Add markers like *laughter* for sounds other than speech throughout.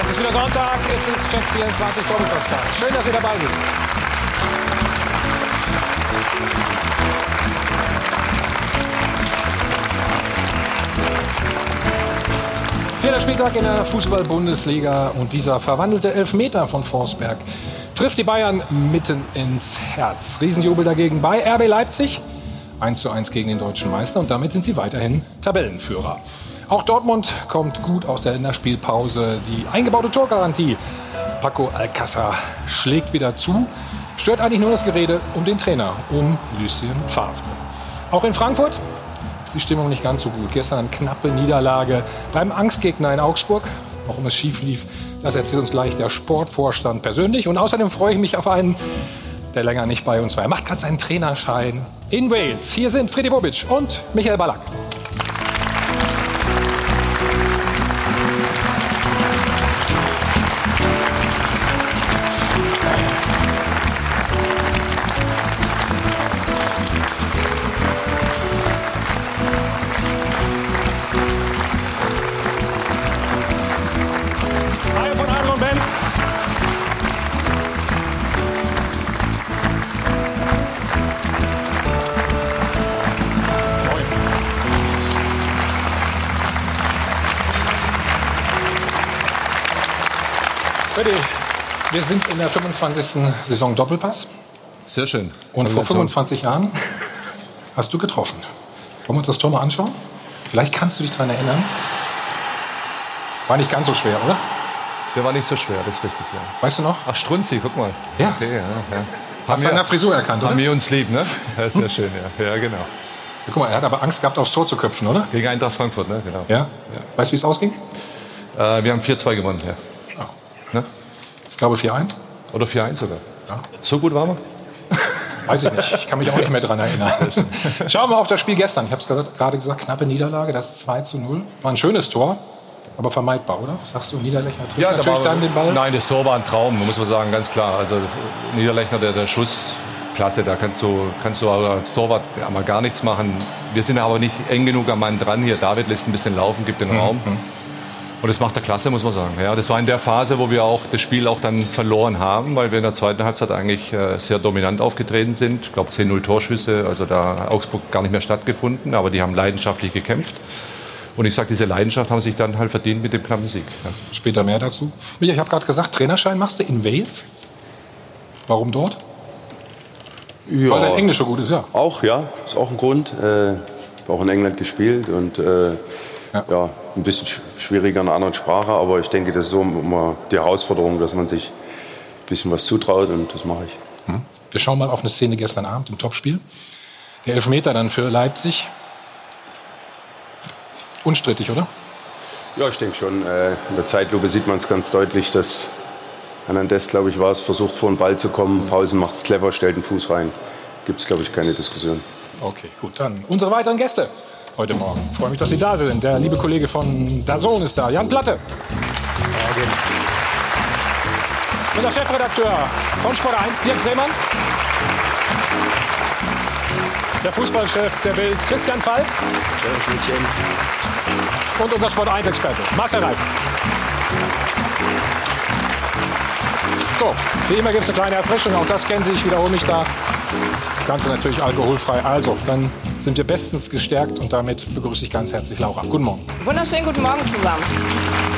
Es ist wieder Sonntag, es ist Check 24 Doppelpostag. Schön, dass ihr dabei seid. Vierter Spieltag in der Fußball-Bundesliga und dieser verwandelte Elfmeter von Forsberg trifft die Bayern mitten ins Herz. Riesenjubel dagegen bei RB Leipzig. 1 zu 1 gegen den deutschen Meister und damit sind sie weiterhin Tabellenführer. Auch Dortmund kommt gut aus der Länderspielpause. Die eingebaute Torgarantie. Paco Alcázar schlägt wieder zu. Stört eigentlich nur das Gerede um den Trainer, um Lucien Favre. Auch in Frankfurt ist die Stimmung nicht ganz so gut. Gestern eine knappe Niederlage beim Angstgegner in Augsburg. Warum es schief lief, das erzählt uns gleich der Sportvorstand persönlich. Und außerdem freue ich mich auf einen, der länger nicht bei uns war. Er macht gerade seinen Trainerschein in Wales. Hier sind Freddy Bobic und Michael Ballack. Sind in der 25. Saison Doppelpass. Sehr schön. Und vor 25 Jahren hast du getroffen. Wollen wir uns das Tor mal anschauen? Vielleicht kannst du dich daran erinnern. War nicht ganz so schwer, oder? Der war nicht so schwer, das ist richtig, ja. Weißt du noch? Ach, Strunzi, guck mal. Ja. Okay, ja, ja. Hast du an der Frisur erkannt, oder? Haben wir uns lieb, ne? Ja, sehr schön, ja. Ja, genau. Guck mal, er hat aber Angst gehabt, aufs Tor zu köpfen, oder? Gegen Eintracht Frankfurt, ne? Genau. Ja? Weißt du, wie es ausging? Äh, wir haben 4-2 gewonnen, ja. Ja. Ich glaube 4-1. Oder 4-1 sogar. Ja. So gut waren wir? Weiß ich nicht. Ich kann mich auch nicht mehr dran erinnern. Schauen wir auf das Spiel gestern. Ich habe es gerade gesagt, knappe Niederlage, das 2 zu 0. War ein schönes Tor, aber vermeidbar, oder? Was sagst du? Niederlechner trifft da natürlich war- dann den Ball. Nein, das Tor war ein Traum, muss man sagen, ganz klar. Also Niederlechner, der, der Schuss, klasse, da kannst du, kannst du aber als Torwart mal gar nichts machen. Wir sind aber nicht eng genug am Mann dran. Hier, David lässt ein bisschen laufen, gibt den Raum. Und das macht er klasse, muss man sagen. Ja, das war in der Phase, wo wir auch das Spiel auch dann verloren haben, weil wir in der zweiten Halbzeit eigentlich äh, sehr dominant aufgetreten sind. Ich glaube 10-0 Torschüsse, also da hat Augsburg gar nicht mehr stattgefunden, aber die haben leidenschaftlich gekämpft. Und ich sage, diese Leidenschaft haben sich dann halt verdient mit dem knappen Sieg. Ja. Später mehr dazu. Micha, ich habe gerade gesagt, Trainerschein machst du in Wales. Warum dort? Weil dein Englisch so gut ist, ja. Auch, ja, ist auch ein Grund. Äh, ich habe auch in England gespielt und äh, Ja. ja. ein bisschen sch- schwieriger in einer anderen Sprache, aber ich denke, das ist so immer die Herausforderung, dass man sich ein bisschen was zutraut und das mache ich. Wir schauen mal auf eine Szene gestern Abend im Topspiel. Der Elfmeter dann für Leipzig. Unstrittig, oder? Ja, ich denke schon. Äh, in der Zeitlupe sieht man es ganz deutlich, dass Hernandez, glaube ich, war es, versucht vor den Ball zu kommen. Pausen macht es clever, stellt den Fuß rein. Gibt es, glaube ich, keine Diskussion. Okay, gut. Dann unsere weiteren Gäste heute Morgen. Ich freue mich, dass Sie da sind. Der liebe Kollege von Dazon ist da, Jan Platte. Und der Chefredakteur von Sport 1, Dirk Seemann. Der Fußballchef der Bild, Christian Falk. Und unser Sport 1-Experte, Marcel Reif. So, wie immer gibt es eine kleine Erfrischung. Auch das kennen Sie, ich wiederhole mich da. Das Ganze natürlich alkoholfrei. Also, dann sind wir bestens gestärkt und damit begrüße ich ganz herzlich Laura. Guten Morgen. Wunderschönen guten Morgen zusammen.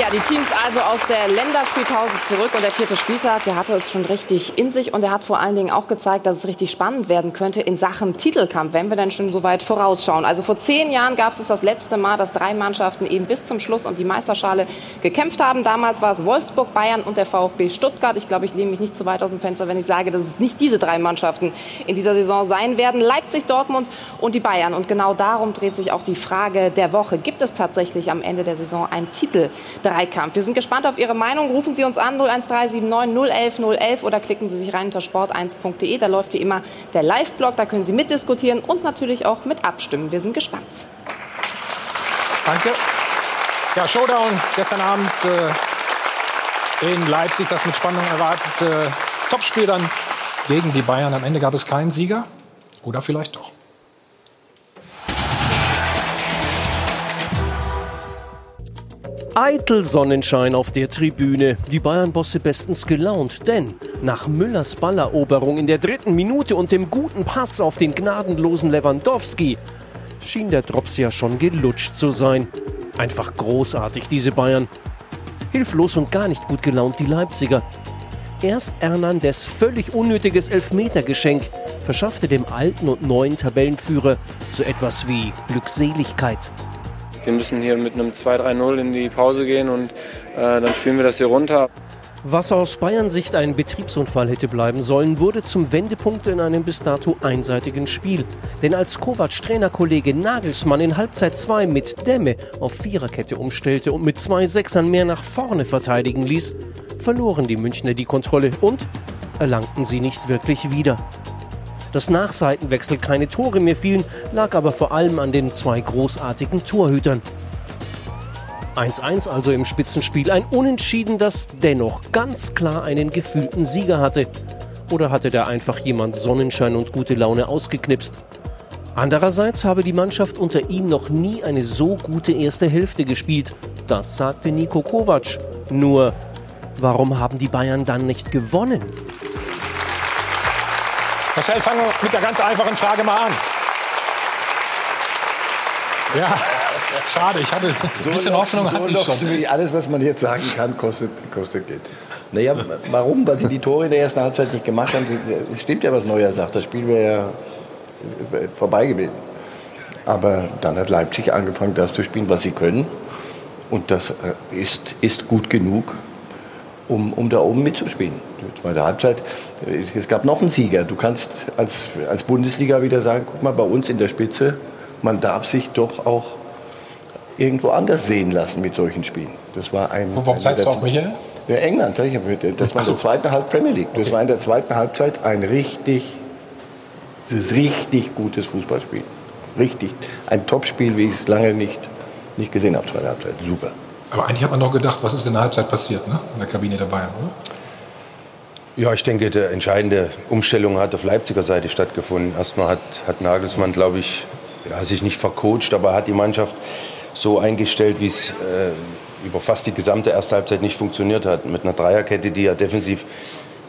Ja, die Teams also aus der Länderspielpause zurück und der vierte Spieltag, der hatte es schon richtig in sich und er hat vor allen Dingen auch gezeigt, dass es richtig spannend werden könnte in Sachen Titelkampf, wenn wir dann schon so weit vorausschauen. Also vor zehn Jahren gab es das letzte Mal, dass drei Mannschaften eben bis zum Schluss um die Meisterschale gekämpft haben. Damals war es Wolfsburg, Bayern und der VfB Stuttgart. Ich glaube, ich lehne mich nicht zu weit aus dem Fenster, wenn ich sage, dass es nicht diese drei Mannschaften in dieser Saison sein werden. Leipzig, Dortmund und die Bayern. Und genau darum dreht sich auch die Frage der Woche. Gibt es tatsächlich am Ende der Saison einen Titel? Dreikampf. Wir sind gespannt auf Ihre Meinung. Rufen Sie uns an 01379 011 011 oder klicken Sie sich rein unter sport1.de. Da läuft wie immer der Live-Blog. Da können Sie mitdiskutieren und natürlich auch mit abstimmen. Wir sind gespannt. Danke. Ja, Showdown gestern Abend äh, in Leipzig, das mit Spannung erwartete Topspiel dann gegen die Bayern. Am Ende gab es keinen Sieger. Oder vielleicht doch. Eitel Sonnenschein auf der Tribüne. Die Bayern-Bosse bestens gelaunt, denn nach Müllers Balleroberung in der dritten Minute und dem guten Pass auf den gnadenlosen Lewandowski schien der Drops ja schon gelutscht zu sein. Einfach großartig, diese Bayern. Hilflos und gar nicht gut gelaunt die Leipziger. Erst Hernandez völlig unnötiges Elfmetergeschenk verschaffte dem alten und neuen Tabellenführer so etwas wie Glückseligkeit. Wir müssen hier mit einem 2-3-0 in die Pause gehen und äh, dann spielen wir das hier runter. Was aus Bayern-Sicht ein Betriebsunfall hätte bleiben sollen, wurde zum Wendepunkt in einem bis dato einseitigen Spiel. Denn als Kovac-Trainerkollege Nagelsmann in Halbzeit 2 mit Dämme auf Viererkette umstellte und mit zwei Sechsern mehr nach vorne verteidigen ließ, verloren die Münchner die Kontrolle und erlangten sie nicht wirklich wieder. Dass nach Seitenwechsel keine Tore mehr fielen, lag aber vor allem an den zwei großartigen Torhütern. 1-1 also im Spitzenspiel. Ein Unentschieden, das dennoch ganz klar einen gefühlten Sieger hatte. Oder hatte da einfach jemand Sonnenschein und gute Laune ausgeknipst? Andererseits habe die Mannschaft unter ihm noch nie eine so gute erste Hälfte gespielt. Das sagte Nico Kovac. Nur, warum haben die Bayern dann nicht gewonnen? Marcel, fangen wir mit der ganz einfachen Frage mal an. Ja, *laughs* schade, ich hatte ein bisschen Hoffnung, so hatte ich schon. Wie alles, was man jetzt sagen kann, kostet, kostet Geld. Naja, warum? Weil sie die Tore in der ersten Halbzeit nicht gemacht haben. Es stimmt ja, was Neuer sagt. Das Spiel wäre ja vorbei gewesen. Aber dann hat Leipzig angefangen, das zu spielen, was sie können. Und das äh, ist, ist gut genug, um, um da oben mitzuspielen. Die zweite Halbzeit, äh, es gab noch einen Sieger. Du kannst als, als Bundesliga wieder sagen, guck mal, bei uns in der Spitze, man darf sich doch auch irgendwo anders sehen lassen mit solchen Spielen. Das war ein. Warum zeigst du auf Michael? Ja, England, das war in der zweiten Halb Premier League. Das war in der zweiten Halbzeit ein richtig, richtig gutes Fußballspiel. Richtig. Ein Topspiel, wie ich es lange nicht, nicht gesehen habe, zweite Halbzeit. Super. Aber eigentlich hat man noch gedacht, was ist in der Halbzeit passiert, ne? in der Kabine der Bayern, oder? Ja, ich denke, die entscheidende Umstellung hat auf Leipziger Seite stattgefunden. Erstmal hat, hat Nagelsmann, glaube ich, ja, sich nicht vercoacht, aber hat die Mannschaft so eingestellt, wie es äh, über fast die gesamte erste Halbzeit nicht funktioniert hat. Mit einer Dreierkette, die ja defensiv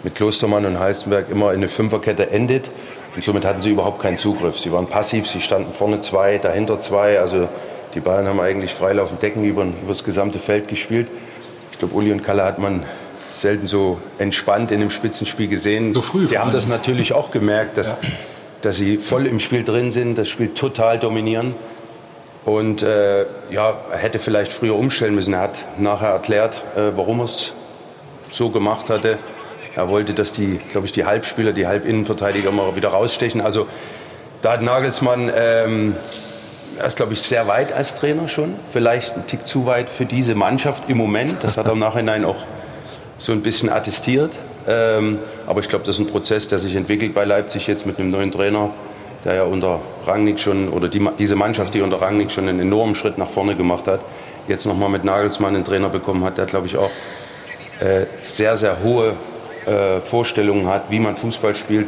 mit Klostermann und Heisenberg immer in eine Fünferkette endet. Und somit hatten sie überhaupt keinen Zugriff. Sie waren passiv, sie standen vorne zwei, dahinter zwei. Also die Bayern haben eigentlich freilaufend Decken über, über das gesamte Feld gespielt. Ich glaube, Uli und Kalle hat man selten so entspannt in dem Spitzenspiel gesehen. So früh. Die haben das natürlich auch gemerkt, dass, ja. dass sie voll im Spiel drin sind, das Spiel total dominieren. Und äh, ja, er hätte vielleicht früher umstellen müssen. Er hat nachher erklärt, äh, warum er es so gemacht hatte. Er wollte, dass die, glaube ich, die Halbspieler, die Halbinnenverteidiger mal wieder rausstechen. Also da hat Nagelsmann, ähm, er ist, glaube ich, sehr weit als Trainer schon. Vielleicht ein Tick zu weit für diese Mannschaft im Moment. Das hat er im Nachhinein auch so ein bisschen attestiert. Ähm, aber ich glaube, das ist ein Prozess, der sich entwickelt bei Leipzig jetzt mit einem neuen Trainer der ja unter Rangnick schon, oder die, diese Mannschaft, die unter Rangnick schon einen enormen Schritt nach vorne gemacht hat, jetzt nochmal mit Nagelsmann einen Trainer bekommen hat, der, glaube ich, auch äh, sehr, sehr hohe äh, Vorstellungen hat, wie man Fußball spielt.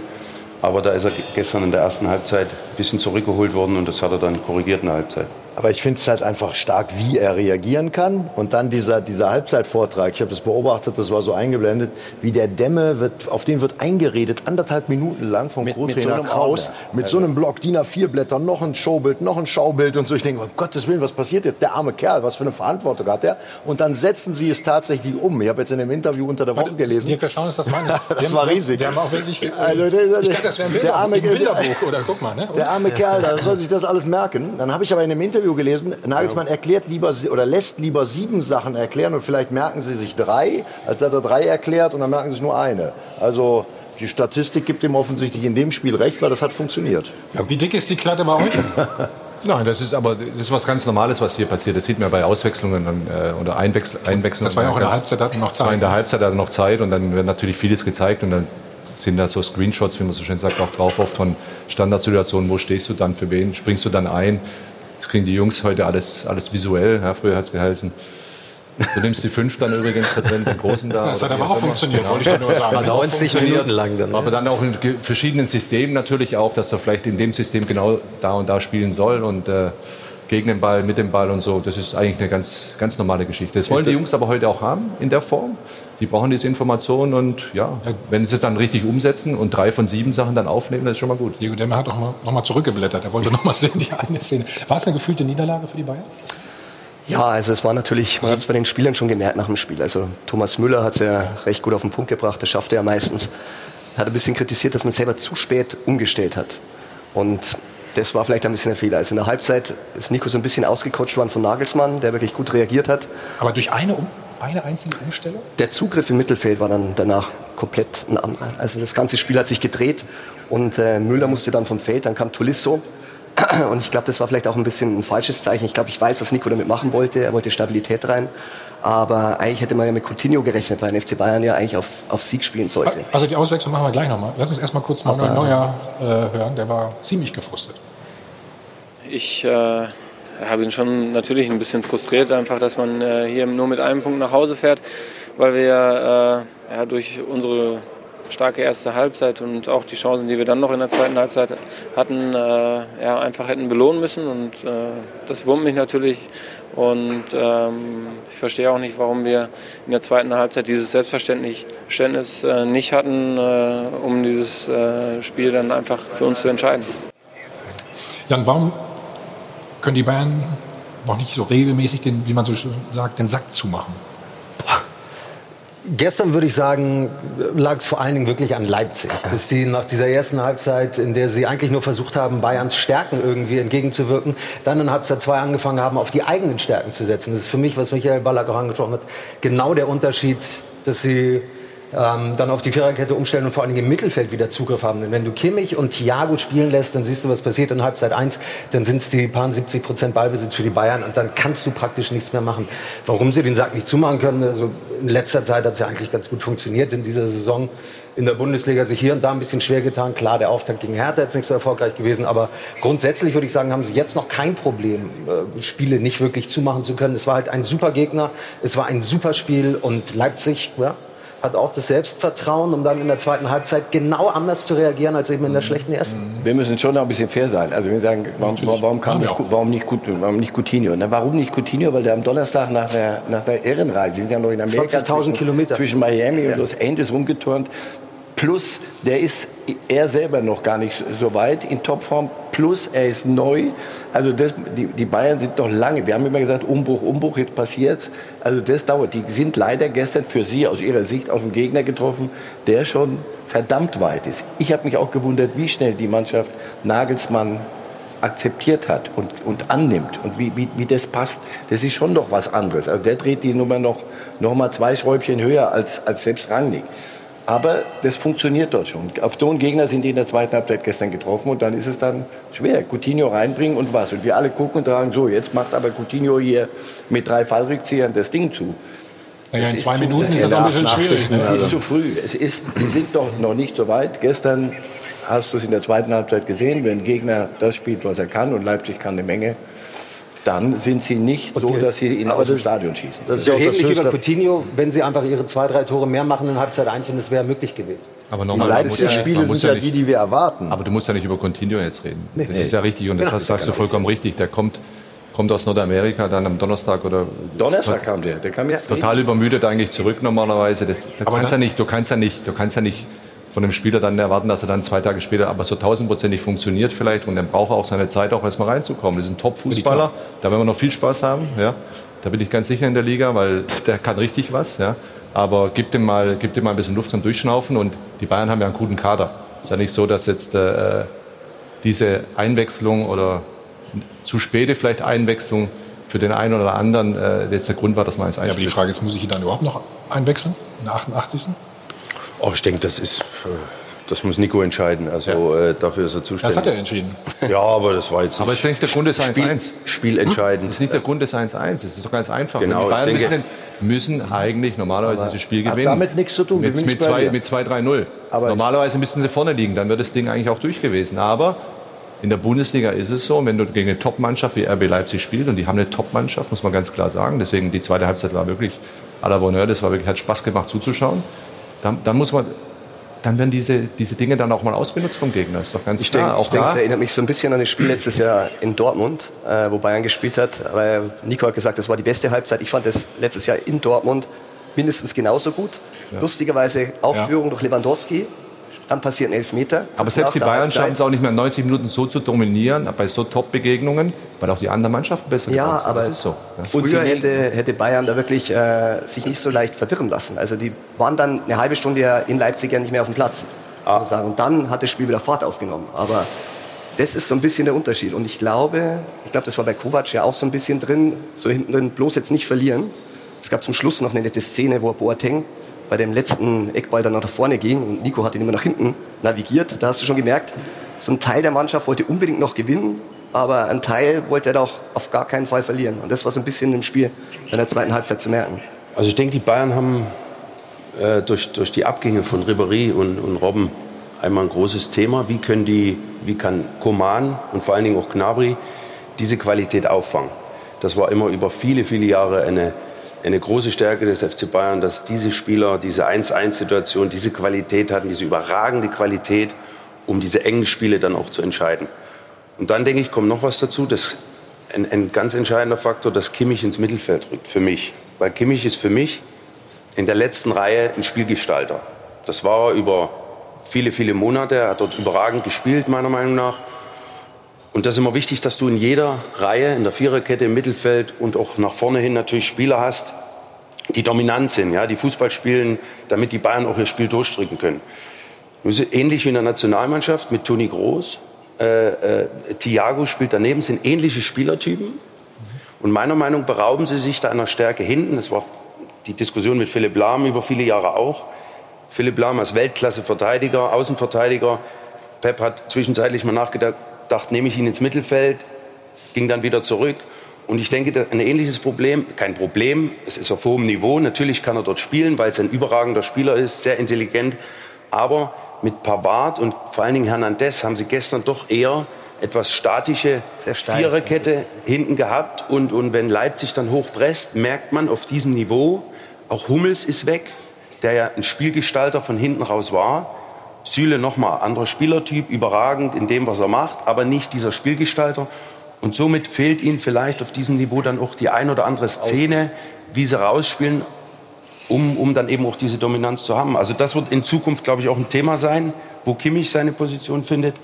Aber da ist er gestern in der ersten Halbzeit ein bisschen zurückgeholt worden und das hat er dann korrigiert in der Halbzeit. Aber ich finde es halt einfach stark, wie er reagieren kann. Und dann dieser, dieser Halbzeitvortrag, ich habe das beobachtet, das war so eingeblendet, wie der Dämme, wird, auf den wird eingeredet, anderthalb Minuten lang vom Co-Trainer so Kraus, mit so einem Block, DIN A4-Blätter, noch ein Showbild, noch ein Schaubild und so. Ich denke, um Gottes Willen, was passiert jetzt? Der arme Kerl, was für eine Verantwortung hat er? Und dann setzen sie es tatsächlich um. Ich habe jetzt in dem Interview unter der Woche gelesen. Dirk, wir schauen uns das mal an. *laughs* das war riesig. Wir haben auch wirklich, also, der, ich dachte, das wäre ein, Bilder, der arme, ein Bilderbuch. Oder guck mal, ne? Der arme Kerl, da soll sich das alles merken. Dann habe ich aber in dem Interview gelesen, Nagelsmann erklärt lieber oder lässt lieber sieben Sachen erklären und vielleicht merken sie sich drei, als hat er drei erklärt und dann merken sie sich nur eine. Also die Statistik gibt ihm offensichtlich in dem Spiel recht, weil das hat funktioniert. Ja, wie dick ist die Klatte bei euch? *laughs* Nein, das ist aber das ist was ganz Normales, was hier passiert. Das sieht man bei Auswechslungen äh, oder Einwechsel, Einwechslungen. Das war ja auch in der Halbzeit, hatten noch Zeit. in der Halbzeit hat er noch Zeit und dann wird natürlich vieles gezeigt und dann sind da so Screenshots, wie man so schön sagt, auch drauf oft von Standardsituationen. Wo stehst du dann für wen? Springst du dann ein? Das kriegen die Jungs heute alles, alles visuell. Ja, früher hat es geheißen. Du nimmst die fünf dann übrigens da drin, den großen da. *laughs* Das hat aber auch funktioniert, genau. wollte ich nur sagen. 90 Minuten lang dann. Aber dann auch in verschiedenen Systemen natürlich auch, dass er vielleicht in dem System genau da und da spielen soll. Und äh, gegen den Ball, mit dem Ball und so. Das ist eigentlich eine ganz, ganz normale Geschichte. Das wollen die Jungs aber heute auch haben in der Form. Die brauchen diese Informationen und ja, wenn sie es dann richtig umsetzen und drei von sieben Sachen dann aufnehmen, das ist schon mal gut. Diego Demmer hat auch mal, noch mal zurückgeblättert. Er wollte noch mal *laughs* sehen, die eine Szene. War es eine gefühlte Niederlage für die Bayern? Ja, also es war natürlich, man hat es bei den Spielern schon gemerkt nach dem Spiel. Also Thomas Müller hat es ja recht gut auf den Punkt gebracht, das schafft er ja meistens. Hat ein bisschen kritisiert, dass man selber zu spät umgestellt hat. Und das war vielleicht ein bisschen ein Fehler. Also in der Halbzeit ist Nico so ein bisschen ausgecoacht worden von Nagelsmann, der wirklich gut reagiert hat. Aber durch eine, um, eine einzige Umstellung? Der Zugriff im Mittelfeld war dann danach komplett ein anderer. Also das ganze Spiel hat sich gedreht und äh, Müller musste dann vom Feld, dann kam Tolisso. *clears throat* Und ich glaube, das war vielleicht auch ein bisschen ein falsches Zeichen. Ich glaube, ich weiß, was Nico damit machen wollte. Er wollte Stabilität rein. Aber eigentlich hätte man ja mit Coutinho gerechnet, weil ein FC Bayern ja eigentlich auf, auf Sieg spielen sollte. Also die Auswechslung machen wir gleich nochmal. Lass uns erstmal kurz Manuel Neuer äh, hören. Der war ziemlich gefrustet. Ich äh, bin schon natürlich ein bisschen frustriert, einfach, dass man äh, hier nur mit einem Punkt nach Hause fährt, weil wir äh, ja, durch unsere starke erste Halbzeit und auch die Chancen, die wir dann noch in der zweiten Halbzeit hatten, äh, ja, einfach hätten belohnen müssen. Und äh, das wurmt mich natürlich. Und ähm, ich verstehe auch nicht, warum wir in der zweiten Halbzeit dieses Selbstverständnis nicht hatten, um dieses Spiel dann einfach für uns zu entscheiden. Jan, warum können die Bayern noch nicht so regelmäßig, den, wie man so sagt, den Sack zumachen? Gestern würde ich sagen, lag es vor allen Dingen wirklich an Leipzig. Dass die nach dieser ersten Halbzeit, in der sie eigentlich nur versucht haben, Bayerns Stärken irgendwie entgegenzuwirken, dann in Halbzeit zwei angefangen haben, auf die eigenen Stärken zu setzen. Das ist für mich, was Michael Ballack auch angesprochen hat, genau der Unterschied, dass sie ähm, dann auf die Viererkette umstellen und vor allen Dingen im Mittelfeld wieder Zugriff haben. Denn wenn du Kimmich und Thiago spielen lässt, dann siehst du, was passiert in Halbzeit 1. Dann sind es die paar 70 Prozent Ballbesitz für die Bayern und dann kannst du praktisch nichts mehr machen. Warum sie den Sack nicht zumachen können, also in letzter Zeit hat es ja eigentlich ganz gut funktioniert in dieser Saison in der Bundesliga sich hier und da ein bisschen schwer getan. Klar, der Auftakt gegen Hertha ist nicht so erfolgreich gewesen, aber grundsätzlich würde ich sagen, haben sie jetzt noch kein Problem, äh, Spiele nicht wirklich zumachen zu können. Es war halt ein super Gegner, es war ein super Spiel und Leipzig, ja, hat auch das Selbstvertrauen, um dann in der zweiten Halbzeit genau anders zu reagieren als eben in der schlechten ersten. Wir müssen schon noch ein bisschen fair sein. Also wir sagen, warum, warum, kam nicht, warum, nicht, warum nicht Coutinho? Na, warum nicht Coutinho? Weil der am Donnerstag nach der, nach der Ehrenreise, sie sind ja noch in Amerika, 20.000 Kilometer. zwischen Miami und Los Angeles rumgeturnt. Plus, der ist er selber noch gar nicht so weit in Topform. Plus, er ist neu. Also das, die, die Bayern sind noch lange. Wir haben immer gesagt, Umbruch, Umbruch, jetzt passiert. Also das dauert. Die sind leider gestern für Sie aus Ihrer Sicht auf einen Gegner getroffen, der schon verdammt weit ist. Ich habe mich auch gewundert, wie schnell die Mannschaft Nagelsmann akzeptiert hat und, und annimmt und wie, wie, wie das passt, das ist schon noch was anderes. Also der dreht die Nummer noch, noch mal zwei Schräubchen höher als, als selbst Rangnick. Aber das funktioniert dort schon. Auf so einen Gegner sind die in der zweiten Halbzeit gestern getroffen und dann ist es dann schwer. Coutinho reinbringen und was. Und wir alle gucken und sagen, so, jetzt macht aber Coutinho hier mit drei Fallrückziehern das Ding zu. Naja, in zwei Minuten zu- ist das auch ein bisschen schwierig. Ne? Es ist zu früh. Es ist, die sind doch noch nicht so weit. Gestern hast du es in der zweiten Halbzeit gesehen, wenn ein Gegner das spielt, was er kann und Leipzig kann eine Menge, dann sind sie nicht so, dass sie ihn aus dem Stadion schießen. Das ist ja auch über Coutinho, wenn sie einfach ihre zwei, drei Tore mehr machen in Halbzeit 1 und es wäre möglich gewesen. Aber Die nochmal, ja, Leipzig-Spiele muss sind ja ja nicht, die, die wir erwarten. aber du musst ja nicht über Continuo jetzt reden. Das Nee. ist ja richtig und das Genau. sagst du vollkommen richtig. Der kommt, kommt aus Nordamerika dann am Donnerstag oder Donnerstag kam der. Der kam jetzt total übermüdet eigentlich zurück normalerweise. Das, du, Aber kannst ja nicht, du kannst ja nicht, du kannst ja nicht von einem Spieler dann erwarten, dass er dann zwei Tage später aber so tausendprozentig funktioniert vielleicht und dann braucht er auch seine Zeit auch erstmal reinzukommen. Das ist ein Top-Fußballer, da werden wir noch viel Spaß haben. Ja. Da bin ich ganz sicher in der Liga, weil *laughs* der kann richtig was. Ja. Aber gib dem, mal, gib dem mal ein bisschen Luft zum Durchschnaufen und die Bayern haben ja einen guten Kader. Es ist ja nicht so, dass jetzt äh, diese Einwechslung oder zu späte vielleicht Einwechslung für den einen oder anderen äh, jetzt der Grund war, dass man es Ja, aber die einspielt. Frage ist, muss ich ihn dann überhaupt noch einwechseln? In der 88. Oh, ich denke, das ist, äh, das muss Nico entscheiden. Also äh, dafür ist er zuständig. Das hat er entschieden. *laughs* Ja, aber das war jetzt Aber es ist nicht der Grund des 1-1. Spiel, spielentscheidend. Das ist nicht der Grund des 1-1. Das ist doch ganz einfach. Genau, die Bayern denke- müssen, müssen eigentlich normalerweise dieses Spiel hat gewinnen. damit nichts zu tun, Mit, mit, ich bei zwei, dir. mit 2-3-0. Aber ich- Normalerweise müssten sie vorne liegen. Dann wäre das Ding eigentlich auch durch gewesen. Aber in der Bundesliga ist es so, wenn du gegen eine Top-Mannschaft wie RB Leipzig spielst, und die haben eine Top-Mannschaft, muss man ganz klar sagen. Deswegen die zweite Halbzeit war wirklich à la Bonheur. Das war wirklich, hat Spaß gemacht zuzuschauen. Dann, dann muss man dann werden diese, diese Dinge dann auch mal ausgenutzt vom Gegner. Ist doch ganz ich klar. Denke, auch ich denke, es erinnert mich so ein bisschen an das Spiel letztes Jahr in Dortmund, äh, wo Bayern gespielt hat. Aber Nico hat gesagt, das war die beste Halbzeit. Ich fand das letztes Jahr in Dortmund mindestens genauso gut. Ja. Lustigerweise Aufführung ja. durch Lewandowski. Dann passiert ein Elfmeter. Aber selbst die Bayern schaffen es auch nicht mehr 90 Minuten so zu dominieren, bei so Top-Begegnungen, weil auch die anderen Mannschaften besser Ja, aber das ist so. Ja. früher hätte, hätte Bayern da wirklich äh, sich nicht so leicht verwirren lassen. Also die waren dann eine halbe Stunde ja in Leipzig ja nicht mehr auf dem Platz. Ah. Und dann hat das Spiel wieder Fahrt aufgenommen. Aber das ist so ein bisschen der Unterschied. Und ich glaube, ich glaube, das war bei Kovac ja auch so ein bisschen drin, so hinten drin, bloß jetzt nicht verlieren. Es gab zum Schluss noch eine nette Szene, wo Boateng bei dem letzten Eckball dann nach vorne ging und Nico hat ihn immer nach hinten navigiert. Da hast du schon gemerkt, so ein Teil der Mannschaft wollte unbedingt noch gewinnen, aber ein Teil wollte er doch auf gar keinen Fall verlieren. Und das war so ein bisschen im Spiel in der zweiten Halbzeit zu merken. Also ich denke, die Bayern haben äh, durch, durch die Abgänge von Ribéry und, und Robben einmal ein großes Thema. Wie, können die, wie kann Coman und vor allen Dingen auch Gnabry diese Qualität auffangen? Das war immer über viele, viele Jahre eine, eine große Stärke des FC Bayern, dass diese Spieler diese 1-1-Situation, diese Qualität hatten, diese überragende Qualität, um diese engen Spiele dann auch zu entscheiden. Und dann denke ich, kommt noch was dazu, das ein, ein ganz entscheidender Faktor, dass Kimmich ins Mittelfeld rückt, für mich. Weil Kimmich ist für mich in der letzten Reihe ein Spielgestalter. Das war er über viele, viele Monate. Er hat dort überragend gespielt, meiner Meinung nach. Und das ist immer wichtig, dass du in jeder Reihe, in der Viererkette, im Mittelfeld und auch nach vorne hin natürlich Spieler hast, die dominant sind, ja, die Fußball spielen, damit die Bayern auch ihr Spiel durchdrücken können. Ähnlich wie in der Nationalmannschaft mit Toni Groß. Äh, äh, Thiago spielt daneben, sind ähnliche Spielertypen. Und meiner Meinung nach berauben sie sich da einer Stärke hinten. Das war die Diskussion mit Philipp Lahm über viele Jahre auch. Philipp Lahm als Weltklasse-Verteidiger, Außenverteidiger. Pep hat zwischenzeitlich mal nachgedacht, dachte, nehme ich ihn ins Mittelfeld, ging dann wieder zurück. Und ich denke, ein ähnliches Problem, kein Problem, es ist auf hohem Niveau. Natürlich kann er dort spielen, weil es ein überragender Spieler ist, sehr intelligent. Aber mit Pavard und vor allen Dingen Hernandez haben sie gestern doch eher etwas statische Viererkette hinten gehabt. Und, und wenn Leipzig dann hochpresst, merkt man auf diesem Niveau, auch Hummels ist weg, der ja ein Spielgestalter von hinten raus war. Süle nochmal anderer Spielertyp, überragend in dem, was er macht, aber nicht dieser Spielgestalter. Und somit fehlt ihnen vielleicht auf diesem Niveau dann auch die ein oder andere Szene, wie sie rausspielen, um, um dann eben auch diese Dominanz zu haben. Also das wird in Zukunft, glaube ich, auch ein Thema sein, wo Kimmich seine Position findet.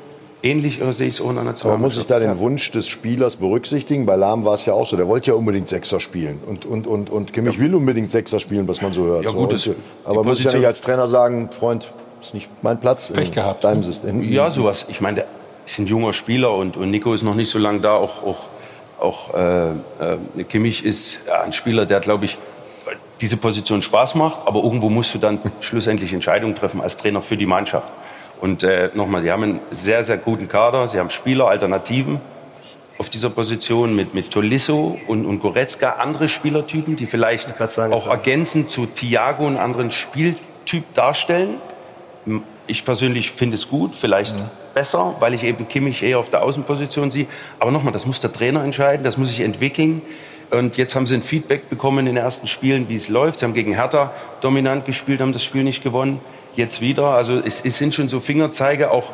Ähnlich oder sehe ich es auch in Nationalmannschaft. Aber muss ich da den Wunsch des Spielers berücksichtigen? Bei Lahm war es ja auch so. Der wollte ja unbedingt Sechser spielen. Und, und, und, und Kimmich ja. will unbedingt Sechser spielen, was man so hört. Ja, gut, so. Aber muss ich ja nicht als Trainer sagen, Freund, ist nicht mein Platz Pech gehabt. deinem System. Ja, sowas. Ich meine, der ist ein junger Spieler und, und Nico ist noch nicht so lange da. Auch, auch, auch äh, äh, Kimmich ist ein Spieler, der, glaube ich, diese Position Spaß macht. Aber irgendwo musst du dann *laughs* schlussendlich Entscheidungen treffen als Trainer für die Mannschaft. Und äh, nochmal, sie haben einen sehr, sehr guten Kader. Sie haben Spieler, Alternativen auf dieser Position mit, mit Tolisso und, und Goretzka, andere Spielertypen, die vielleicht sagen, auch ergänzend zu Thiago einen anderen Spieltyp darstellen. Ich persönlich finde es gut, vielleicht ja. besser, weil ich eben Kimmich eher auf der Außenposition sehe. Aber nochmal, das muss der Trainer entscheiden, das muss sich entwickeln. Und jetzt haben sie ein Feedback bekommen in den ersten Spielen, wie es läuft. Sie haben gegen Hertha dominant gespielt, haben das Spiel nicht gewonnen. Jetzt wieder. Also es, es sind schon so Fingerzeige, auch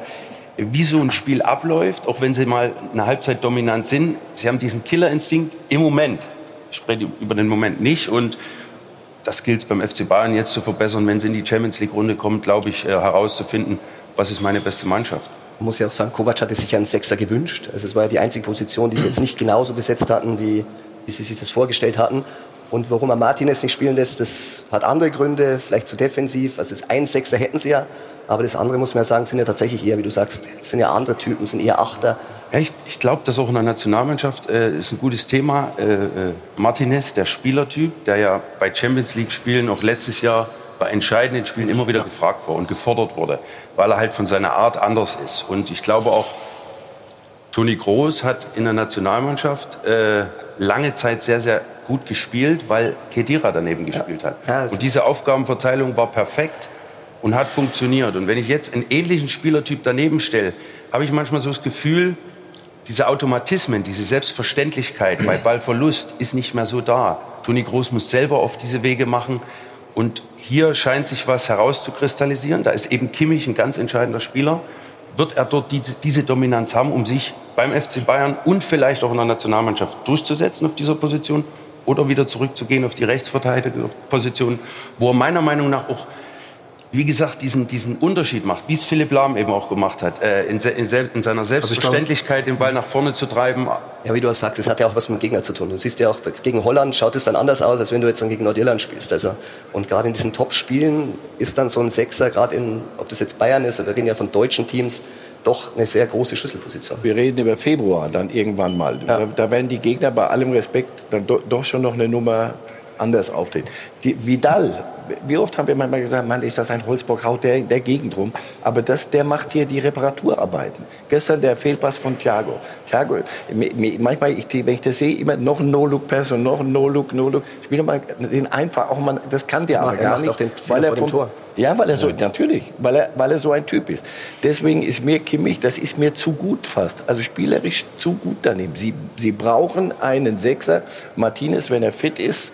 wie so ein Spiel abläuft, auch wenn sie mal eine Halbzeit dominant sind. Sie haben diesen Killerinstinkt im Moment. Ich spreche über den Moment nicht. Und das gilt es beim FC Bayern jetzt zu verbessern, wenn sie in die Champions League-Runde kommt, glaube ich, äh, herauszufinden, was ist meine beste Mannschaft. Man muss ja auch sagen, Kovac hatte sich einen Sechser gewünscht. Also es war ja die einzige Position, die sie jetzt nicht genauso besetzt hatten, wie, wie sie sich das vorgestellt hatten. Und warum er Martinez nicht spielen lässt, das hat andere Gründe, vielleicht zu defensiv. Also ein Sechser hätten sie ja, aber das andere muss man ja sagen, sind ja tatsächlich eher, wie du sagst, sind ja andere Typen, sind eher Achter. Ja, ich, ich glaube, dass auch in der Nationalmannschaft äh, ist ein gutes Thema. Äh, äh, Martinez, der Spielertyp, der ja bei Champions League Spielen auch letztes Jahr bei entscheidenden Spielen immer wieder gefragt war und gefordert wurde, weil er halt von seiner Art anders ist. Und ich glaube auch, Toni Groß hat in der Nationalmannschaft äh, lange Zeit sehr, sehr gut gespielt, weil Kedira daneben gespielt hat. Ja, und diese Aufgabenverteilung war perfekt und hat funktioniert. Und wenn ich jetzt einen ähnlichen Spielertyp daneben stelle, habe ich manchmal so das Gefühl, diese Automatismen, diese Selbstverständlichkeit bei Ballverlust ist nicht mehr so da. Toni Groß muss selber auf diese Wege machen. Und hier scheint sich was herauszukristallisieren. Da ist eben Kimmich ein ganz entscheidender Spieler. Wird er dort diese, diese Dominanz haben, um sich beim FC Bayern und vielleicht auch in der Nationalmannschaft durchzusetzen auf dieser Position? Oder wieder zurückzugehen auf die Rechtsverteidigerposition, wo er meiner Meinung nach auch wie gesagt, diesen, diesen Unterschied macht, wie es Philipp Lahm eben auch gemacht hat, äh, in, in, in, seiner Selbstverständlichkeit den Ball nach vorne zu treiben. Ja, wie du auch sagst, es hat ja auch was mit dem Gegner zu tun. Du siehst ja auch, gegen Holland schaut es dann anders aus, als wenn du jetzt dann gegen Nordirland spielst. Also, und gerade in diesen Top-Spielen ist dann so ein Sechser, gerade in, ob das jetzt Bayern ist, oder wir reden ja von deutschen Teams, doch eine sehr große Schlüsselposition. Wir reden über Februar dann irgendwann mal. Ja. Da, da, werden die Gegner bei allem Respekt dann do, doch schon noch eine Nummer anders auftreten. Die, Vidal wie oft haben wir manchmal gesagt, Mann, ist das ein Holzbock, haut der, der Gegend rum. Aber das, der macht hier die Reparaturarbeiten. Gestern der Fehlpass von Thiago. Thiago, manchmal, ich, wenn ich das sehe, immer noch ein No-Look-Pass und noch ein No-Look, No-Look. Spiel mal den einfach, auch mal, das kann der aber gar nicht. Den, weil er vom, Tor. Ja, weil er so, natürlich, weil er, weil er so ein Typ ist. Deswegen ist mir Kimmich, das ist mir zu gut fast. Also spielerisch zu gut daneben. Sie, sie brauchen einen Sechser. Martinez, wenn er fit ist,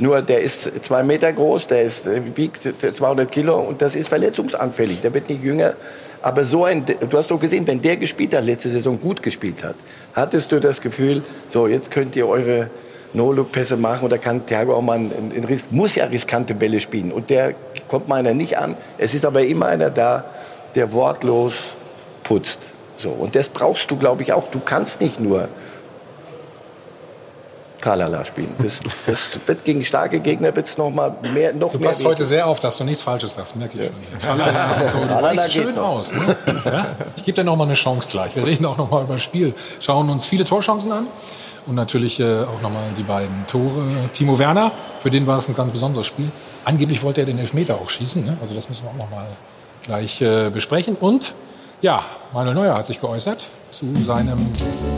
nur der ist zwei Meter groß, der ist, wiegt 200 Kilo und das ist verletzungsanfällig. Der wird nicht jünger. Aber so ein, du hast doch gesehen, wenn der gespielt hat, letzte Saison gut gespielt hat, hattest du das Gefühl, so jetzt könnt ihr eure No-Look-Pässe machen oder kann Thiago auch mal einen, einen Risk, muss ja riskante Bälle spielen. Und der kommt meiner nicht an. Es ist aber immer einer da, der wortlos putzt. So. Und das brauchst du, glaube ich, auch. Du kannst nicht nur Kalala spielen. Das, das wird gegen starke Gegner wird's noch mal mehr, noch du mehr. passt heute sehr auf, dass du nichts Falsches sagst, merke ich schon. Tralala, *laughs* so, du weißt schön noch. aus. Ne? Ja? Ich gebe dir noch mal eine Chance gleich. Wir reden auch noch mal über das Spiel, schauen uns viele Torchancen an und natürlich äh, auch noch mal die beiden Tore. Timo Werner, für den war es ein ganz besonderes Spiel. Angeblich wollte er den Elfmeter auch schießen, ne? also das müssen wir auch noch mal gleich äh, besprechen. Und ja, Manuel Neuer hat sich geäußert zu seinem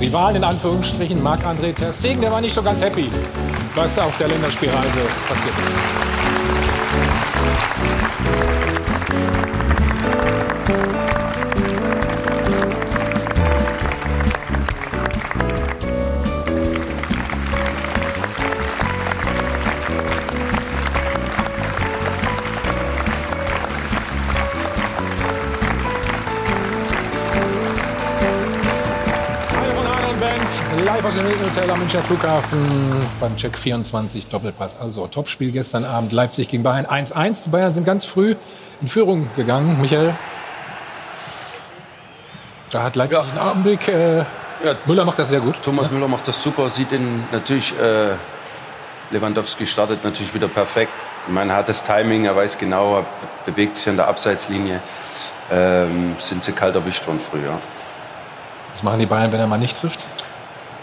Rivalen in Anführungsstrichen, Marc-André Ter. Der war nicht so ganz happy, was da auf der Länderspielreise passiert ist. Dem Hotel am Münchner Flughafen beim Check 24 Doppelpass. Also Topspiel gestern Abend Leipzig gegen Bayern 1-1. Die Bayern sind ganz früh in Führung gegangen. Michael, da hat Leipzig ja. einen Augenblick. Äh, ja. Müller macht das sehr gut. Thomas ja. Müller macht das super. Sieht ihn natürlich. Äh, Lewandowski startet natürlich wieder perfekt. Ich meine, hat das Timing, er weiß genau, er bewegt sich an der Abseitslinie. Ähm, sind sie kalt erwischt worden früher. Was machen die Bayern, wenn er mal nicht trifft?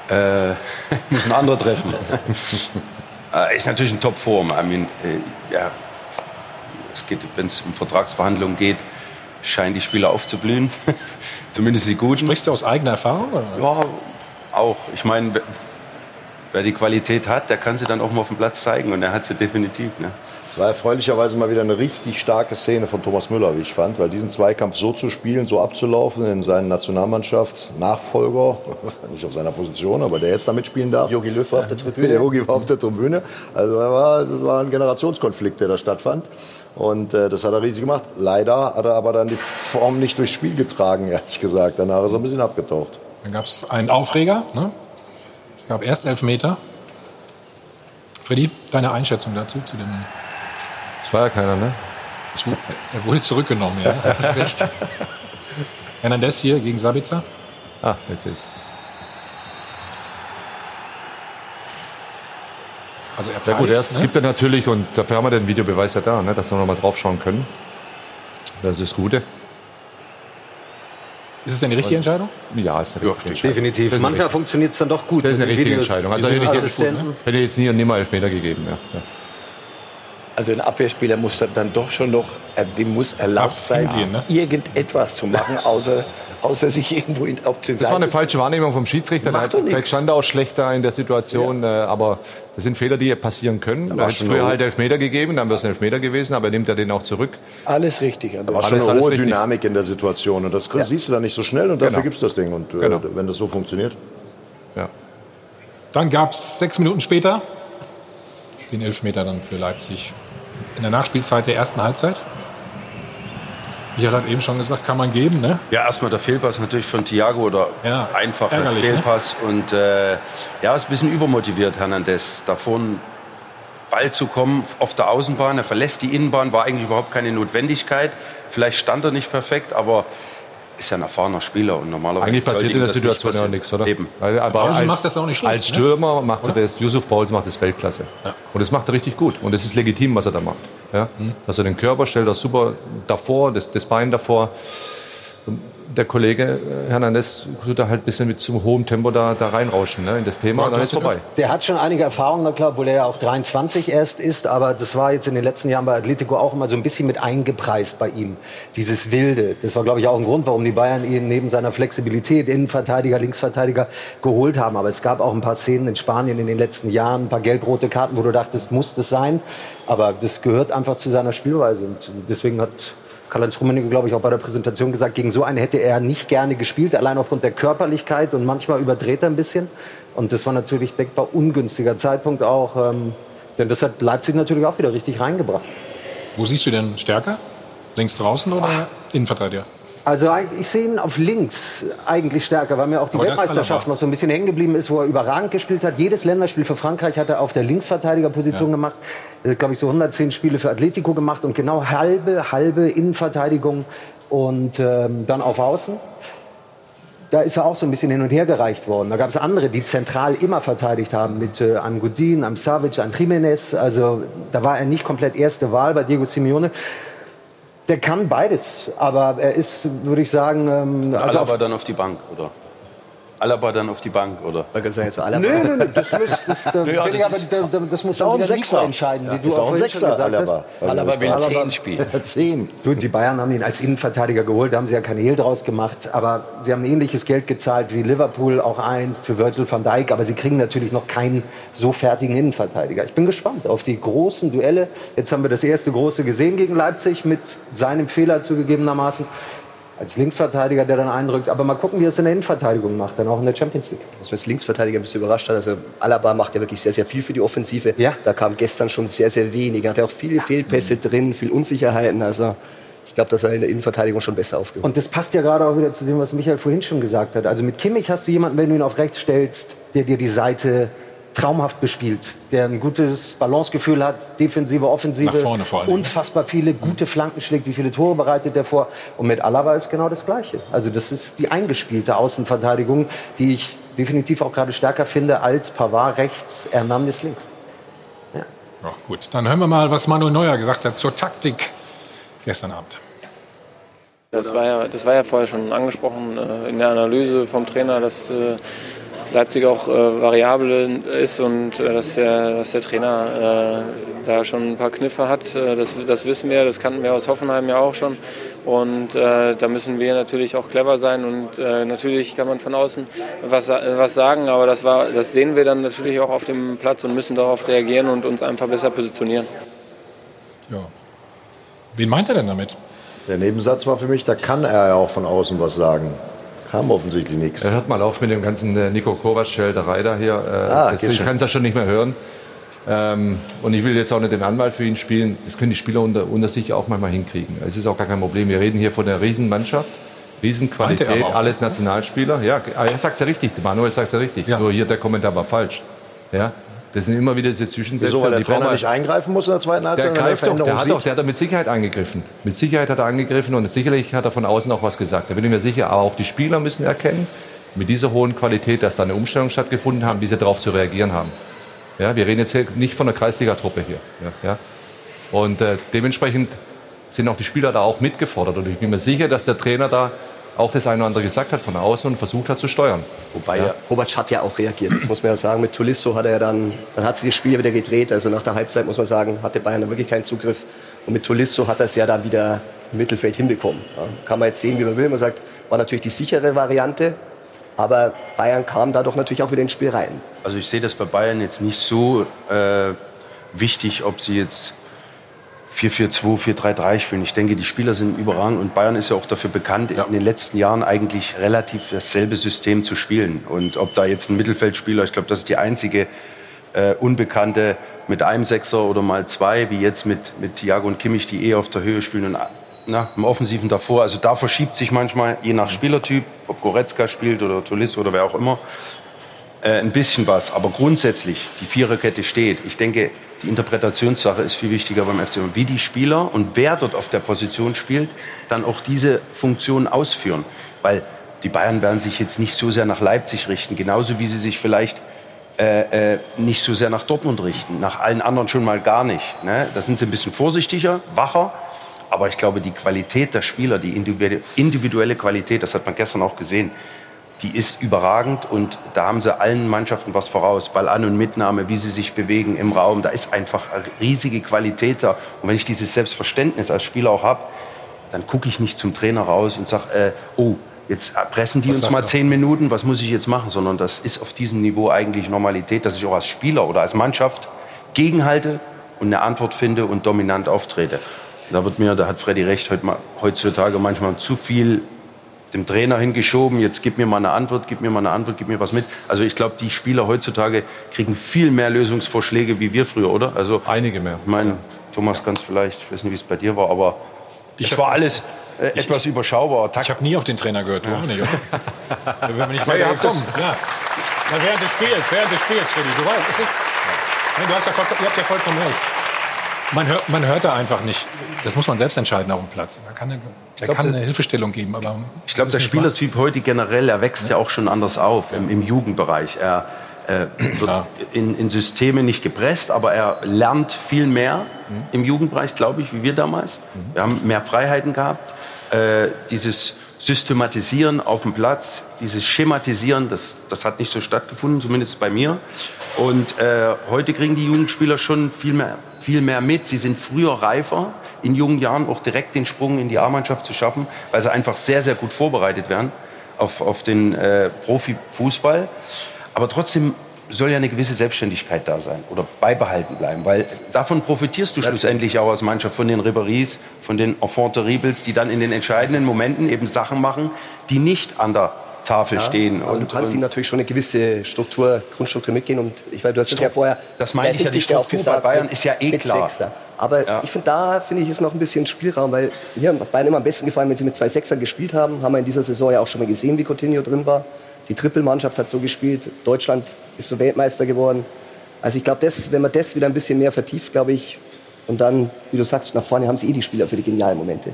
Äh, *laughs* muss ein anderer treffen. *laughs* äh, ist natürlich in Topform. I mean, äh, ja, es geht, wenn es um Vertragsverhandlungen geht, scheinen die Spieler aufzublühen. *laughs* Zumindest die guten. Sprichst du aus eigener Erfahrung? Oder? Ja, auch. Ich meine, wer die Qualität hat, der kann sie dann auch mal auf dem Platz zeigen und er hat sie definitiv. Ne? War erfreulicherweise mal wieder eine richtig starke Szene von Thomas Müller, wie ich fand, weil diesen Zweikampf so zu spielen, so abzulaufen in seinen Nationalmannschaftsnachfolger, *laughs* nicht auf seiner Position, aber der jetzt da mitspielen darf. Jogi Löw war auf der *laughs* Tribüne. Der Jogi war auf der Tribüne. Also das war, das war ein Generationskonflikt, der da stattfand. Und äh, das hat er riesig gemacht. Leider hat er aber dann die Form nicht durchs Spiel getragen, *laughs* ehrlich gesagt. Danach ist er ein bisschen abgetaucht. Dann gab es einen Aufreger. Ne? Es gab erst elf Meter. Freddy, deine Einschätzung dazu, zu dem das war ja keiner, ne? Er wurde zurückgenommen, ja. *laughs* Hast recht. Hernandez hier gegen Sabitzer. Ah, jetzt ist Also er Sehr gut, erst ne? gibt er natürlich, und dafür haben wir den Videobeweis ja da, ne, dass wir noch mal drauf schauen können. Das ist das Gute. Ist es denn die richtige Entscheidung? Ja, ist eine richtige ja, Definitiv. Manchmal funktioniert es dann doch gut. Das ist eine richtige Entscheidung. Also hätte ich, jetzt, hätte ich jetzt nie und nimmer Elfmeter gegeben. Ja. Ja. Also ein Abwehrspieler muss dann doch schon noch, äh, dem muss erlaubt sein, gehen, ne? irgendetwas zu machen, *laughs* außer, außer sich irgendwo auf zu Das war eine falsche Wahrnehmung vom Schiedsrichter. Macht der vielleicht stand er auch schlechter in der Situation, ja. äh, aber das sind Fehler, die passieren können. Da hätte früher halt Elfmeter gegeben, dann wäre es ein Elfmeter gewesen, aber nimmt er den auch zurück. Alles richtig. Da war schon eine hohe Dynamik in der Situation und das ja. siehst du dann nicht so schnell und dafür genau. gibt es das Ding. Und äh, genau. wenn das so funktioniert. Ja. Dann gab es sechs Minuten später den Elfmeter dann für Leipzig in der Nachspielzeit der ersten Halbzeit? Michael hat eben schon gesagt, kann man geben, ne? Ja, erstmal der Fehlpass natürlich von Thiago oder Ja, einfacher ne? Fehlpass. Und äh, ja, ist ein bisschen übermotiviert, Hernandez. Da vorne Ball zu kommen auf der Außenbahn. Er verlässt die Innenbahn, war eigentlich überhaupt keine Notwendigkeit. Vielleicht stand er nicht perfekt, aber ist ja ein erfahrener Spieler und normalerweise Eigentlich passiert in der Situation ja passieren. nichts, oder? Eben. Weil, aber Paulsen als, macht das auch nicht schlecht, Als ne? Stürmer macht er Oder? das, Yusuf Pauls macht das Weltklasse. Und das macht er richtig gut. Und das ist legitim, was er da macht. Ja? Mhm. Dass er den Körper stellt, das super davor, das, das Bein davor. Der Kollege äh, Hernandez tut da halt ein bisschen mit zum hohem Tempo da, da reinrauschen ne, in das Thema und dann ist vorbei. Der hat schon einige Erfahrungen, na klar, obwohl er ja auch 23 erst ist, aber das war jetzt in den letzten Jahren bei Atletico auch immer so ein bisschen mit eingepreist bei ihm. Dieses Wilde, das war, glaube ich, auch ein Grund, warum die Bayern ihn neben seiner Flexibilität, Innenverteidiger, Linksverteidiger, geholt haben. Aber es gab auch ein paar Szenen in Spanien in den letzten Jahren, ein paar gelb-rote Karten, wo du dachtest, muss das sein. Aber das gehört einfach zu seiner Spielweise. Und deswegen hat Karl-Heinz Rummenigge, glaube ich, auch bei der Präsentation gesagt, gegen so einen hätte er nicht gerne gespielt, allein aufgrund der Körperlichkeit und manchmal überdreht er ein bisschen. Und das war natürlich denkbar ungünstiger Zeitpunkt auch, ähm, denn das hat Leipzig natürlich auch wieder richtig reingebracht. Wo siehst du denn stärker? Links draußen oder Innenverteidiger? Also ich sehe ihn auf links eigentlich stärker, weil mir auch die Aber Weltmeisterschaft noch so ein bisschen hängen geblieben ist, wo er überragend gespielt hat. Jedes Länderspiel für Frankreich hat er auf der Linksverteidigerposition gemacht. Hat, glaube ich, so 110 Spiele für Atletico gemacht und genau halbe, halbe Innenverteidigung und ähm, dann auf Außen. Da ist er auch so ein bisschen hin und her gereicht worden. Da gab es andere, die zentral immer verteidigt haben, mit äh, einem Godin, einem Savic, einem Jiménez. Also da war er nicht komplett erste Wahl bei Diego Simeone. Der kann beides, aber er ist, würde ich sagen, ähm, also Alaba auf, dann auf die Bank, oder? Alaba dann auf die Bank, oder? Man kann sagen, so Alaba. Nö, nö, nö, das, muss, das, da *laughs* Ja, bin ich das aber, da, das muss dann ein wieder Nico entscheiden, wie du ist auch ein Sechser, gesagt Alaba. hast. Alaba will Alaba- 10 spielen. *laughs* Zehn. Du, die Bayern haben ihn als Innenverteidiger geholt, da haben sie ja kein Hehl draus gemacht, aber sie haben ähnliches Geld gezahlt wie Liverpool auch einst für Virgil van Dijk, aber sie kriegen natürlich noch keinen so fertigen Innenverteidiger. Ich bin gespannt auf die großen Duelle. Jetzt haben wir das erste große gesehen gegen Leipzig mit seinem Fehler zugegebenermaßen als Linksverteidiger, der dann eindrückt. Aber mal gucken, wie er es in der Innenverteidigung macht, dann auch in der Champions League. Was mich als Linksverteidiger ein bisschen überrascht hat, also Alaba macht ja wirklich sehr, sehr viel für die Offensive. Ja. Da kam gestern schon sehr, sehr wenig. Er hatte auch viele Fehlpässe drin, viel Unsicherheiten. Also ich glaube, dass er in der Innenverteidigung schon besser aufgehoben Und das passt ja gerade auch wieder zu dem, was Michael vorhin schon gesagt hat. Also mit Kimmich hast du jemanden, wenn du ihn auf rechts stellst, der dir die Seite traumhaft bespielt, der ein gutes Balancegefühl hat, defensive, offensive, Nach vorne vor allem. unfassbar viele gute Flanken schlägt, wie viele Tore bereitet er vor. Und mit Alaba ist genau das Gleiche. Also das ist die eingespielte Außenverteidigung, die ich definitiv auch gerade stärker finde als Pavard rechts, Hernandez links. Ja, gut, dann hören wir mal, was Manuel Neuer gesagt hat zur Taktik gestern Abend. Das war ja, das war ja vorher schon angesprochen äh, in der Analyse vom Trainer, dass äh, Leipzig auch äh, variabel ist und äh, dass, der, dass der Trainer äh, da schon ein paar Kniffe hat. Äh, das, das wissen wir, das kannten wir aus Hoffenheim ja auch schon. Und äh, da müssen wir natürlich auch clever sein und äh, natürlich kann man von außen was, was sagen, aber das, war, das sehen wir dann natürlich auch auf dem Platz und müssen darauf reagieren und uns einfach besser positionieren. Ja. Wen meint er denn damit? Der Nebensatz war für mich, da kann er ja auch von außen was sagen. Kam offensichtlich nichts. Er hört mal auf mit dem ganzen äh, Nico Kovac-Schelterei da hier. Äh, Ah, das, ich kann es ja schon nicht mehr hören. Ähm, und ich will jetzt auch nicht den Anwalt für ihn spielen. Das können die Spieler unter, unter sich auch manchmal hinkriegen. Es ist auch gar kein Problem. Wir reden hier von einer Riesenmannschaft. Riesenqualität, alles Nationalspieler. Ja, er sagt es ja richtig. Manuel sagt es ja richtig. Ja. Nur hier der Kommentar war falsch. Ja, das sind immer wieder diese Zwischensätze. Wieso, weil der Trainer nicht eingreifen muss in der zweiten der Halbzeit? er eine greift doch, der hat doch, der hat da mit Sicherheit angegriffen. Mit Sicherheit hat er angegriffen und sicherlich hat er von außen auch was gesagt. Da bin ich mir sicher. Aber auch die Spieler müssen erkennen, mit dieser hohen Qualität, dass da eine Umstellung stattgefunden haben, wie sie darauf zu reagieren haben. Ja, wir reden jetzt hier nicht von einer Kreisligatruppe hier. Ja, ja. Und äh, dementsprechend sind auch die Spieler da auch mitgefordert. Und ich bin mir sicher, dass der Trainer da auch das eine oder andere gesagt hat von außen und versucht hat zu steuern. Wobei Ja. Kovac hat ja auch reagiert, das muss man ja sagen. Mit Tolisso hat er ja dann, dann hat sich das Spiel wieder gedreht. Also nach der Halbzeit muss man sagen, hatte Bayern dann wirklich keinen Zugriff. Und mit Tolisso hat er es ja dann wieder im Mittelfeld hinbekommen. Ja, kann man jetzt sehen, wie man will. Man sagt, war natürlich die sichere Variante. Aber Bayern kam dadurch natürlich auch wieder ins Spiel rein. Also ich sehe das bei Bayern jetzt nicht so äh, wichtig, ob sie jetzt 4-4-2, 4-3-3 spielen. Ich denke, die Spieler sind überragend und Bayern ist ja auch dafür bekannt, in den letzten Jahren eigentlich relativ dasselbe System zu spielen. Und ob da jetzt ein Mittelfeldspieler, ich glaube, das ist die einzige äh, Unbekannte mit einem Sechser oder mal zwei, wie jetzt mit, mit Thiago und Kimmich, die eh auf der Höhe spielen und na, im Offensiven davor. Also da verschiebt sich manchmal, je nach Spielertyp, ob Goretzka spielt oder Tolisso oder wer auch immer, äh, ein bisschen was. Aber grundsätzlich, die Viererkette steht. Ich denke, die Interpretationssache ist viel wichtiger beim FC. Wie die Spieler und wer dort auf der Position spielt, dann auch diese Funktion ausführen. Weil die Bayern werden sich jetzt nicht so sehr nach Leipzig richten, genauso wie sie sich vielleicht äh, äh, nicht so sehr nach Dortmund richten. Nach allen anderen schon mal gar nicht. Ne? Da sind sie ein bisschen vorsichtiger, wacher. Aber ich glaube, die Qualität der Spieler, die individuelle Qualität, das hat man gestern auch gesehen, die ist überragend und da haben sie allen Mannschaften was voraus. Ball an und Mitnahme, wie sie sich bewegen im Raum, da ist einfach riesige Qualität da. Und wenn ich dieses Selbstverständnis als Spieler auch habe, dann gucke ich nicht zum Trainer raus und sage, äh, oh, jetzt pressen die was uns mal zehn Minuten, was muss ich jetzt machen? Sondern das ist auf diesem Niveau eigentlich Normalität, dass ich auch als Spieler oder als Mannschaft gegenhalte und eine Antwort finde und dominant auftrete. Da wird mir, da hat Freddy recht, heutzutage manchmal zu viel dem Trainer hingeschoben, jetzt gib mir mal eine Antwort, gib mir mal eine Antwort, gib mir was mit. Also ich glaube, die Spieler heutzutage kriegen viel mehr Lösungsvorschläge wie wir früher, oder? Also einige mehr. Ich meine, Thomas ganz vielleicht, ich weiß nicht, wie es bei dir war, aber ich es war alles äh, etwas ich, überschaubar. Ich habe nie auf den Trainer gehört, du ja. auch nicht, oder? *laughs* Wenn man nicht ja, ja, komm, ja. Na, während des Spiels, während des Spiels, Freddy. Du, weißt, es ist, du hast ja, ihr habt ja vollkommen recht. Man hört, man hört da einfach nicht. Das muss man selbst entscheiden auf dem Platz. Da kann, er kann eine Hilfestellung geben. Aber ich glaube, der Spielertyp heute generell, er wächst ja, ja auch schon anders auf im, im Jugendbereich. Er äh, wird in, in, Systeme nicht gepresst, aber er lernt viel mehr mhm. im Jugendbereich, glaube ich, wie wir damals. Mhm. Wir haben mehr Freiheiten gehabt. Äh, dieses Systematisieren auf dem Platz, dieses Schematisieren, das, das hat nicht so stattgefunden, zumindest bei mir. Und äh, heute kriegen die Jugendspieler schon viel mehr viel mehr mit. Sie sind früher reifer, in jungen Jahren auch direkt den Sprung in die A-Mannschaft zu schaffen, weil sie einfach sehr, sehr gut vorbereitet werden auf, auf den äh, Profifußball. Aber trotzdem soll ja eine gewisse Selbstständigkeit da sein oder beibehalten bleiben, weil davon profitierst du schlussendlich auch als Mannschaft von den Ribéries, von den Enfants terribles, die dann in den entscheidenden Momenten eben Sachen machen, die nicht an der Tafel ja, stehen. Und, du kannst ihnen natürlich schon eine gewisse Struktur, Grundstruktur mitgehen. Und ich weiß, du hast das ja vorher. Das meine ich ja, die Struktur auch gesagt, bei Bayern ist ja eh klar. Sechser. Aber ja. ich finde, da finde ich, ist noch ein bisschen Spielraum, weil mir hat Bayern immer am besten gefallen, wenn sie mit zwei Sechsern gespielt haben. Haben wir in dieser Saison ja auch schon mal gesehen, wie Coutinho drin war. Die Trippelmannschaft hat so gespielt. Deutschland ist so Weltmeister geworden. Also ich glaube, wenn man das wieder ein bisschen mehr vertieft, glaube ich, und dann, wie du sagst, nach vorne haben sie eh die Spieler für die genialen Momente.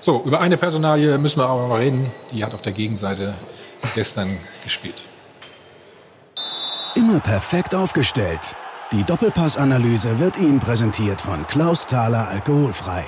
So, über eine Personalie müssen wir aber mal reden. Die hat auf der Gegenseite gestern gespielt. Immer perfekt aufgestellt. Die Doppelpassanalyse wird Ihnen präsentiert von Klaus Thaler Alkoholfrei.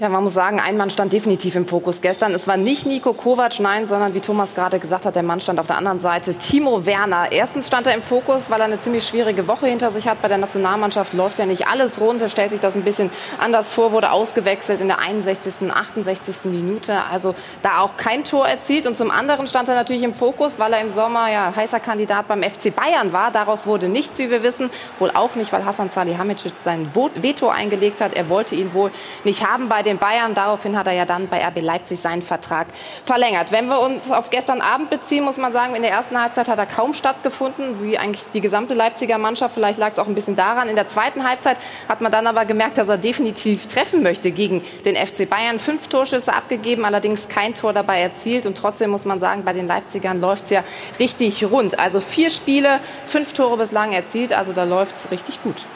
Ja, man muss sagen, ein Mann stand definitiv im Fokus gestern. Es war nicht Nico Kovac, nein, sondern wie Thomas gerade gesagt hat, der Mann stand auf der anderen Seite. Timo Werner. Erstens stand er im Fokus, weil er eine ziemlich schwierige Woche hinter sich hat. Bei der Nationalmannschaft läuft ja nicht alles rund. Er stellt sich das ein bisschen anders vor, wurde ausgewechselt in der 61., 68. Minute. Also da auch kein Tor erzielt. Und zum anderen stand er natürlich im Fokus, weil er im Sommer ja heißer Kandidat beim FC Bayern war. Daraus wurde nichts, wie wir wissen. Wohl auch nicht, weil Hassan Salihamidzic sein Veto eingelegt hat. Er wollte ihn wohl nicht haben bei den Bayern. Daraufhin hat er ja dann bei RB Leipzig seinen Vertrag verlängert. Wenn wir uns auf gestern Abend beziehen, muss man sagen, in der ersten Halbzeit hat er kaum stattgefunden, wie eigentlich die gesamte Leipziger Mannschaft. Vielleicht lag es auch ein bisschen daran. In der zweiten Halbzeit hat man dann aber gemerkt, dass er definitiv treffen möchte gegen den FC Bayern. Fünf Torschüsse abgegeben, allerdings kein Tor dabei erzielt. Und trotzdem muss man sagen, bei den Leipzigern läuft es ja richtig rund. Also vier Spiele, fünf Tore bislang erzielt. Also da läuft es richtig gut.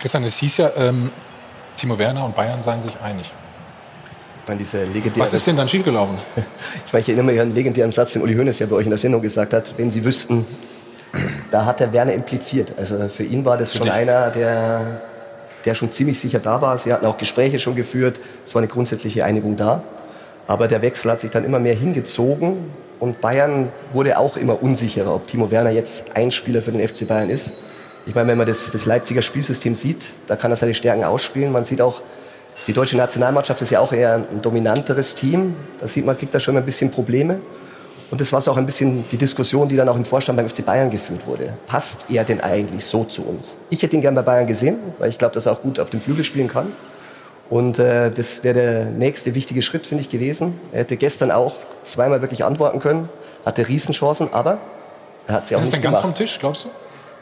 Christian, es hieß ja, ähm, Timo Werner und Bayern seien sich einig. Was ist denn dann schiefgelaufen? *laughs* ich, erinnere mich an einen legendären Satz, den Uli Hoeneß ja bei euch in der Sendung gesagt hat. Wenn Sie wüssten, da hat der Werner impliziert. Also für ihn war das schon einer, der, der schon ziemlich sicher da war. Sie hatten auch Gespräche schon geführt. Es war eine grundsätzliche Einigung da. Aber der Wechsel hat sich dann immer mehr hingezogen. Und Bayern wurde auch immer unsicherer, ob Timo Werner jetzt ein Spieler für den FC Bayern ist. Ich meine, wenn man das, das Leipziger Spielsystem sieht, da kann er seine Stärken ausspielen. Man sieht auch, die deutsche Nationalmannschaft ist ja auch eher ein dominanteres Team. Da sieht man, kriegt da schon ein bisschen Probleme. Und das war so auch ein bisschen die Diskussion, die dann auch im Vorstand beim FC Bayern geführt wurde. Passt er denn eigentlich so zu uns? Ich hätte ihn gern bei Bayern gesehen, weil ich glaube, dass er auch gut auf dem Flügel spielen kann. Und äh, das wäre der nächste wichtige Schritt, finde ich, gewesen. Er hätte gestern auch zweimal wirklich antworten können, hatte Riesenchancen, aber Er hat sie auch Ist nicht denn ganz gemacht. vom Tisch, glaubst du?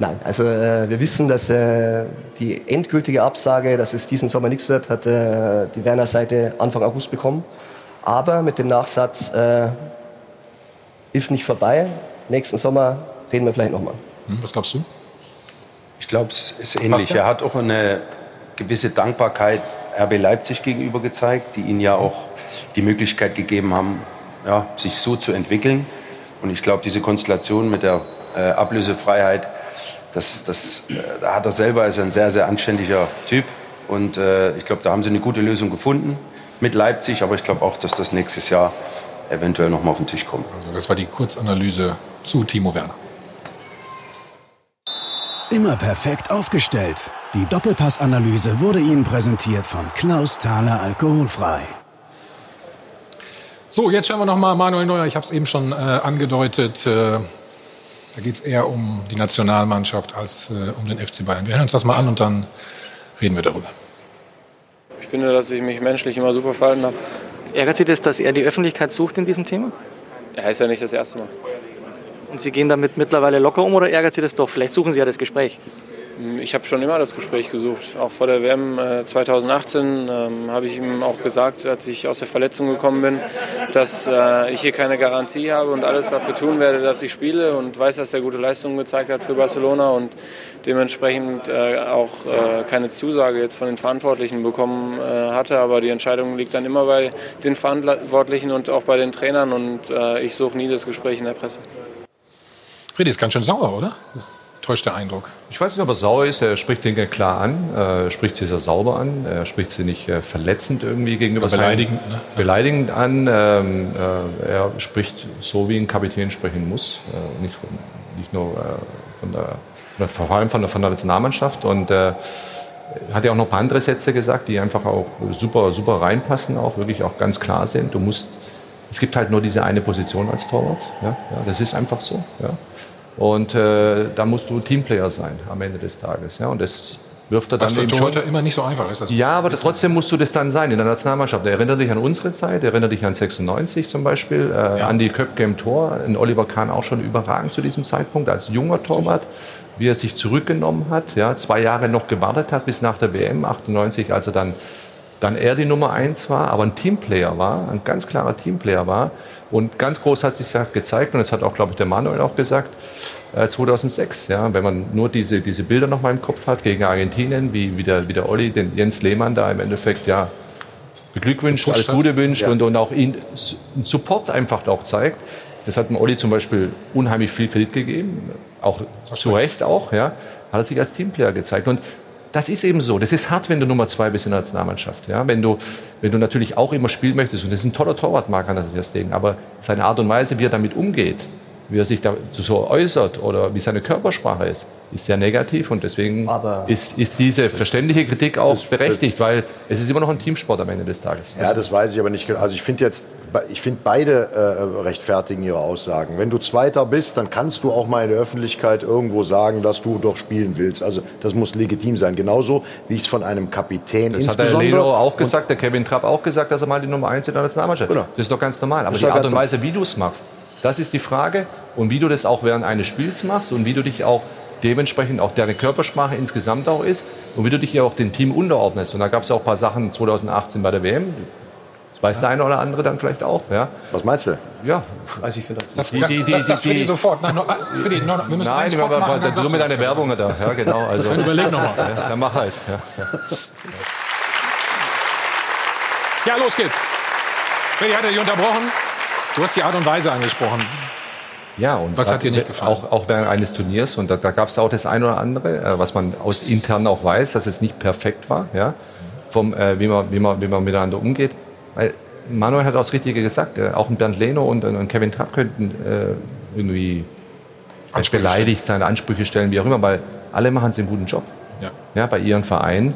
Nein, also äh, wir wissen, dass äh, die endgültige Absage, dass es diesen Sommer nichts wird, hat äh, die Werner Seite Anfang August bekommen. Aber mit dem Nachsatz äh, ist nicht vorbei. Nächsten Sommer reden wir vielleicht nochmal. Hm, was glaubst du? Ich glaube, es ist ähnlich. Er hat auch eine gewisse Dankbarkeit RB Leipzig gegenüber gezeigt, die ihm ja auch die Möglichkeit gegeben haben, ja, sich so zu entwickeln. Und ich glaube, diese Konstellation mit der äh, Ablösefreiheit, das, das, äh, da hat er selber ist ein sehr, sehr anständiger Typ. Und äh, ich glaube, da haben sie eine gute Lösung gefunden mit Leipzig. Aber ich glaube auch, dass das nächstes Jahr eventuell noch mal auf den Tisch kommt. Also das war die Kurzanalyse zu Timo Werner. Immer perfekt aufgestellt. Die Doppelpassanalyse wurde Ihnen präsentiert von Klaus Thaler Alkoholfrei. So, jetzt schauen wir noch mal Manuel Neuer. Ich habe es eben schon äh, angedeutet. Äh, da geht es eher um die Nationalmannschaft als äh, um den FC Bayern. Wir hören uns das mal an und dann reden wir darüber. Ich finde, dass ich mich menschlich immer super verhalten habe. Ärgert Sie das, dass er die Öffentlichkeit sucht in diesem Thema? Er ist ja nicht das erste Mal. Und Sie gehen damit mittlerweile locker um oder ärgert Sie das doch? Vielleicht suchen Sie ja das Gespräch. Ich habe schon immer das Gespräch gesucht. Auch vor der WM äh, 2018 ähm, habe ich ihm auch gesagt, als ich aus der Verletzung gekommen bin, dass äh, ich hier keine Garantie habe und alles dafür tun werde, dass ich spiele und weiß, dass er gute Leistungen gezeigt hat für Barcelona und dementsprechend äh, auch äh, keine Zusage jetzt von den Verantwortlichen bekommen äh, hatte. Aber die Entscheidung liegt dann immer bei den Verantwortlichen und auch bei den Trainern und äh, ich suche nie das Gespräch in der Presse. Friedi ist ganz schön sauer, oder? Täuscht der Eindruck. Ich weiß nicht, ob er sauer ist. Er spricht Dinge klar an, äh, spricht sie sehr sauber an. Er spricht sie nicht äh, verletzend irgendwie gegenüber Aber beleidigend, seinen- ne? beleidigend an. Ähm, äh, er spricht so, wie ein Kapitän sprechen muss. Äh, nicht, von, nicht nur von der, vor allem von der, von der Nationalmannschaft. Und hat ja auch noch ein paar andere Sätze gesagt, die einfach auch super, super reinpassen, auch wirklich auch ganz klar sind. Du musst, es gibt halt nur diese eine Position als Torwart. Ja, ja das ist einfach so. Ja. Und äh, da musst du Teamplayer sein am Ende des Tages. Ja. Und das wirft er Was dann für eben schon. Immer nicht so einfach ist. Das Ja, aber das, trotzdem musst du das dann sein in der Nationalmannschaft. Erinnere dich an unsere Zeit, erinnere dich an 96 zum Beispiel, äh, an die Köpke im Tor, ein Oliver Kahn auch schon überragend zu diesem Zeitpunkt als junger Torwart, wie er sich zurückgenommen hat, ja, zwei Jahre noch gewartet hat bis nach der WM 98, als er dann dann er die Nummer eins war, aber ein Teamplayer war, ein ganz klarer Teamplayer war. Und ganz groß hat sich ja gezeigt, und das hat auch, glaube ich, der Manuel auch gesagt, äh, 2006, ja, wenn man nur diese, diese Bilder noch mal im Kopf hat gegen Argentinien, wie, wie, der, wie der Olli den Jens Lehmann da im Endeffekt ja beglückwünscht, alles. Gute wünscht Ja. und, und auch ihn Support einfach auch zeigt. Das hat dem Olli zum Beispiel unheimlich viel Kredit gegeben, auch zu Recht auch, ja, hat er sich als Teamplayer gezeigt. Und das ist eben so. Das ist hart, wenn du Nummer zwei bist in der Nationalmannschaft. Ja? Wenn, du, wenn du natürlich auch immer spielen möchtest. Und das ist ein toller Torwart, Marc Andreas Degen. Aber seine Art und Weise, wie er damit umgeht, wie er sich da so äußert oder wie seine Körpersprache ist, ist sehr negativ. Und deswegen ist, ist diese verständliche Kritik auch berechtigt, weil es ist immer noch ein Teamsport am Ende des Tages. Ja, das weiß ich aber nicht genau. Also ich finde jetzt, ich finde beide äh, rechtfertigen ihre Aussagen. Wenn du Zweiter bist, dann kannst du auch mal in der Öffentlichkeit irgendwo sagen, dass du doch spielen willst. Also das muss legitim sein. Genauso wie ich es von einem Kapitän Das hat der insbesondere Leno auch gesagt, der Kevin Trapp auch gesagt, dass er mal die Nummer 1 in der Nationalmannschaft Genau. Das ist doch ganz normal. Aber Das die Art und Weise, wie du es machst, das ist die Frage. Und wie du das auch während eines Spiels machst und wie du dich auch dementsprechend auch deine Körpersprache insgesamt auch ist und wie du dich ja auch dem Team unterordnest. Und da gab es ja auch ein paar Sachen 2018 bei der WM. Das weiß der eine oder andere dann vielleicht auch. Ja. Was meinst du? Ja. Also ich finde das, Das, Die- das, die- die- das sagt die- Friedi sofort. Nein, noch, wir müssen Nein, einen Spot machen. dann sagst mit deiner. Werbung da. Ja, genau. Also, Dann überleg noch mal. Ja, dann mach halt. Ja. Ja, los geht's. Friedi hat er dich unterbrochen. Du hast die Art und Weise angesprochen. Ja, und Was hat dir nicht gefallen? Auch, auch während eines Turniers. Und da, da gab es auch das eine oder andere, äh, was man aus intern auch weiß, dass es nicht perfekt war, ja, vom, äh, wie, man, wie, man, wie man miteinander umgeht. Weil Manuel hat auch das Richtige gesagt. Äh, auch ein Bernd Leno und, ein- Kevin Trapp könnten äh, irgendwie beleidigt sein, Ansprüche stellen, wie auch immer, weil alle machen sie einen guten Job Ja. ja, bei ihren Vereinen.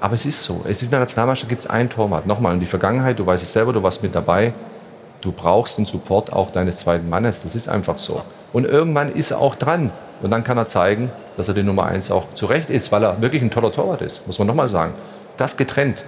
Aber es ist so. Es ist in der Nationalmannschaft gibt es einen Torwart. Nochmal, und die Vergangenheit, du weißt es selber, du warst mit dabei. Du brauchst den Support auch deines zweiten Mannes. Das ist einfach so. Und irgendwann ist er auch dran. Und dann kann er zeigen, dass er die Nummer eins auch zurecht ist, weil er wirklich ein toller Torwart ist. Muss man nochmal sagen. Das getrennt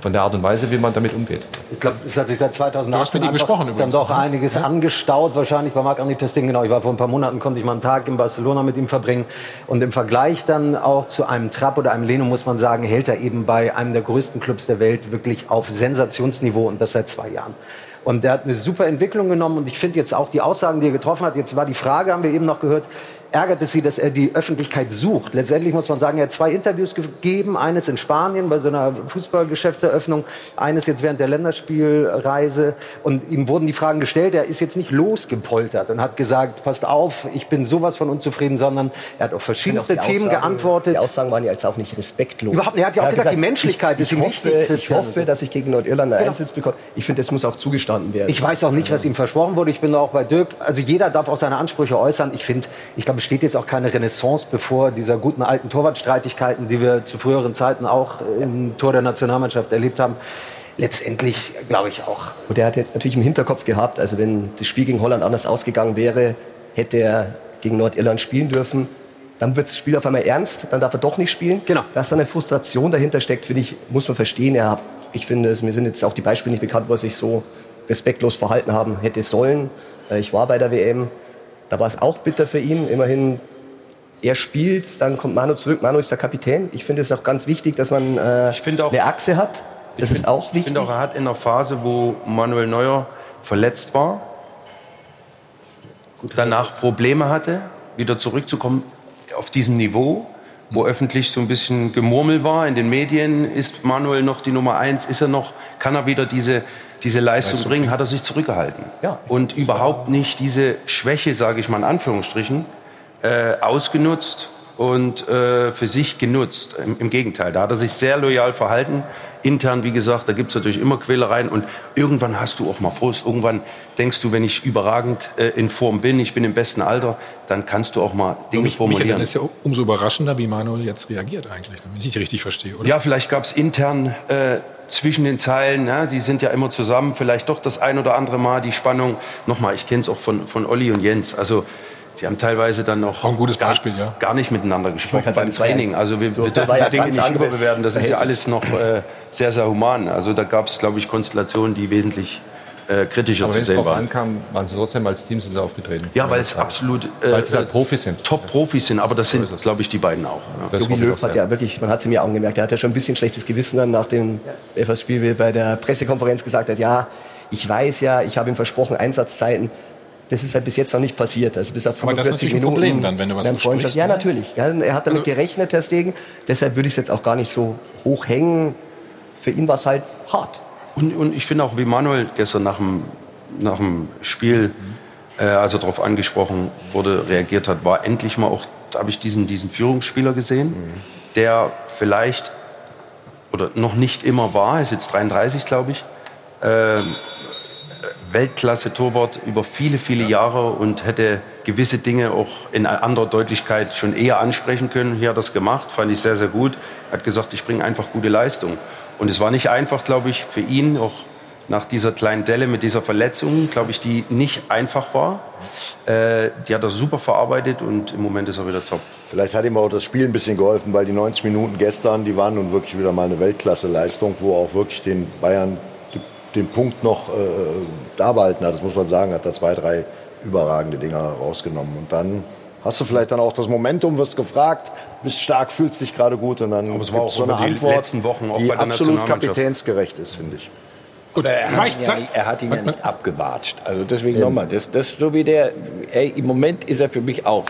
von der Art und Weise, wie man damit umgeht. Ich glaube, es hat sich seit 2008 Du hast mit ihm gesprochen dann übrigens, doch ne? einiges angestaut, wahrscheinlich bei Marc-André Testing. Genau, ich war vor ein paar Monaten, konnte ich mal einen Tag in Barcelona mit ihm verbringen. Und im Vergleich dann auch zu einem Trapp oder einem Leno, muss man sagen, hält er eben bei einem der größten Clubs der Welt wirklich auf Sensationsniveau und das seit zwei Jahren. Und der hat eine super Entwicklung genommen und ich finde jetzt auch die Aussagen, die er getroffen hat, jetzt war die Frage, haben wir eben noch gehört, ärgert es Sie, dass er die Öffentlichkeit sucht? Letztendlich muss man sagen, er hat zwei Interviews gegeben, eines in Spanien bei so einer Fußballgeschäftseröffnung, eines jetzt während der Länderspielreise und ihm wurden die Fragen gestellt, er ist jetzt nicht losgepoltert und hat gesagt, passt auf, ich bin sowas von unzufrieden, sondern er hat auf verschiedenste Ich auch Themen Aussagen- geantwortet. Die Aussagen waren ja jetzt auch nicht respektlos. Überhaupt nicht. Er hat ja auch gesagt, die Menschlichkeit ich, ist ihm ich wichtig, Hoffe, ich Christian. hoffe, dass ich gegen Nordirland einen Genau. Einsatz bekomme. Ich finde, das muss auch zugestanden werden. Ich weiß auch nicht, was ihm versprochen wurde. Ich bin da auch bei Dirk. Also jeder darf auch seine Ansprüche äußern. Ich finde, ich glaube, es steht jetzt auch keine Renaissance bevor dieser guten alten Torwartstreitigkeiten, die wir zu früheren Zeiten auch im Tor der Nationalmannschaft erlebt haben. Letztendlich glaube ich auch. Und er hat natürlich im Hinterkopf gehabt, also wenn das Spiel gegen Holland anders ausgegangen wäre, hätte er gegen Nordirland spielen dürfen. Dann wird das Spiel auf einmal ernst, dann darf er doch nicht spielen. Genau. Dass da eine Frustration dahinter steckt, finde ich, muss man verstehen. Er hat, ich finde, mir sind jetzt auch die Beispiele nicht bekannt, wo er sich so respektlos verhalten haben hätte sollen. Äh, Ich war bei der WM, da war es auch bitter für ihn. Immerhin, er spielt, dann kommt Manu zurück. Manu ist der Kapitän. Ich finde es auch ganz wichtig, dass man äh, auch- eine Achse hat. Das ist auch Ich wichtig. finde auch, er hat in der Phase, wo Manuel Neuer verletzt war, danach Probleme hatte, wieder zurückzukommen auf diesem Niveau, wo öffentlich so ein bisschen Gemurmel war in den Medien. Ist Manuel noch die Nummer eins? Ist er noch? Kann er wieder diese, diese Leistung bringen? Hat er sich zurückgehalten? Ja. Und überhaupt nicht diese Schwäche, sage ich mal in Anführungsstrichen, äh, ausgenutzt und äh, für sich genutzt. Im, Im Gegenteil, da hat er sich sehr loyal verhalten. Intern, wie gesagt, da gibt es natürlich immer Quälereien und irgendwann hast du auch mal Frust. Irgendwann denkst du, wenn ich überragend äh, in Form bin, ich bin im besten Alter, dann kannst du auch mal Dinge Mich, Michael, dann formulieren. ist ja umso überraschender, wie Manuel jetzt reagiert eigentlich, wenn ich dich richtig verstehe, oder? Ja, vielleicht gab es intern äh, zwischen den Zeilen, ja, die sind ja immer zusammen, vielleicht doch das ein oder andere Mal die Spannung. Nochmal, ich kenne es auch von, von Olli und Jens. Also die haben teilweise dann noch ein gutes gar, Beispiel, ja. gar nicht miteinander gesprochen beim sagen, Training. Also wir, wir *laughs* das dürfen ja die Dinge nicht überbewerten. Das ist ja alles noch äh, sehr, sehr human. Also da gab es, glaube ich, Konstellationen, die wesentlich äh, kritischer Aber zu wenn es sehen darauf waren. ankam, waren sie trotzdem als Team sind sie aufgetreten. Ja, weil es absolut äh, Weil sie halt Profis sind. Top-Profis sind. Aber das sind, glaube ich, die beiden auch. Ja. Jogi Löw hat ja wirklich, man hat es ihm ja angemerkt, er hat ja schon ein bisschen schlechtes Gewissen dann nach dem Spiel, wie er bei der Pressekonferenz gesagt hat, ja, ich weiß ja, ich habe ihm versprochen Einsatzzeiten. Das ist halt bis jetzt noch nicht passiert. Also bis auf Aber das ist 45 ein Minuten. Problem dann, wenn du was einem versprichst, Freundschaft- Ja, ne? natürlich. Ja, er hat damit Also- gerechnet, Herr Stegen. Deshalb würde ich es jetzt auch gar nicht so hoch hängen. Für ihn war es halt hart. Und, und ich finde auch, wie Manuel gestern nach dem, nach dem Spiel, äh, als er darauf angesprochen wurde, reagiert hat, war endlich mal auch, da habe ich diesen, diesen Führungsspieler gesehen, der vielleicht oder noch nicht immer war, ist jetzt 33, glaube ich, ähm, Weltklasse-Torwart über viele, viele Jahre und hätte gewisse Dinge auch in anderer Deutlichkeit schon eher ansprechen können. Hier hat er das gemacht, fand ich sehr, sehr gut. Er hat gesagt, ich bringe einfach gute Leistung. Und es war nicht einfach, glaube ich, für ihn, auch nach dieser kleinen Delle mit dieser Verletzung, glaube ich, die nicht einfach war. Äh, die hat er super verarbeitet und im Moment ist er wieder top. Vielleicht hat ihm auch das Spiel ein bisschen geholfen, weil die 90 Minuten gestern, die waren nun wirklich wieder mal eine Weltklasse-Leistung, wo auch wirklich den Bayern den Punkt noch äh, da behalten hat. Das muss man sagen, hat da zwei, drei überragende Dinger rausgenommen. Und dann hast du vielleicht dann auch das Momentum, wirst gefragt, bist stark, fühlst dich gerade gut und dann Aber es war auch so eine Antwort, letzten Wochen auch die bei der absolut kapitänsgerecht ist, finde ich. Gut, er, hat ja, nicht- er hat ihn ja nicht abgewatscht. Also deswegen nochmal, das, das so wie der, ey, im Moment ist er für mich auch,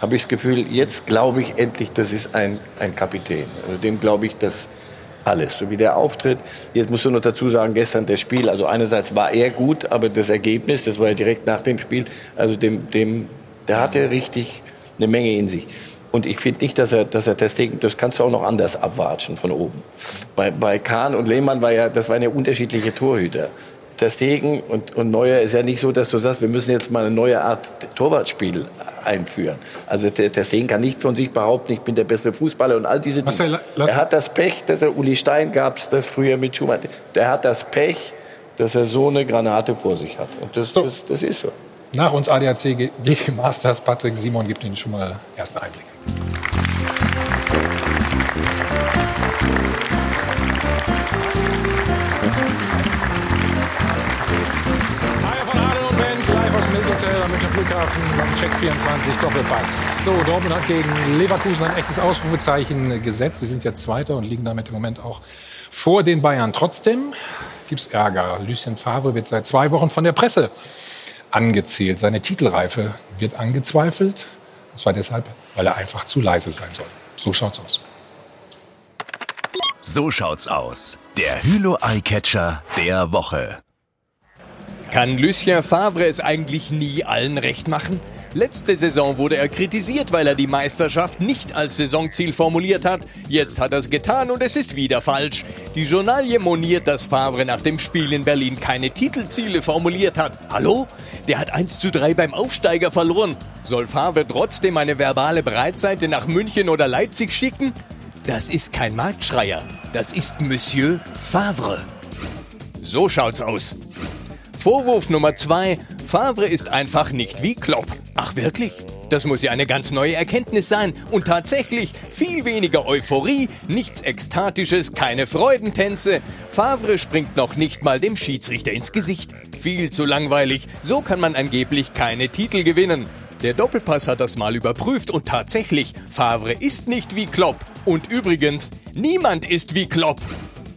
habe ich das Gefühl, jetzt glaube ich endlich, das ist ein, ein Kapitän. Also dem glaube ich das alles, so wie der auftritt. Jetzt musst du noch dazu sagen, gestern das Spiel, also einerseits war er gut, aber das Ergebnis, das war ja direkt nach dem Spiel, also dem, dem, der hatte richtig eine Menge in sich. Und ich finde nicht, dass er, dass er das Ding, das kannst du auch noch anders abwatschen von oben. Bei, bei Kahn und Lehmann war ja, das waren ja unterschiedliche Torhüter. Der Stegen und, und Neuer ist ja nicht so, dass du sagst, wir müssen jetzt mal eine neue Art Torwartspiel einführen. Also der, der Stegen kann nicht von sich behaupten, ich bin der bessere Fußballer und all diese Dinge. Er hat das Pech, dass er Uli Stein gab das früher mit Schumann. Der hat das Pech, dass er so eine Granate vor sich hat. Und das, So. das, das ist so. Nach uns ADAC GT Masters. Patrick Simon gibt Ihnen schon mal erste Einblicke. Flughafen Check 24 Doppelpass. So, Dortmund hat gegen Leverkusen ein echtes Ausrufezeichen gesetzt. Sie sind jetzt Zweiter und liegen damit im Moment auch vor den Bayern. Trotzdem gibt es Ärger. Lucien Favre wird seit zwei Wochen von der Presse angezählt. Seine Titelreife wird angezweifelt. Und zwar deshalb, weil er einfach zu leise sein soll. So schaut's aus. So schaut's aus. Der Hülo Eyecatcher der Woche. Kann Lucien Favre es eigentlich nie allen recht machen? Letzte Saison wurde er kritisiert, weil er die Meisterschaft nicht als Saisonziel formuliert hat. Jetzt hat er es getan und es ist wieder falsch. Die Journalie moniert, dass Favre nach dem Spiel in Berlin keine Titelziele formuliert hat. Hallo? Der hat 1 zu 3 beim Aufsteiger verloren. Soll Favre trotzdem eine verbale Breitseite nach München oder Leipzig schicken? Das ist kein Marktschreier. Das ist Monsieur Favre. So schaut's aus. Vorwurf Nummer zwei. Favre ist einfach nicht wie Klopp. Ach wirklich? Das muss ja eine ganz neue Erkenntnis sein. Und tatsächlich viel weniger Euphorie, nichts Ekstatisches, keine Freudentänze. Favre springt noch nicht mal dem Schiedsrichter ins Gesicht. Viel zu langweilig. So kann man angeblich keine Titel gewinnen. Der Doppelpass hat das mal überprüft und tatsächlich, Favre ist nicht wie Klopp. Und übrigens, niemand ist wie Klopp.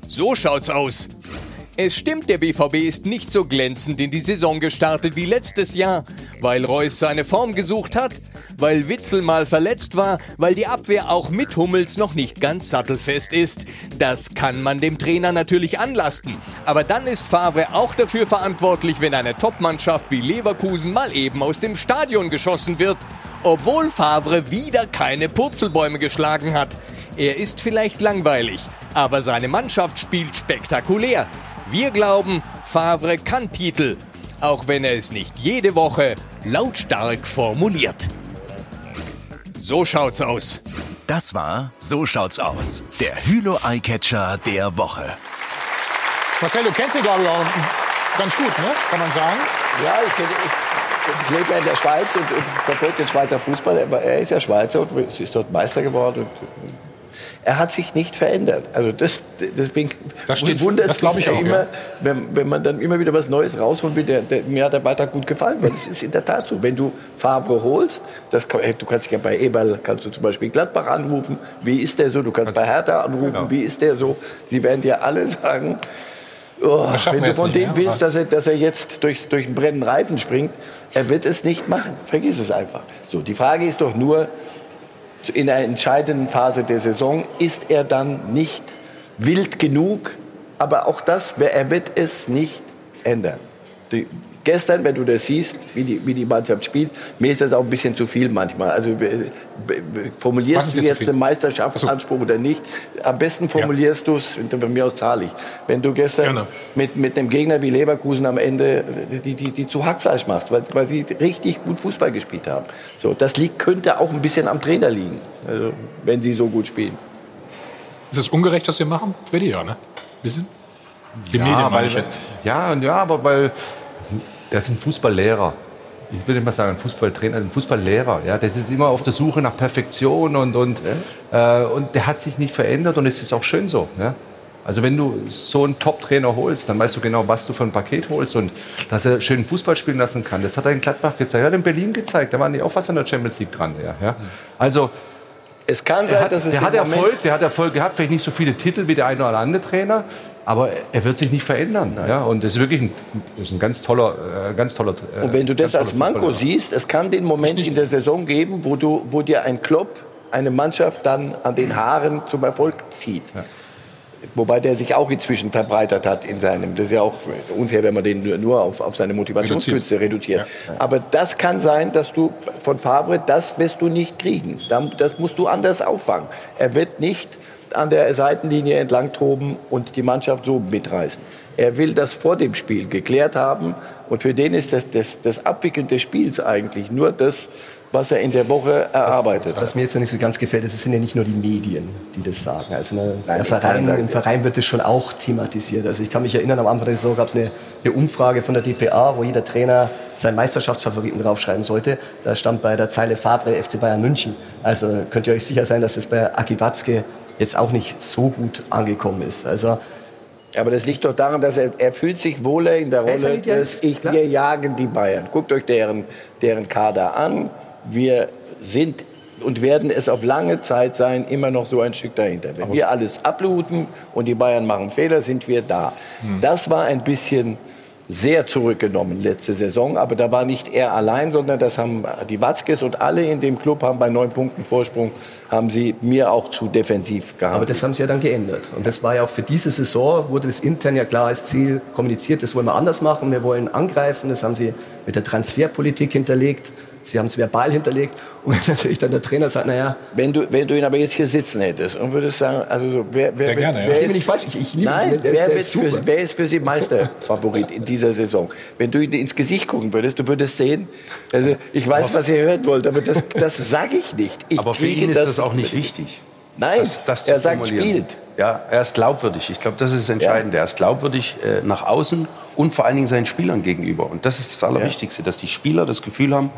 So schaut's aus. Es stimmt, der BVB ist nicht so glänzend in die Saison gestartet wie letztes Jahr, weil Reus seine Form gesucht hat, weil Witzel mal verletzt war, weil die Abwehr auch mit Hummels noch nicht ganz sattelfest ist. Das kann man dem Trainer natürlich anlasten. Aber dann ist Favre auch dafür verantwortlich, wenn eine Topmannschaft wie Leverkusen mal eben aus dem Stadion geschossen wird, obwohl Favre wieder keine Purzelbäume geschlagen hat. Er ist vielleicht langweilig, aber seine Mannschaft spielt spektakulär. Wir glauben, Favre kann Titel, auch wenn er es nicht jede Woche lautstark formuliert. So schaut's aus. Das war So schaut's aus. Der Hülo Eyecatcher der Woche. Marcel, du kennst ihn, glaube ich, auch ganz gut, ne? kann man sagen. Ja, ich, kenne, ich, ich lebe ja in der Schweiz und, und verfolge den Schweizer Fußball. Er, er ist ja Schweizer und ist dort Meister geworden. Und, er hat sich nicht verändert. Also das, deswegen Das steht- wundert das es mich auch, immer, ja. wenn, wenn man dann immer wieder was Neues rausholt. Der, der, mir hat der Beitrag gut gefallen, weil es ist in der Tat so. Wenn du Favre holst, das, du kannst ja bei Eberl, kannst du zum Beispiel Gladbach anrufen, wie ist der so? Du kannst bei Hertha anrufen, Genau. wie ist der so? Sie werden dir alle sagen, oh, Das wenn du von dem mehr, willst, dass er, dass er jetzt durch, durch einen brennenden Reifen springt, er wird es nicht machen. Vergiss es einfach. So, die Frage ist doch nur, in der entscheidenden Phase der Saison ist er dann nicht wild genug. Aber auch das, er wird es nicht ändern. Die, gestern, wenn du das siehst, wie die, wie die Mannschaft spielt, mir ist das auch ein bisschen zu viel manchmal. Also äh, Was formulierst du jetzt einen Meisterschaftsanspruch oder nicht? Am besten formulierst du es, bei mir aus zahle ich. Wenn du gestern Gerne. mit, mit einem Gegner wie Leverkusen am Ende äh, die, die, die zu Hackfleisch machst, weil, weil sie richtig gut Fußball gespielt haben. So, das liegt, könnte auch ein bisschen am Trainer liegen, also, wenn sie so gut spielen. Ist es ungerecht, was wir machen? Freddy, ja, ne? Bisschen? Die Medien meine weil, ich jetzt. ja, und ja, aber weil das sind Fußballlehrer. Ich will nicht mal sagen ein Fußballtrainer, ein Fußballlehrer. Ja, das ist immer auf der Suche nach Perfektion und, und, äh, und der hat sich nicht verändert und es ist auch schön so. Ja? Also wenn du so einen Top-Trainer holst, dann weißt du genau, was du für ein Paket holst und dass er schön Fußball spielen lassen kann. Das hat er in Gladbach gezeigt, er hat in Berlin gezeigt, da waren die auch fast an der Champions League dran. Ja, ja. Also Es kann der sein, hat, dass es der hat Erfolg, der hat Erfolg gehabt, vielleicht nicht so viele Titel wie der eine oder andere Trainer, aber er wird sich nicht verändern. Ja? Und das ist wirklich ein, ist ein ganz toller, äh, ganz toller. Äh, Und wenn du das als Manko Fußballer. siehst, es kann den Moment in der Saison geben, wo, du, wo dir ein Klopp eine Mannschaft dann an den Haaren zum Erfolg zieht. Wobei der sich auch inzwischen verbreitert hat in seinem. Das ist ja auch unfair, wenn man den nur- auf, auf seine Motivationskünste reduziert. Aber das kann sein, dass du von Favre, das wirst du nicht kriegen. Das musst du anders auffangen. Er wird nicht an der Seitenlinie entlang toben und die Mannschaft so mitreißen. Er will das vor dem Spiel geklärt haben. Und für den ist das, das, das Abwickeln des Spiels eigentlich nur das, was er in der Woche erarbeitet hat. Was mir jetzt noch nicht so ganz gefällt, ist, es sind ja nicht nur die Medien, die das sagen. Also ne, der im Verein, im er. Verein wird das schon auch thematisiert. Also ich kann mich erinnern, am Anfang der Saison gab es eine, eine Umfrage von der DPA, wo jeder Trainer seinen Meisterschaftsfavoriten draufschreiben sollte. Da stand bei der Zeile Fabre FC Bayern München. Also könnt ihr euch sicher sein, dass es bei Aki Watzke jetzt auch nicht so gut angekommen ist. Also Aber das liegt doch daran, dass er, er fühlt sich wohler in der Rolle nicht, ich, klar. wir jagen die Bayern. Guckt euch deren, deren Kader an. Wir sind und werden es auf lange Zeit sein, immer noch so ein Stück dahinter. Wenn wir alles abluten und die Bayern machen Fehler, sind wir da. Das war ein bisschen sehr zurückgenommen letzte Saison, aber da war nicht er allein, sondern das haben die Watzkes und alle in dem Club haben bei neun Punkten Vorsprung, haben sie mir auch zu defensiv gehabt. Aber das haben sie ja dann geändert. Und das war ja auch für diese Saison, wurde das intern ja klar als Ziel kommuniziert, das wollen wir anders machen, wir wollen angreifen, das haben sie mit der Transferpolitik hinterlegt, sie haben es verbal hinterlegt. Und wenn natürlich dann der Trainer sagt, naja, Wenn du, wenn du ihn aber jetzt hier sitzen hättest und würdest sagen, also so, wer, wer, Sehr gerne, ja. wer Versteh ist, nicht falsch, ich- ich liebe Nein, ihn, der ist- wer, der ist für, wer ist für Sie Meisterfavorit in dieser Saison? Wenn du ihn ins Gesicht gucken würdest, du würdest sehen, also ich weiß, was ihr hören wollt, aber das, das sage ich nicht. Ich Aber für ihn ist das auch nicht wichtig. Nein, das, das er sagt, spielt. Ja, er ist glaubwürdig. Ich glaube, das ist das Entscheidende. Er ist glaubwürdig äh, nach außen und vor allen Dingen seinen Spielern gegenüber. Und das ist das Allerwichtigste, dass die Spieler das Gefühl haben,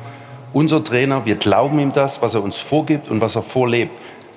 unser Trainer, wir glauben ihm das, was er uns vorgibt und was er vorlebt.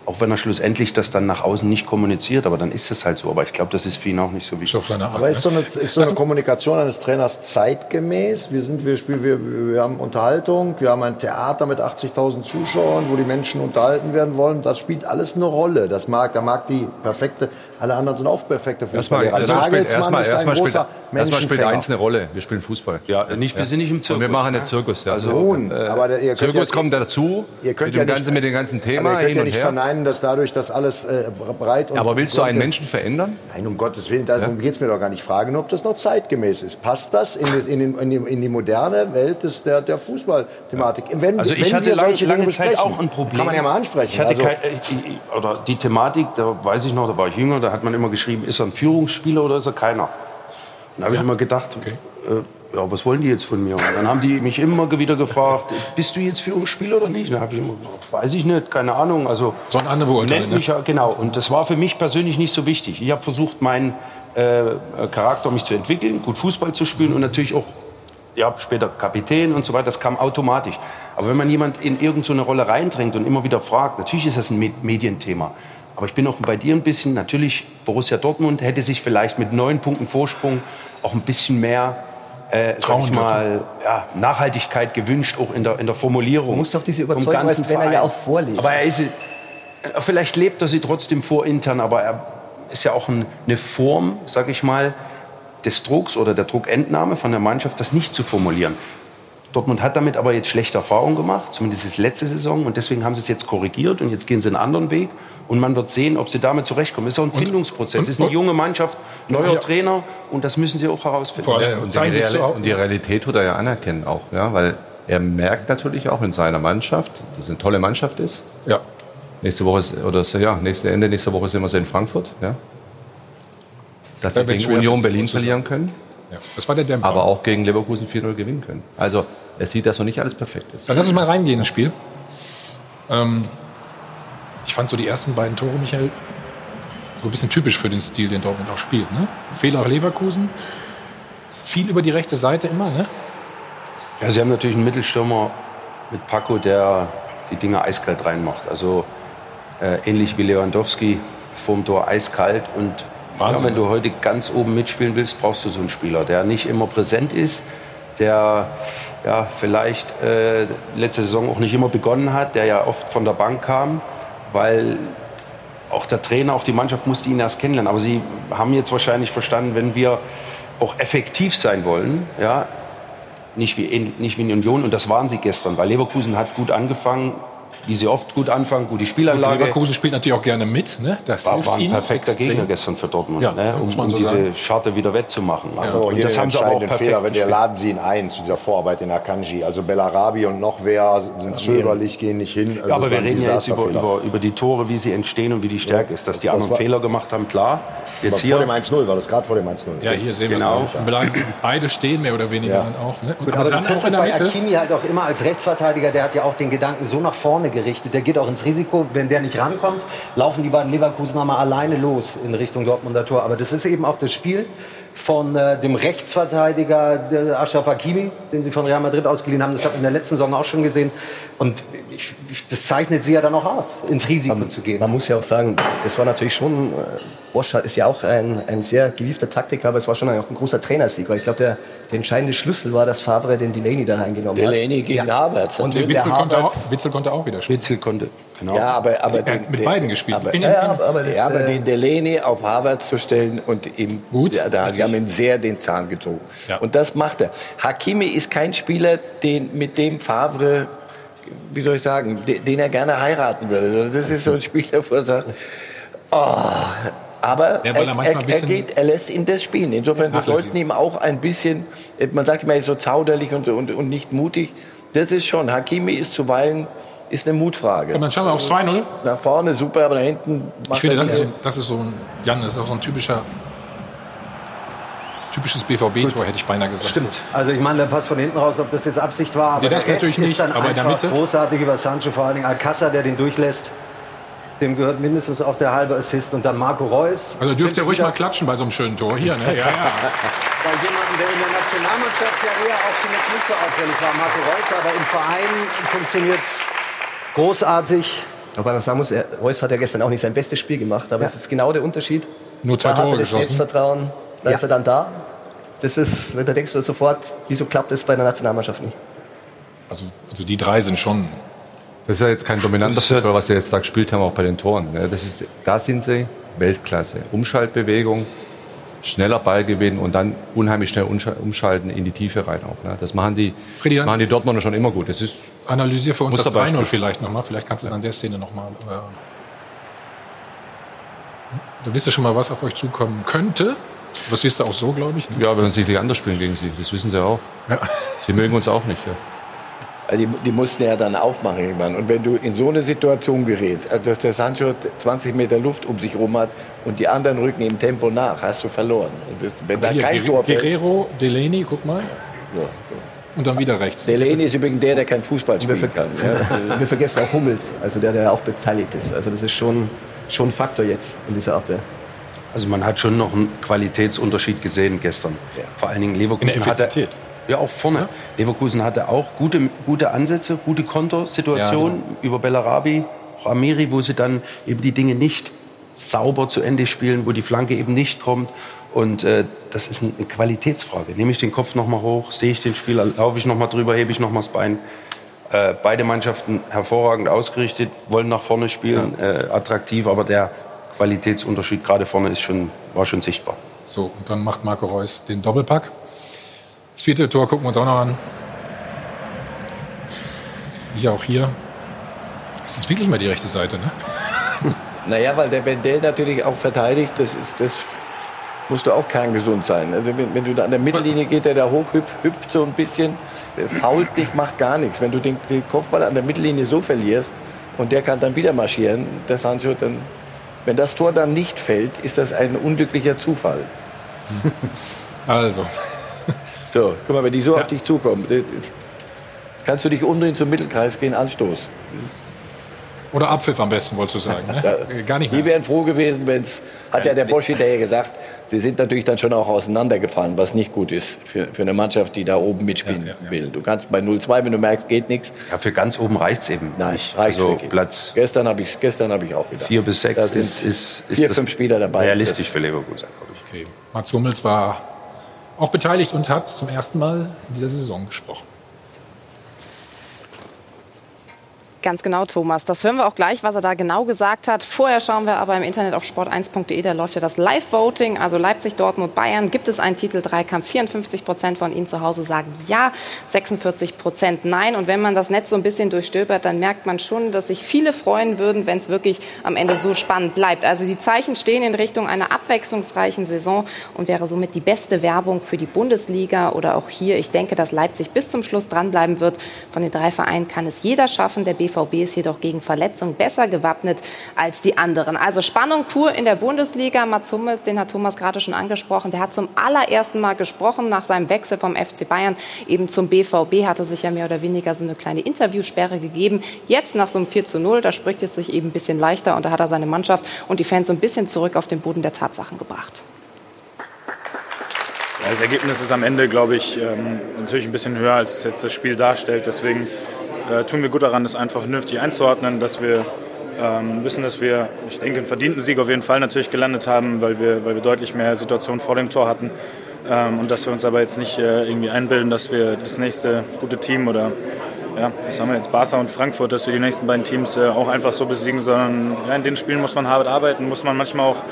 Auch wenn er schlussendlich das dann nach außen nicht kommuniziert, aber dann ist es halt so. Aber ich glaube, das ist für ihn auch nicht so wichtig. Aber ist so eine, ist so eine Kommunikation eines Trainers zeitgemäß? Wir, sind, wir, spielen, wir, wir haben Unterhaltung, wir haben ein Theater mit 80.000 Zuschauern, wo die Menschen unterhalten werden wollen. Das spielt alles eine Rolle. Das mag, da mag die perfekte, alle anderen sind auch perfekte Erstmal, Fußballer. erstmal, erstmal, ist ein erstmal, spielt, erstmal spielt eins eine Rolle. Wir spielen Fußball. Ja, nicht, wir sind nicht im Und Zirkus. wir machen ne? einen Zirkus. Ja. Also, Nun, äh, aber der- ihr könnt Zirkus ja- kommt dazu Ihr könnt mit, ja dem nicht- ganzen, mit dem ganzen Thema ihr könnt hin ja und nicht her. Verneinen, dass dadurch das alles äh, breit und Aber willst du einen Menschen verändern? Nein, um Gottes Willen, darum geht es mir doch gar nicht. Ich frage nur, ob das noch zeitgemäß ist. Passt das in, die- in, in, in die moderne Welt des, der, der Fußballthematik? Wenn, Also ich hatte wir lange, solche lange Zeit auch ein Problem. Kann man ja mal ansprechen. Ich hatte also, kein, äh, ich, oder die Thematik, da weiß ich noch, da war ich jünger, da hat man immer geschrieben, ist er ein Führungsspieler oder ist er keiner? Da habe ich immer gedacht, äh, ja, was wollen die jetzt von mir? Und dann haben die mich immer wieder gefragt, bist du jetzt Führungsspieler oder nicht? Und dann habe ich immer gesagt, weiß ich nicht, keine Ahnung. Also Sollen andere beurteilen, nennt ne? mich ja, genau. Und das war für mich persönlich nicht so wichtig. Ich habe versucht, meinen äh, Charakter mich zu entwickeln, gut Fußball zu spielen und natürlich auch ja, später Kapitän und so weiter, das kam automatisch. Aber wenn man jemand in irgendeine Rolle reindrängt und immer wieder fragt, natürlich ist das ein Me- Medienthema. Aber ich bin auch bei dir ein bisschen, natürlich, Borussia Dortmund hätte sich vielleicht mit neun Punkten Vorsprung auch ein bisschen mehr äh, sag ich mal, ja, Nachhaltigkeit gewünscht, auch in der, in der Formulierung. Man muss doch diese Überzeugung als ganzen Trainer ja auch vorleben. Aber er ist, äh, vielleicht lebt er sie trotzdem vor intern, aber er ist ja auch ein, eine Form, sag ich mal, des Drucks oder der Druckentnahme von der Mannschaft, das nicht zu formulieren. Dortmund hat damit aber jetzt schlechte Erfahrungen gemacht, zumindest ist letzte Saison. Und deswegen haben sie es jetzt korrigiert und jetzt gehen sie einen anderen Weg. Und man wird sehen, ob sie damit zurechtkommen. Es ist auch ein Findungsprozess. und- Es ist eine und- junge Mannschaft, neuer Ja. Trainer. Und das müssen sie auch herausfinden. Ja, und, die Reali und die Realität tut er ja anerkennen auch, ja, weil er merkt natürlich auch in seiner Mannschaft, dass es eine tolle Mannschaft ist. Ja. Nächste Woche ist, oder ja, nächste Ende nächste Woche sind wir so in Frankfurt, ja. Dass sie gegen Union Berlin verlieren können. Ja, das war der Dämpfer. Aber auch gegen Leverkusen 4-0 gewinnen können. Also er sieht, dass noch nicht alles perfekt ist. Dann lass uns mal reingehen ins Spiel. Ähm, ich fand so die ersten beiden Tore, Michael, so ein bisschen typisch für den Stil, den Dortmund auch spielt. Ne? Fehler Leverkusen, viel über die rechte Seite immer. Ne? Ja, sie haben natürlich einen Mittelstürmer mit Paco, der die Dinge eiskalt reinmacht. Also äh, ähnlich wie Lewandowski vorm Tor eiskalt. Und ja, wenn du heute ganz oben mitspielen willst, brauchst du so einen Spieler, der nicht immer präsent ist, der ja, vielleicht äh, letzte Saison auch nicht immer begonnen hat, der ja oft von der Bank kam, weil auch der Trainer, auch die Mannschaft musste ihn erst kennenlernen. Aber sie haben jetzt wahrscheinlich verstanden, wenn wir auch effektiv sein wollen, ja, nicht wie, in- nicht wie in Union, und das waren sie gestern, weil Leverkusen hat gut angefangen, wie sie oft gut anfangen, gute Und Spielanlage. Leverkusen spielt natürlich auch gerne mit. Ne? Das war, hilft war ein perfekter extrem. Gegner gestern für Dortmund, Ja, ne, um, um so diese sagen. Scharte wieder wettzumachen. Also und hier das haben sie auch perfekt Fehler, wenn der laden sie ihn ein zu dieser Vorarbeit in Akanji. Also Bellarabi und noch wer sind zögerlich, gehen nicht hin. Also Ja, aber wir reden ja jetzt über, über, über die Tore, wie sie entstehen und wie die Stärke ist. Dass die Das anderen war- Fehler gemacht haben, klar. Aber Jetzt vor hier, dem 1-0 war das gerade vor dem 1-0. Ja, hier sehen Genau. wir es. Bleiben Beide stehen mehr oder weniger Ja. dann auch. Ne? Und, aber aber dann es der bei. Akimi halt auch immer als Rechtsverteidiger, der hat ja auch den Gedanken so nach vorne gerichtet, der geht auch ins Risiko, wenn der nicht rankommt, laufen die beiden Leverkusener mal alleine los in Richtung Dortmunder Tor. Aber das ist eben auch das Spiel, von äh, dem Rechtsverteidiger der Ashraf Hakimi, den sie von Real Madrid ausgeliehen haben. Das hat man in der letzten Saison auch schon gesehen. Und ich, ich, das zeichnet sie ja dann auch aus, ins Risiko man, zu gehen. Man muss ja auch sagen, das war natürlich schon, äh, Bosch ist ja auch ein, ein sehr gewiefter Taktiker, aber es war schon auch ein großer Trainersieg, weil ich glaube, der, der entscheidende Schlüssel war, dass Favre den Delaney da reingenommen hat. Delaney gegen ja. Havertz. Und der Witzel, konnte auch, Witzel konnte auch wieder spielen. Witzel konnte, genau. Ja, aber, aber Er hat mit beiden gespielt. Aber, Innen- ja, aber, aber das, ja, aber äh, den Delaney auf Harvard zu stellen und ihm, Gut, ja, da, sie haben ihm sehr den Zahn gezogen. Ja. Und das macht er. Hakimi ist kein Spieler, den, mit dem Favre, wie soll ich sagen, den, er gerne heiraten würde. Das ist so ein Spieler, wo er sagt, oh, aber Ja, er er, er, geht, er lässt ihn das spielen. Insofern, wir sollten ihm auch ein bisschen, man sagt immer, er ist so zauderlich und, und, und nicht mutig. Das ist schon, Hakimi ist zuweilen ist eine Mutfrage. Und dann schauen wir auf 2-0. Nach vorne super, aber nach hinten Ich finde, das ist, so, das ist so ein, Jan, das ist auch so ein typischer, typisches BVB-Tor, hätte ich beinahe gesagt. Stimmt. Also ich meine, der Pass von hinten raus, ob das jetzt Absicht war, aber Nee, das der Rest natürlich ist nicht, dann aber in der einfach Mitte? großartig über Sancho, vor allen Dingen Alcázar, der den durchlässt. Dem gehört mindestens auch der halbe Assist und dann Marco Reus. Also dürft ihr ruhig mal klatschen bei so einem schönen Tor. Hier, ne? Ja, ja. *laughs* Bei jemandem, der in der Nationalmannschaft ja eher auch zunächst nicht so auffällig war, Marco Reus, aber im Verein funktioniert es großartig. Wobei man sagen muss, er, Reus hat ja gestern auch nicht sein bestes Spiel gemacht, aber Ja. es ist genau der Unterschied. Nur zwei da hat Tore er das geschossen. Selbstvertrauen, da Ja. ist er dann da. Das ist, da denkst du sofort, wieso klappt das bei der Nationalmannschaft nicht? Also, also die drei sind schon. Das ist ja jetzt kein dominanter Fußball, was sie jetzt da gespielt haben, auch bei den Toren. ne? Das ist, da sind sie Weltklasse. Umschaltbewegung, schneller Ballgewinn und dann unheimlich schnell umscha- umschalten in die Tiefe rein auch. Ne? Das machen die, das machen die Dortmunder schon immer gut. Das ist Analysier für uns das 3-0 Musterbeispiel. vielleicht nochmal. Vielleicht kannst du es an der Szene nochmal. Äh, da wisst ihr schon mal, was auf euch zukommen könnte. Das wisst ihr auch so, glaube ich. Ne? Ja, wenn sie sicherlich anders spielen gegen sie. Das wissen sie auch. Ja. Sie mögen uns auch nicht. Ja. Also die, die mussten ja dann aufmachen irgendwann. Und wenn du in so eine Situation gerätst, also dass der Sancho 20 Meter Luft um sich rum hat und die anderen rücken im Tempo nach, hast du verloren. Wenn da Hier, kein Tor fällt, Guerrero, Delaney, guck mal. Ja. Und dann wieder rechts. Delaney ist übrigens der, der kein Fußball spielen kann. Ja. *laughs* Wir vergessen auch Hummels, also der, der auch beteiligt ist. Also das ist schon, schon ein Faktor jetzt in dieser Abwehr. Also man hat schon noch einen Qualitätsunterschied gesehen gestern. Vor allen Dingen Leverkusen In der hatte, ja auch vorne. Leverkusen hatte auch gute, gute Ansätze, gute Kontersituationen Ja, über Bellarabi, auch Amiri, wo sie dann eben die Dinge nicht sauber zu Ende spielen, wo die Flanke eben nicht kommt. Und äh, das ist ein- eine Qualitätsfrage. Nehme ich den Kopf noch mal hoch, sehe ich den Spieler, laufe ich noch mal drüber, hebe ich noch mal das Bein. Äh, beide Mannschaften hervorragend ausgerichtet, wollen nach vorne spielen, äh, attraktiv, aber der Qualitätsunterschied gerade vorne ist schon, war schon sichtbar. So, und dann macht Marco Reus den Doppelpack. Das vierte Tor gucken wir uns auch noch an. Hier auch hier. Es ist wirklich mal die rechte Seite, ne? *laughs* Naja, weil der Wendell natürlich auch verteidigt, das, ist, das musst du auch kerngesund sein. Also wenn, wenn du da an der Mittellinie geht, der da hoch hüpft, hüpft so ein bisschen, der fault dich, macht gar nichts. Wenn du den, den Kopfball an der Mittellinie so verlierst und der kann dann wieder marschieren, der Sancho, dann, wenn das Tor dann nicht fällt, ist das ein unglücklicher Zufall. *laughs* Also, So, guck mal, wenn die so auf dich zukommen, das- kannst du dich unten zum Mittelkreis gehen, Anstoß. Oder Abpfiff am besten, wolltest du sagen. Ne? *laughs* Gar nicht Die mehr. wären froh gewesen, wenn es, hat ja der Bosch hinterher gesagt, sie sind natürlich dann schon auch auseinandergefahren, was nicht gut ist für, für eine Mannschaft, die da oben mitspielen Ja, ja, ja. will. Du kannst bei 0-2, wenn du merkst, geht nichts. Ja, für ganz oben reicht es eben Nein, nicht. reicht's also. Platz Gestern habe ich, gestern habe ich auch gedacht. vier bis sechs Da sind ist, ist, ist vier, das fünf Spieler dabei. realistisch für Leverkusen, glaube ich. Okay. Mats Hummels war auch beteiligt und hat zum ersten Mal in dieser Saison gesprochen. Ganz genau, Thomas. Das hören wir auch gleich, was er da genau gesagt hat. Vorher schauen wir aber im Internet auf sport1.de. Da läuft ja das Live-Voting. Also Leipzig, Dortmund, Bayern. Gibt es einen Titel-Dreikampf? 54 Prozent von Ihnen zu Hause sagen ja, 46 Prozent nein. Und wenn man das Netz so ein bisschen durchstöbert, dann merkt man schon, dass sich viele freuen würden, wenn es wirklich am Ende so spannend bleibt. Also die Zeichen stehen in Richtung einer abwechslungsreichen Saison und wäre somit die beste Werbung für die Bundesliga oder auch hier. Ich denke, dass Leipzig bis zum Schluss dranbleiben wird. Von den drei Vereinen kann es jeder schaffen. Der BVB ist jedoch gegen Verletzungen besser gewappnet als die anderen. Also Spannung pur in der Bundesliga. Mats Hummels, den hat Thomas gerade schon angesprochen, der hat zum allerersten Mal gesprochen nach seinem Wechsel vom FC Bayern eben zum BVB. Hatte sich ja mehr oder weniger so eine kleine Interviewsperre gegeben. Jetzt nach so einem 4 zu 0, da spricht es sich eben ein bisschen leichter und da hat er seine Mannschaft und die Fans so ein bisschen zurück auf den Boden der Tatsachen gebracht. das Ergebnis ist am Ende, glaube ich, ähm, natürlich ein bisschen höher, als es jetzt das Spiel darstellt. Deswegen äh, tun wir gut daran, das einfach vernünftig einzuordnen, dass wir ähm, wissen, dass wir, ich denke, einen verdienten Sieg auf jeden Fall natürlich gelandet haben, weil wir, weil wir deutlich mehr Situationen vor dem Tor hatten. Ähm, und dass wir uns aber jetzt nicht äh, irgendwie einbilden, dass wir das nächste gute Team oder ja, was haben wir jetzt, Barca und Frankfurt, dass wir die nächsten beiden Teams äh, auch einfach so besiegen, sondern ja, in den Spielen muss man hart arbeiten, muss man manchmal auch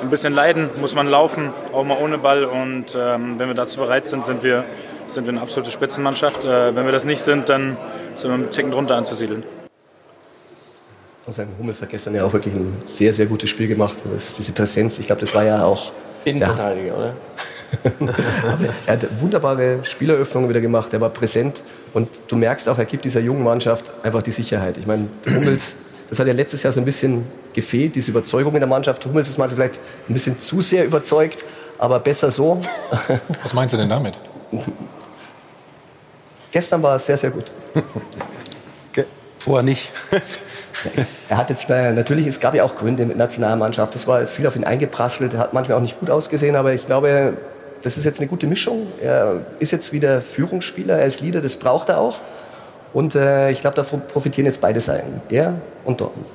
ein bisschen leiden, muss man laufen, auch mal ohne Ball. Und ähm, wenn wir dazu bereit sind, sind wir, sind wir eine absolute Spitzenmannschaft. Äh, wenn wir das nicht sind, dann sind wir einen Ticken drunter anzusiedeln. Also Hummels hat gestern ja auch wirklich ein sehr, sehr gutes Spiel gemacht. Das, diese Präsenz, ich glaube, das war ja auch... Innenverteidiger, ja. oder? *laughs* er hat wunderbare Spieleröffnungen wieder gemacht, er war präsent und du merkst auch, er gibt dieser jungen Mannschaft einfach die Sicherheit. Ich meine, Hummels, das hat ja letztes Jahr so ein bisschen gefehlt, diese Überzeugung in der Mannschaft. Hummels ist mal vielleicht ein bisschen zu sehr überzeugt, aber besser so. Was meinst du denn damit? *laughs* Gestern war es sehr, sehr gut. Vorher nicht. *laughs* er hat jetzt äh, natürlich, es gab ja auch Gründe mit Nationalmannschaft. Es war viel auf ihn eingeprasselt. Er hat manchmal auch nicht gut ausgesehen, aber ich glaube, das ist jetzt eine gute Mischung. Er ist jetzt wieder Führungsspieler, er ist Leader, das braucht er auch. Und äh, ich glaube, davon profitieren jetzt beide Seiten, er und Dortmund.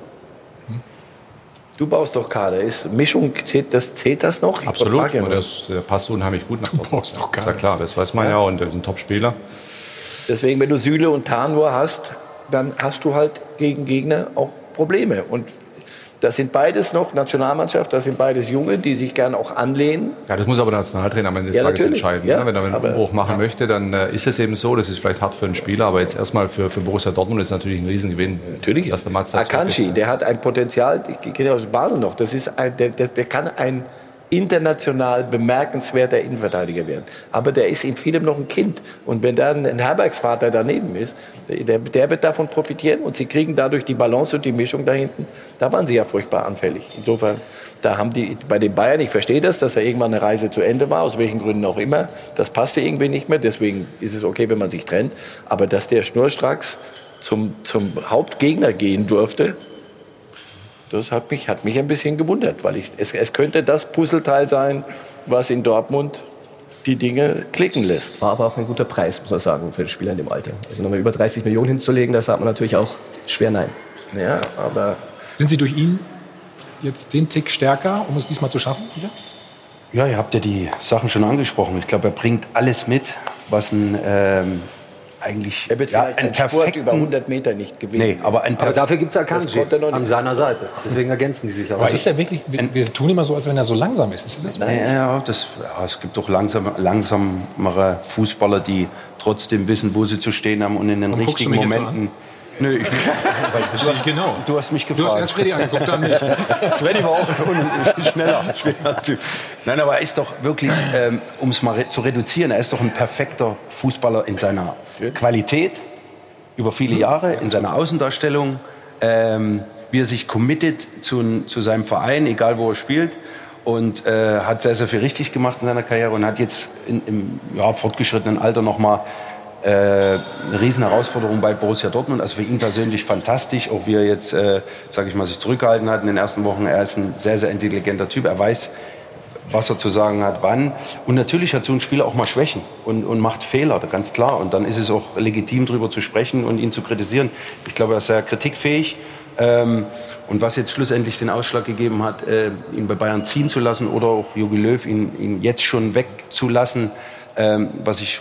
Du baust doch Kader. Ist Mischung, zählt das, zählt das noch? Ich Absolut, ja das, der passt unheimlich gut nach Du baust doch Ist ja klar, das weiß man ja, und er ist ein Top-Spieler. Deswegen, wenn du Süle und Tanur hast, dann hast du halt gegen Gegner auch Probleme. Und das sind beides noch Nationalmannschaft, das sind beides Junge, die sich gern auch anlehnen. Ja, das muss aber der Nationaltrainer am Ende des Ja, Tages natürlich. entscheiden. Ja, ne? Wenn er einen aber- Umbruch machen möchte, dann äh, ist es eben so. Das ist vielleicht hart für einen Spieler, aber jetzt erstmal für, für Borussia Dortmund ist natürlich ein Riesengewinn. Natürlich. Dass der Akanji, der hat ein Potenzial, ich kenne aus Basel noch, das ist ein, der, der, der kann ein international bemerkenswerter Innenverteidiger werden. Aber der ist in vielem noch ein Kind. Und wenn dann ein Herbergsvater daneben ist, der, der wird davon profitieren und sie kriegen dadurch die Balance und die Mischung da hinten. Da waren sie ja furchtbar anfällig. Insofern, da haben die bei den Bayern, ich verstehe das, dass da irgendwann eine Reise zu Ende war, aus welchen Gründen auch immer. Das passte irgendwie nicht mehr, deswegen ist es okay, wenn man sich trennt. Aber dass der schnurstracks zum, zum Hauptgegner gehen durfte, das hat mich, hat mich ein bisschen gewundert, weil ich, es, es könnte das Puzzleteil sein, was in Dortmund die Dinge klicken lässt. War aber auch ein guter Preis, muss man sagen, für den Spieler in dem Alter. Also nochmal über 30 Millionen hinzulegen, da sagt man natürlich auch schwer Nein. Ja, aber Sind Sie durch ihn jetzt den Tick stärker, um es diesmal zu schaffen? Wieder? Ja, ihr habt ja die Sachen schon angesprochen. Ich glaube, er bringt alles mit, was ein ähm, eigentlich Er wird ja, vielleicht einen Sport perfekten- über 100 Meter nicht gewinnen. Nee, aber ein Aber dafür gibt es noch nicht. an seiner Seite. Deswegen ergänzen die sich auch. Aber ist er wirklich, wir, wir tun immer so, als wenn er so langsam ist. Ist das Naja, ja, das, ja, es gibt doch langsam, langsamere Fußballer, die trotzdem wissen, wo sie zu stehen haben und in den du richtigen Momenten. Nö, *laughs* ich, Du hast, genau. du hast mich Du gefragt. hast erst Freddy angeguckt, dann mich. Freddy war auch un- schneller. Nein, aber er ist doch wirklich, ähm, um es mal re zu reduzieren, er ist doch ein perfekter Fußballer in seiner Qualität über viele Jahre, in seiner Außendarstellung, ähm, wie er sich committet zu, zu seinem Verein, egal wo er spielt. Und äh, hat sehr, sehr viel richtig gemacht in seiner Karriere und hat jetzt in, im ja, fortgeschrittenen Alter nochmal äh, eine riesen Herausforderung bei Borussia Dortmund. Also für ihn persönlich fantastisch, auch wie er jetzt, äh, sage ich mal, sich zurückgehalten hat in den ersten Wochen. Er ist ein sehr, sehr intelligenter Typ. Er weiß, was er zu sagen hat, wann. Und natürlich hat so ein Spieler auch mal Schwächen und, und macht Fehler, ganz klar. Und dann ist es auch legitim, darüber zu sprechen und ihn zu kritisieren. Ich glaube, er ist sehr kritikfähig. Ähm, und was jetzt schlussendlich den Ausschlag gegeben hat, äh, ihn bei Bayern ziehen zu lassen oder auch Jogi Löw ihn, ihn jetzt schon wegzulassen, ähm, was ich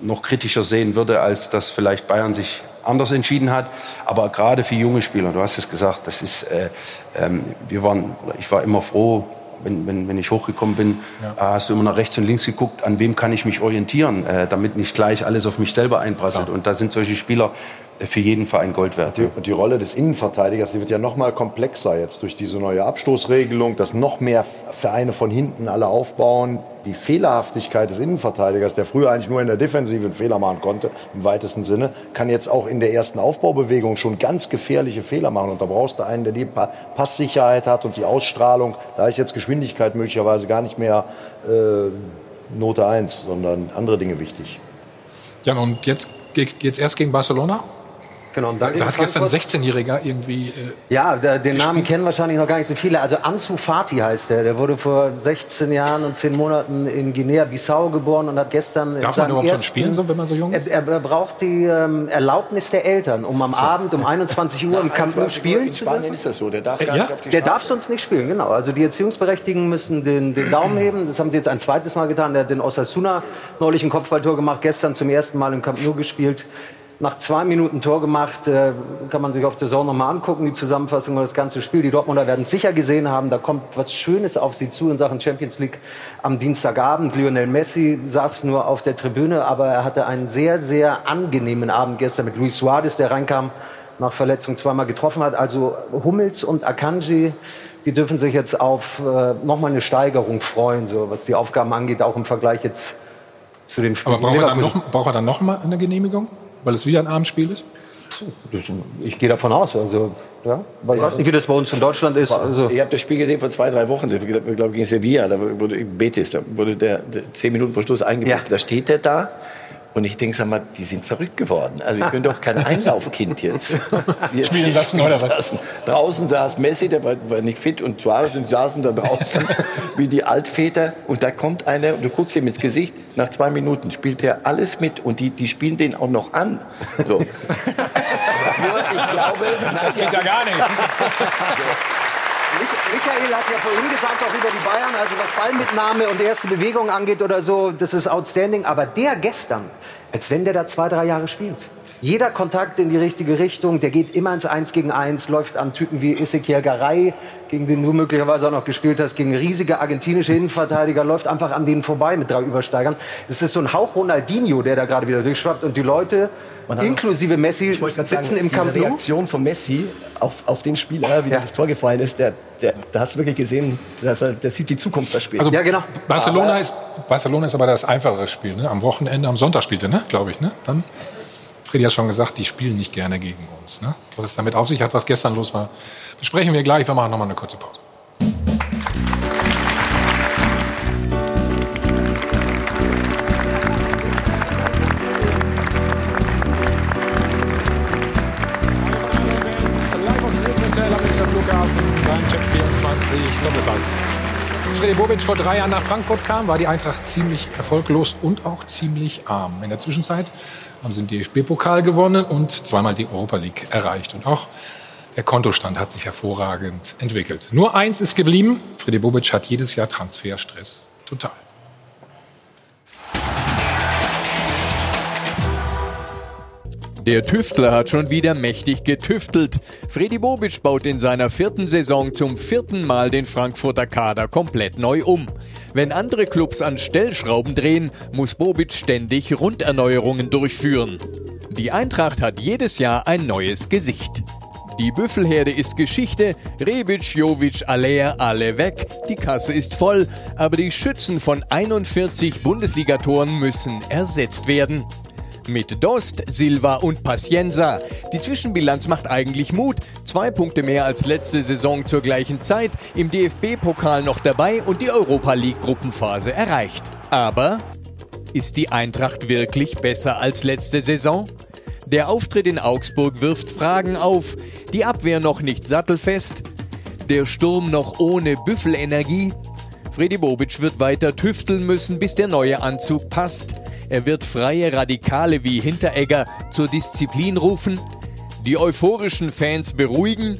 noch kritischer sehen würde, als dass vielleicht Bayern sich anders entschieden hat. Aber gerade für junge Spieler, du hast es gesagt, das ist, äh, ähm, wir waren, ich war immer froh, wenn, wenn, wenn ich hochgekommen bin, Ja. hast du immer nach rechts und links geguckt, an wem kann ich mich orientieren, äh, damit nicht gleich alles auf mich selber einprasselt. Und da sind solche Spieler für jeden Verein Gold wert. Die, und die Rolle des Innenverteidigers, die wird ja noch mal komplexer jetzt durch diese neue Abstoßregelung, dass noch mehr Vereine von hinten alle aufbauen. Die Fehlerhaftigkeit des Innenverteidigers, der früher eigentlich nur in der Defensive einen Fehler machen konnte, im weitesten Sinne, kann jetzt auch in der ersten Aufbaubewegung schon ganz gefährliche Fehler machen. Und da brauchst du einen, der die Pa- Passsicherheit hat und die Ausstrahlung. Da ist jetzt Geschwindigkeit möglicherweise gar nicht mehr äh, Note 1, sondern andere Dinge wichtig. Ja, und jetzt geht es erst gegen Barcelona? Genau, und dann Da in hat gestern ein Frankfurt- 16-Jähriger irgendwie. Äh, Ja, der, den Namen gespielt. kennen wahrscheinlich noch gar nicht so viele. Also Ansu Fati heißt der. Der wurde vor 16 Jahren und 10 Monaten in Guinea-Bissau geboren und hat gestern. in Darf man überhaupt schon ersten- spielen, so, wenn man so jung ist? Er, er braucht die ähm, Erlaubnis der Eltern, um am Abend um 21 Uhr im Camp Nou spielen In zu Spanien dürfen. ist das so. Der darf gar Ja? nicht auf die Der darf sonst nicht spielen, genau. Also die Erziehungsberechtigten müssen den, den Daumen heben. Das haben sie jetzt ein zweites Mal getan. Der hat den Osasuna neulich ein Kopfballtor gemacht, gestern zum ersten Mal im Camp Nou gespielt. Nach zwei Minuten Tor gemacht, äh, kann man sich auf der Zone nochmal angucken, die Zusammenfassung über das ganze Spiel. Die Dortmunder werden sicher gesehen haben, da kommt was Schönes auf sie zu in Sachen Champions League am Dienstagabend. Lionel Messi saß nur auf der Tribüne, aber er hatte einen sehr, sehr angenehmen Abend gestern mit Luis Suarez, der reinkam, nach Verletzung zweimal getroffen hat. Also Hummels und Akanji, die dürfen sich jetzt auf äh, nochmal eine Steigerung freuen, so was die Aufgaben angeht, auch im Vergleich jetzt zu dem Spiel. aber braucht er, dann Leverkusen. noch, braucht er dann noch mal eine Genehmigung? Weil es wieder ein Abendspiel ist? Ich gehe davon aus. Also, ja. Ich weiß nicht, wie das bei uns in Deutschland ist. Also, Ich habe das Spiel gesehen vor zwei, drei Wochen, ich glaube gegen Sevilla, da wurde in Betis, da wurde der, der zehn Minuten vor Schluss eingewechselt. Da steht er da und ich denke, sag mal, die sind verrückt geworden. Also ich bin doch kein Einlaufkind jetzt. jetzt *laughs* Spielen lassen, oder was? Draußen saß Messi, der war, war nicht fit und Suarez und saßen da draußen *laughs* wie die Altväter und da kommt einer und du guckst ihm ins Gesicht, nach zwei Minuten spielt er alles mit und die, die spielen den auch noch an. So. *laughs* Nur ich glaube, Das geht ja gar nicht. Michael hat ja vorhin gesagt, auch über die Bayern, also was Ballmitnahme und erste Bewegung angeht oder so, das ist outstanding. Aber der gestern, als wenn der da zwei, drei Jahre spielt. Jeder Kontakt in die richtige Richtung, der geht immer ins Eins gegen Eins, läuft an Typen wie Ezekiel Garay, gegen den du möglicherweise auch noch gespielt hast, gegen riesige argentinische Innenverteidiger, läuft einfach an denen vorbei mit drei Übersteigern. Es ist so ein Hauch Ronaldinho, der da gerade wieder durchschwappt und die Leute, inklusive Messi, sitzen sagen, im Camp die. Reaktion von Messi auf, auf den Spieler, wie das Tor gefallen ist, der, der, da hast du wirklich gesehen, dass er, der sieht die Zukunft verspielt. Also genau. Barcelona, Aber- ist, Barcelona ist aber das einfachere Spiel. Ne? Am Wochenende, am Sonntag spielt er, ne? glaube ich. Ne? Dann, Freddy hat schon gesagt, die spielen nicht gerne gegen uns. Ne? Was es damit auf sich hat, was gestern los war, besprechen wir gleich. Wir machen noch mal eine kurze Pause. Live aus dem Hotel am Münchner Flughafen beim Check 24 Doppelpass. Als Freddy Bobic vor drei Jahren nach Frankfurt kam, war die Eintracht ziemlich erfolglos und auch ziemlich arm. In der Zwischenzeit haben sie den DFB-Pokal gewonnen und zweimal die Europa League erreicht. Und auch der Kontostand hat sich hervorragend entwickelt. Nur eins ist geblieben. Freddy Bobic hat jedes Jahr Transferstress. Total. Der Tüftler hat schon wieder mächtig getüftelt. Freddy Bobic baut in seiner vierten Saison zum vierten Mal den Frankfurter Kader komplett neu um. Wenn andere Clubs an Stellschrauben drehen, muss Bobic ständig Runderneuerungen durchführen. Die Eintracht hat jedes Jahr ein neues Gesicht. Die Büffelherde ist Geschichte, Rebic, Jovic, Aller, alle weg, die Kasse ist voll, aber die Schützen von 41 Bundesligatoren müssen ersetzt werden. Mit Dost, Silva und Pacienza. Die Zwischenbilanz macht eigentlich Mut. Zwei Punkte mehr als letzte Saison zur gleichen Zeit, im DFB-Pokal noch dabei und die Europa League-Gruppenphase erreicht. Aber ist die Eintracht wirklich besser als letzte Saison? Der Auftritt in Augsburg wirft Fragen auf. Die Abwehr noch nicht sattelfest. Der Sturm noch ohne Büffelenergie. Freddy Bobic wird weiter tüfteln müssen, bis der neue Anzug passt. Er wird freie Radikale wie Hinteregger zur Disziplin rufen, die euphorischen Fans beruhigen,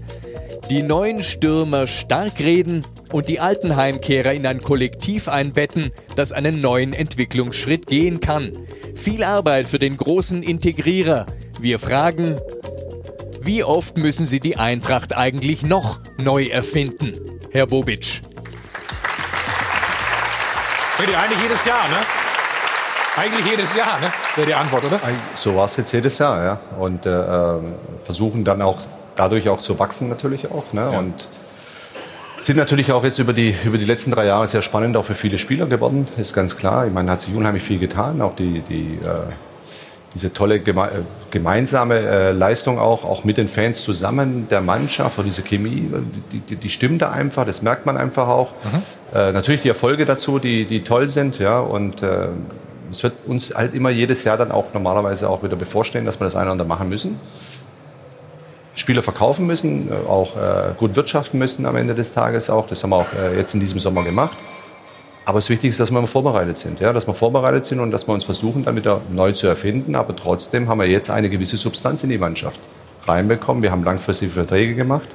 die neuen Stürmer stark reden und die alten Heimkehrer in ein Kollektiv einbetten, das einen neuen Entwicklungsschritt gehen kann. Viel Arbeit für den großen Integrierer. Wir fragen, wie oft müssen Sie die Eintracht eigentlich noch neu erfinden? Herr Bobic. Freddy, eigentlich jedes Jahr, ne? Eigentlich jedes Jahr, ne? Wäre die Antwort, oder? So war es jetzt jedes Jahr, ja. Und äh, ähm, versuchen dann auch dadurch auch zu wachsen natürlich auch. Ne? Und sind natürlich auch jetzt über die, über die letzten drei Jahre sehr spannend auch für viele Spieler geworden, ist ganz klar. Ich meine, hat sich unheimlich viel getan, auch die, die, äh, diese tolle geme äh, gemeinsame äh, Leistung auch, auch mit den Fans zusammen, der Mannschaft, auch diese Chemie, die, die, die stimmt da einfach, das merkt man einfach auch. Äh, natürlich die Erfolge dazu, die, die toll sind, ja, und äh, es wird uns halt immer jedes Jahr dann auch normalerweise auch wieder bevorstehen, dass wir das eine oder andere machen müssen. Spieler verkaufen müssen, äh, auch äh, gut wirtschaften müssen am Ende des Tages auch. Das haben wir auch äh, jetzt in diesem Sommer gemacht. Aber das Wichtigste ist, dass wir vorbereitet sind, ja, dass wir vorbereitet sind und dass wir uns versuchen, dann wieder neu zu erfinden. Aber trotzdem haben wir jetzt eine gewisse Substanz in die Mannschaft reinbekommen. Wir haben langfristige Verträge gemacht,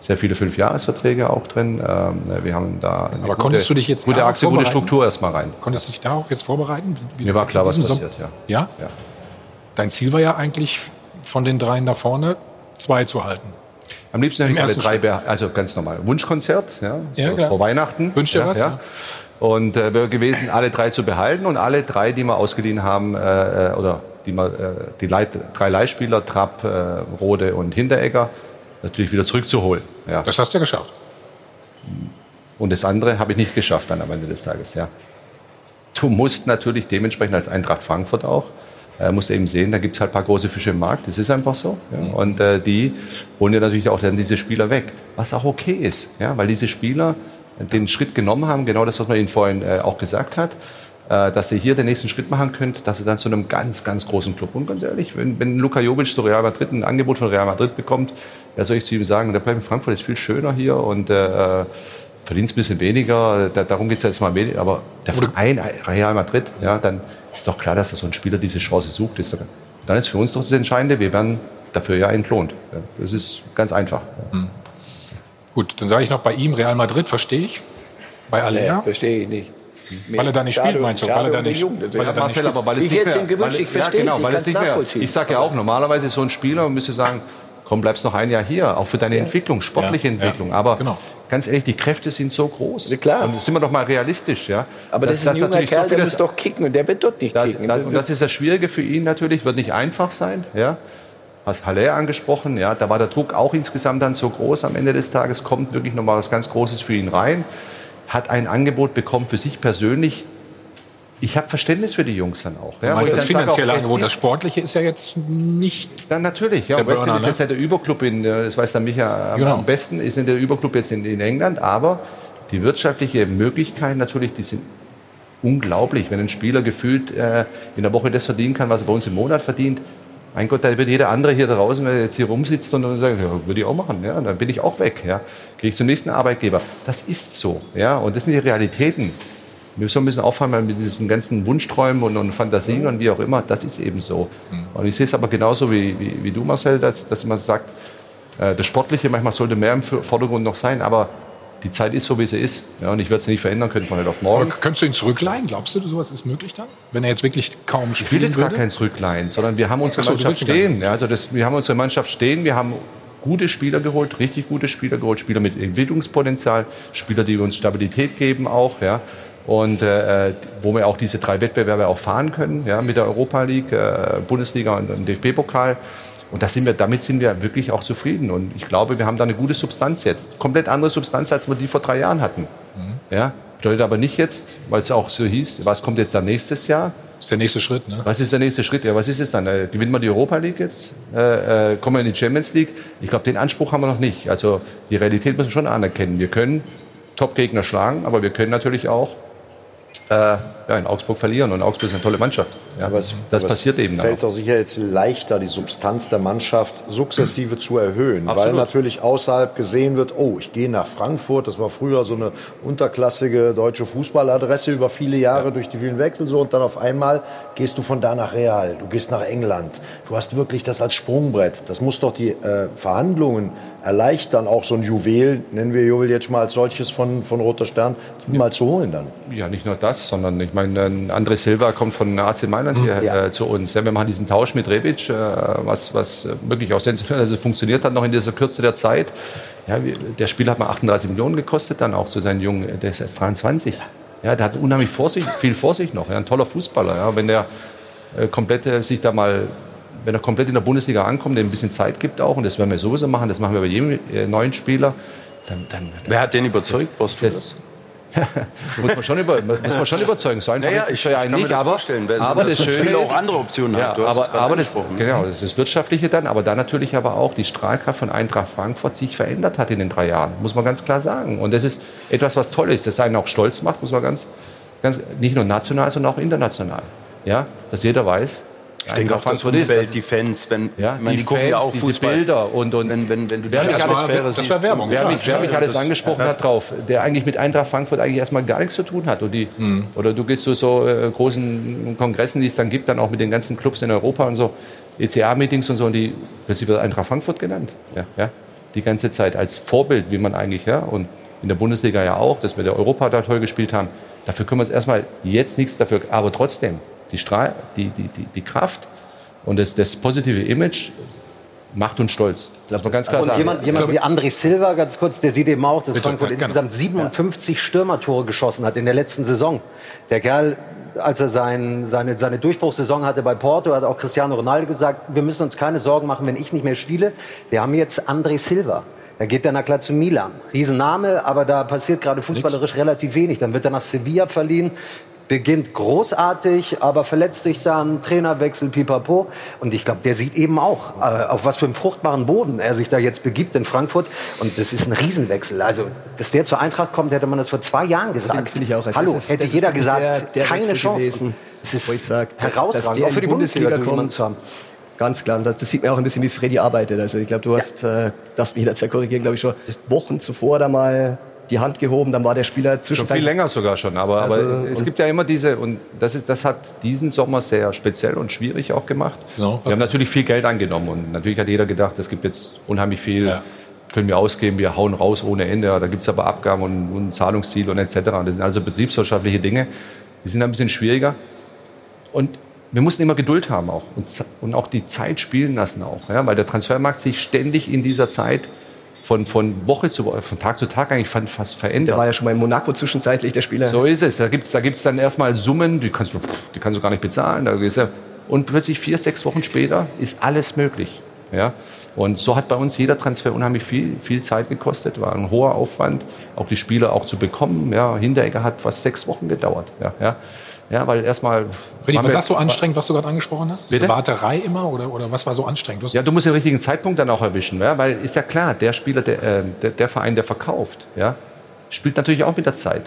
sehr viele Fünfjahresverträge auch drin. Ähm, wir haben da eine Aber konntest du dich jetzt gute Achse, gute? Struktur erstmal rein. Konntest du dich darauf jetzt vorbereiten? Wie Mir war klar, was passiert, Sommer- ja. ja. Dein Ziel war ja eigentlich, von den dreien da vorne zwei zu halten. Am liebsten hätte ich alle drei, also ganz normal. Wunschkonzert, ja, Ja, vor Weihnachten. Wünsch dir ja, was, Ja. ja. Und äh, wäre gewesen, alle drei zu behalten und alle drei, die wir ausgeliehen haben, äh, äh, oder die, wir, äh, die Leit drei Leihspieler, Trapp, äh, Rode und Hinteregger, natürlich wieder zurückzuholen. Ja. Das hast du ja geschafft. Und das andere habe ich nicht geschafft dann am Ende des Tages, ja. Du musst natürlich dementsprechend als Eintracht Frankfurt auch, äh, musst eben sehen, da gibt es halt ein paar große Fische im Markt, das ist einfach so. Ja. Und äh, die holen ja natürlich auch dann diese Spieler weg, was auch okay ist, ja, weil diese Spieler den Schritt genommen haben, genau das, was man ihnen vorhin äh, auch gesagt hat, dass ihr hier den nächsten Schritt machen könnt, dass ihr dann zu einem ganz, ganz großen Club, und ganz ehrlich, wenn, wenn Luka Jovic zu Real Madrid ein Angebot von Real Madrid bekommt, ja, soll ich zu ihm sagen, der bleibt in Frankfurt, ist viel schöner hier und äh, verdienst ein bisschen weniger, da, darum geht es jetzt mal weniger, aber der Verein Real Madrid, ja, dann ist doch klar, dass so ein Spieler diese Chance sucht. Ist doch, dann ist für uns doch das Entscheidende, wir werden dafür ja entlohnt. Ja, das ist ganz einfach. Ja. Gut, dann sage ich noch bei ihm Real Madrid, verstehe ich. Bei Alea. Nee, verstehe ich nicht. Weil er da nicht Schade spielt, meinst du? schade Weil er da nicht, Jungen. weil er da nicht Marcel, aber weil es Ich nicht hätte mehr, gewünscht, weil, ich verstehe ja, genau, weil es nicht mehr. Ich sage ja auch, normalerweise ist so ein Spieler und müsste sagen, komm, bleibst noch ein Jahr hier, auch für deine Entwicklung, sportliche Ja, ja, Entwicklung. Aber genau. ganz ehrlich, die Kräfte sind so groß. klar. Und sind wir doch mal realistisch, ja. Aber das, ist ein junger natürlich so Kerl, der muss doch kicken und der wird dort nicht das, kicken. das, und das ist das Schwierige für ihn natürlich, wird nicht einfach sein. Ja. Hast Haller angesprochen, ja, da war der Druck auch insgesamt dann so groß. Am Ende des Tages kommt wirklich noch mal was ganz Großes für ihn rein. Hat ein Angebot bekommen für sich persönlich. Ich habe Verständnis für die Jungs dann auch. Ja, meinst das finanzielle Angebot, das Sportliche ist ja jetzt nicht dann natürlich, ja. Der West Ham ist jetzt ne? ja der Überclub in, äh, das weiß der Micha am, Genau. am besten, ist in der Überclub jetzt in, in England, aber die wirtschaftliche Möglichkeit natürlich, die sind unglaublich. Wenn ein Spieler gefühlt äh, in der Woche das verdienen kann, was er bei uns im Monat verdient, mein Gott, da wird jeder andere hier draußen, wenn er jetzt hier rumsitzt und dann sagt, ja, würde ich auch machen, ja, dann bin ich auch weg, ja. Gehe ich zum nächsten Arbeitgeber. Das ist so, ja, und das sind die Realitäten. Wir müssen ein bisschen aufhören mit diesen ganzen Wunschträumen und, und Fantasien und wie auch immer. Das ist eben so. Und ich sehe es aber genauso wie, wie, wie du, Marcel, dass, dass man sagt, äh, das Sportliche manchmal sollte mehr im Vordergrund noch sein, aber die Zeit ist so, wie sie ist. Ja, und ich werde es nicht verändern können von heute auf morgen. Aber könntest du ihn zurückleihen? Glaubst du, sowas ist möglich dann? Wenn er jetzt wirklich kaum Ich will jetzt gar würde? keinen zurückleihen, sondern wir haben unsere so, Mannschaft gar stehen. Ja, also das, wir haben unsere Mannschaft stehen. Wir haben gute Spieler geholt, richtig gute Spieler geholt, Spieler mit Entwicklungspotenzial, Spieler, die uns Stabilität geben auch. Ja. Und äh, wo wir auch diese drei Wettbewerbe auch fahren können, ja, mit der Europa League, äh, Bundesliga und, und DFB-Pokal. Und das sind wir, damit sind wir wirklich auch zufrieden. Und ich glaube, wir haben da eine gute Substanz jetzt. Komplett andere Substanz, als wir die vor drei Jahren hatten. Ja, bedeutet aber nicht jetzt, weil es auch so hieß, was kommt jetzt dann nächstes Jahr? Ist der nächste Schritt, ne? Was ist der nächste Schritt? Ja, was ist es dann? Äh, gewinnen wir die Europa League jetzt? Äh, äh, kommen wir in die Champions League? Ich glaube, den Anspruch haben wir noch nicht. Also die Realität müssen wir schon anerkennen. Wir können Top-Gegner schlagen, aber wir können natürlich auch äh, ja, in Augsburg verlieren. Und Augsburg ist eine tolle Mannschaft. Ja, Aber es, das aber passiert es eben fällt doch sicher jetzt leichter, die Substanz der Mannschaft sukzessive zu erhöhen. Weil Absolut. natürlich außerhalb gesehen wird, oh, ich gehe nach Frankfurt. Das war früher so eine unterklassige deutsche Fußballadresse über viele Jahre durch die vielen Wechsel. So, und dann auf einmal gehst du von da nach Real, du gehst nach England. Du hast wirklich das als Sprungbrett. Das muss doch die äh, Verhandlungen erleichtern, auch so ein Juwel, nennen wir Juwel jetzt mal als solches von, von Roter Stern, mal zu holen dann. Ja, nicht nur das, sondern ich meine, ein André Silva kommt von AC Mailand hier äh, zu uns. Ja, wir machen diesen Tausch mit Rebic, äh, was, was äh, wirklich auch sensationell also funktioniert hat noch in dieser Kürze der Zeit. Ja, der Spieler hat mal 38 Millionen gekostet, dann auch zu seinen Jungen, der ist erst 23. Ja, der hat unheimlich Vorsicht, viel Vorsicht noch. Ja, ein toller Fußballer. Ja, wenn der äh, komplett äh, sich da mal wenn er komplett in der Bundesliga ankommt, dem ein bisschen Zeit gibt auch, und das werden wir sowieso machen, das machen wir bei jedem äh, neuen Spieler, dann, dann, Wer hat den überzeugt? Was das, muss man schon, über, muss man schon überzeugen. So einfach Ja, ja, ist es ich kann mir nicht, das aber, aber das ein Schöne auch andere Optionen hat. Ja, Du hast aber, aber das, genau, das ist das Wirtschaftliche dann, aber dann natürlich aber auch die Strahlkraft von Eintracht Frankfurt sich verändert hat in den drei Jahren, muss man ganz klar sagen. Und das ist etwas, was toll ist, das einen auch stolz macht, muss man ganz, ganz nicht nur national, sondern auch international. Ja, dass jeder weiß, Ich denke auch das Umfeld, die Fans, wenn ja, die, die gucken Fans, ja auch diese Fußball. Bilder und, und wenn, wenn, wenn du die wer mich alles, Atmosphäre das siehst. wäre Werbung. wer klar. mich, wer mich alles das- angesprochen ja. hat drauf, der eigentlich mit Eintracht Frankfurt eigentlich erstmal gar nichts zu tun hat. Oder, die, Mhm. oder du gehst zu so äh, großen Kongressen, die es dann gibt, dann auch mit den ganzen Clubs in Europa und so, ECA-Meetings und so, und die plötzlich wird Eintracht Frankfurt genannt. Ja, ja, die ganze Zeit als Vorbild, wie man eigentlich, ja, und in der Bundesliga ja auch, dass wir der Europa da toll gespielt haben. Dafür können wir uns erstmal jetzt nichts dafür, aber trotzdem, die, Strahl, die, die, die, die Kraft und das, das positive Image macht uns stolz. Das muss man ganz klar Und sagen. jemand, jemand wie André Silva, ganz kurz, der sieht eben auch, dass Bitte, Frankfurt ja, gerne. insgesamt 57 Stürmertore geschossen hat in der letzten Saison. Der Kerl, als er sein, seine, seine Durchbruchssaison hatte bei Porto, hat auch Cristiano Ronaldo gesagt, wir müssen uns keine Sorgen machen, wenn ich nicht mehr spiele. Wir haben jetzt André Silva. Er geht dann na klar zu Milan. Riesenname, aber da passiert gerade fußballerisch relativ wenig. Dann wird er nach Sevilla verliehen, beginnt großartig, aber verletzt sich dann, Trainerwechsel, pipapo. Und ich glaube, der sieht eben auch, äh, auf was für einem fruchtbaren Boden er sich da jetzt begibt in Frankfurt. Und das ist ein Riesenwechsel. Also, dass der zur Eintracht kommt, hätte man das vor zwei Jahren gesagt. Ich auch. Hallo, ist- hätte jeder gesagt, der- der keine Wechsel Chance. gewesen, Es ist wo ich sag, dass- herausragend, dass auch für die Bundesliga, Bundesliga kommt. zu haben. Ganz klar. Und das, das sieht man auch ein bisschen, wie Freddy arbeitet. Also ich glaube, du hast, äh, darfst mich jederzeit korrigieren, glaube ich schon Wochen zuvor da mal die Hand gehoben, dann war der Spieler Schon zwischenzeitlich... viel länger sogar schon, aber, Also, aber es gibt ja immer diese, und das, ist, das hat diesen Sommer sehr speziell und schwierig auch gemacht. Genau, wir haben natürlich viel Geld angenommen und natürlich hat jeder gedacht, es gibt jetzt unheimlich viel, können wir ausgeben, wir hauen raus ohne Ende, Ja, da gibt es aber Abgaben und, und Zahlungsziele und etc. Das sind also betriebswirtschaftliche Dinge, die sind ein bisschen schwieriger. Und wir mussten immer Geduld haben auch und, und auch die Zeit spielen lassen auch, ja, weil der Transfermarkt sich ständig in dieser Zeit von, von Woche zu Woche, von Tag zu Tag eigentlich fast fast verändert. Der war ja schon mal in Monaco zwischenzeitlich, der Spieler. So ist es. Da gibt es da gibt's dann erstmal Summen, die kannst, du, die kannst du gar nicht bezahlen. Da Und plötzlich vier, sechs Wochen später ist alles möglich. Ja? Und so hat bei uns jeder Transfer unheimlich viel, viel Zeit gekostet, war ein hoher Aufwand, auch die Spieler auch zu bekommen. Ja? Hinteregger hat fast sechs Wochen gedauert. Ja, ja. ja weil erstmal. Waren war das so anstrengend, was du gerade angesprochen hast? Bitte? Warterei immer oder, oder was war so anstrengend? Du Ja, du musst den richtigen Zeitpunkt dann auch erwischen, ja? weil ist ja klar, der Spieler, der, äh, der, der Verein, der verkauft, ja, spielt natürlich auch mit der Zeit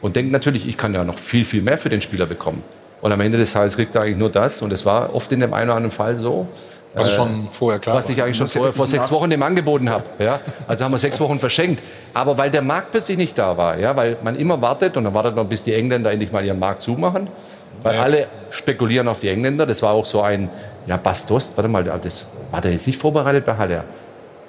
und denkt natürlich, ich kann ja noch viel, viel mehr für den Spieler bekommen. Und am Ende des Tages kriegt er eigentlich nur das und es war oft in dem einen oder anderen Fall so. Was äh, schon vorher klar Was ich eigentlich schon ja vorher, vor sechs Wochen dem angeboten habe. Ja? Also haben wir sechs Wochen verschenkt. Aber weil der Markt plötzlich nicht da war, ja? weil man immer wartet und dann wartet man, bis die Engländer endlich mal ihren Markt zumachen. Weil alle spekulieren auf die Engländer. Das war auch so ein, ja, Bastos, warte mal, das war der jetzt nicht vorbereitet bei Halle.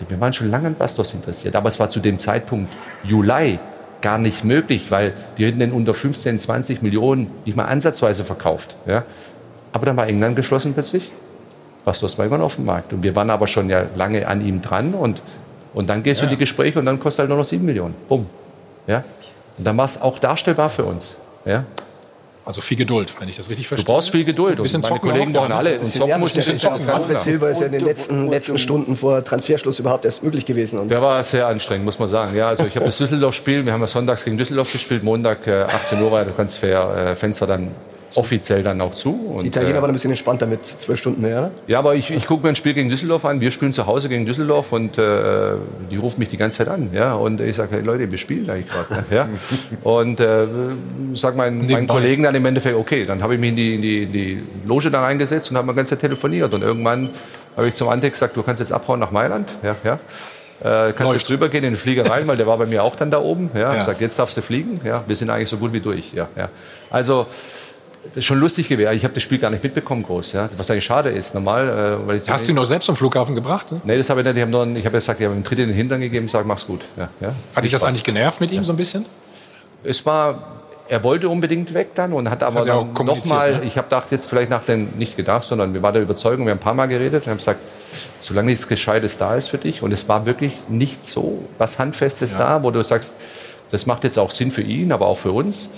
Wir waren schon lange an Bastos interessiert, aber es war zu dem Zeitpunkt Juli gar nicht möglich, weil die hätten den unter 15, 20 Millionen nicht mal ansatzweise verkauft. Ja? Aber dann war England geschlossen plötzlich. Bastos war irgendwann auf dem Markt. Und wir waren aber schon ja lange an ihm dran und, und dann gehst du in die Gespräche und dann kostet halt nur noch 7 Millionen. Bumm. Ja? Und dann war es auch darstellbar für uns. Ja? Also viel Geduld, wenn ich das richtig Du verstehe. brauchst viel Geduld. Ein bisschen und meine zocken Kollegen auch, brauchen ja, alle. Und zocken muss ein bisschen zocken. Silva ist ja in den letzten, letzten Stunden vor Transferschluss überhaupt erst möglich gewesen. Und Der war sehr anstrengend, muss man sagen. Ja, also ich habe das Düsseldorf-Spiel, wir haben ja sonntags gegen Düsseldorf gespielt, Montag äh, 18 Uhr war der Transferfenster dann offiziell dann auch zu. Und, die Italiener äh, waren ein bisschen entspannter mit zwölf Stunden mehr, oder? Ja, aber ich, ich gucke mir ein Spiel gegen Düsseldorf an. Wir spielen zu Hause gegen Düsseldorf und äh, die rufen mich die ganze Zeit an. Ja? Und ich sage, hey Leute, wir spielen eigentlich gerade. Ja? Und äh, sag meinen, meinen. Kollegen dann im Endeffekt, okay, dann habe ich mich in die, in, die, in die Loge da reingesetzt und haben die ganze Zeit telefoniert. Und irgendwann habe ich zum Ante gesagt, du kannst jetzt abhauen nach Mailand. Ja, ja. Äh, kannst Läuft. jetzt rübergehen in den Flieger rein, weil der war bei mir auch dann da oben. Ja, Ja. Ich sag, jetzt darfst du fliegen. Ja, wir sind eigentlich so gut wie durch. Ja, ja. Also das ist schon lustig gewesen. Ich habe das Spiel gar nicht mitbekommen groß. Ja? Was eigentlich schade ist. Normal, äh, weil ich Hast du ihn noch selbst zum Flughafen gebracht? Ne? Nee, das habe ich nicht. Ich habe nur, ich habe gesagt, ich habe ihm einen Tritt in den Hintern gegeben, sag, mach's gut. Ja, ja. Hat dich das eigentlich genervt mit ihm so ein bisschen? Es war, er wollte unbedingt weg dann und hat aber Hat nochmal, ne? ich habe gedacht jetzt vielleicht nach den, nicht gedacht, sondern wir waren der Überzeugung, wir haben ein paar Mal geredet und haben gesagt, solange nichts Gescheites da ist für dich und es war wirklich nicht so was Handfestes da, wo du sagst, das macht jetzt auch Sinn für ihn, aber auch für uns.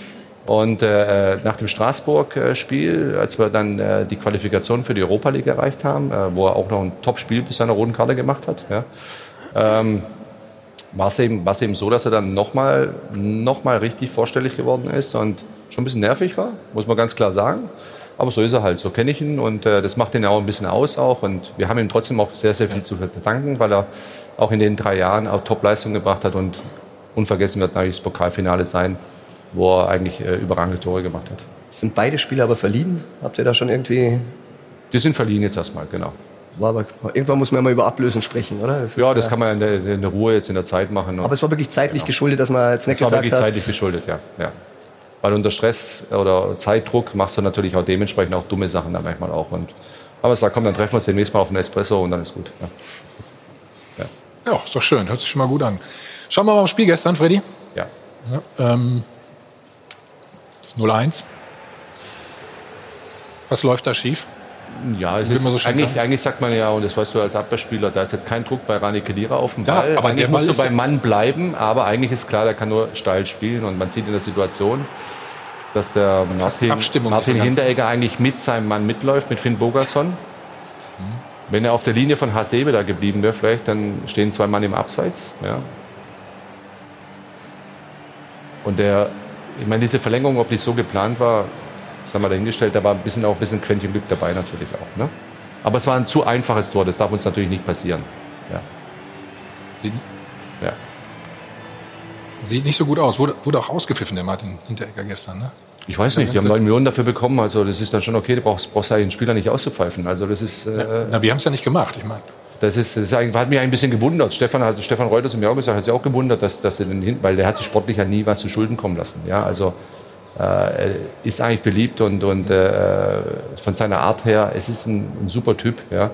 Und äh, nach dem Straßburg-Spiel, als wir dann äh, die Qualifikation für die Europa League erreicht haben, äh, wo er auch noch ein Top-Spiel bis seiner roten Karte gemacht hat, ja, ähm, war es eben, eben so, dass er dann nochmal noch mal richtig vorstellig geworden ist und schon ein bisschen nervig war, muss man ganz klar sagen. Aber so ist er halt, so kenne ich ihn und äh, das macht ihn auch ein bisschen aus auch. Und wir haben ihm trotzdem auch sehr, sehr viel zu verdanken, weil er auch in den drei Jahren auch Top-Leistung gebracht hat und unvergessen wird natürlich das Pokalfinale sein, wo er eigentlich äh, überragende Tore gemacht hat. Sind beide Spieler aber verliehen? Habt ihr da schon irgendwie Die sind verliehen jetzt erstmal, genau. War aber, irgendwann muss man mal über Ablösen sprechen, oder? Das Ja, ist, das kann man in der, in der Ruhe jetzt in der Zeit machen. Aber es war wirklich zeitlich geschuldet, dass man jetzt nicht Es war gesagt wirklich hat. zeitlich geschuldet, ja. ja. Weil unter Stress oder Zeitdruck machst du natürlich auch dementsprechend auch dumme Sachen dann manchmal auch. Und aber es sagt, komm, dann treffen wir uns demnächst mal auf einen Espresso und dann ist gut. Ja. Ja, ist doch schön. Hört sich schon mal gut an. Schauen wir mal aufs Spiel gestern, Freddy. Ja. ja ähm, 0-1. Was läuft da schief? Ja, es ist so eigentlich, eigentlich sagt man ja, und das weißt du als Abwehrspieler, da ist jetzt kein Druck bei Rani Kedira auf dem Ja, Ball. aber eigentlich der musst Ball du ist ja- beim Mann bleiben, aber eigentlich ist klar, der kann nur steil spielen und man sieht in der Situation, dass der Martin, Martin Hinteregger eigentlich mit seinem Mann mitläuft, mit Finn Bogerson. Mhm. Wenn er auf der Linie von Hasebe da geblieben wäre, vielleicht, dann stehen zwei Mann im Abseits. Ja. Und der, ich meine, diese Verlängerung, ob die so geplant war, das haben wir dahingestellt, da war ein bisschen auch ein bisschen Quäntchen Glück dabei natürlich auch. Ne? Aber es war ein zu einfaches Tor, das darf uns natürlich nicht passieren. Ja. Sieht, Ja. sieht nicht so gut aus. Wurde, wurde auch ausgepfiffen, der Martin Hinteregger gestern. Ne? Ich weiß nicht, die haben ganze- 9 Millionen dafür bekommen, also das ist dann schon okay, du brauchst, brauchst ja den Spieler nicht auszupfeifen. Also das ist, äh, Na, wir haben es ja nicht gemacht. Ich meine, das ist, das hat mich ein bisschen gewundert. Stefan hat, Stefan Reuters hat mir auch gesagt, hat sich auch gewundert, dass, dass er den weil der hat sich sportlich ja nie was zu Schulden kommen lassen. Ja, also äh, er ist eigentlich beliebt und, und äh, von seiner Art her, es ist ein, ein super Typ. Ja,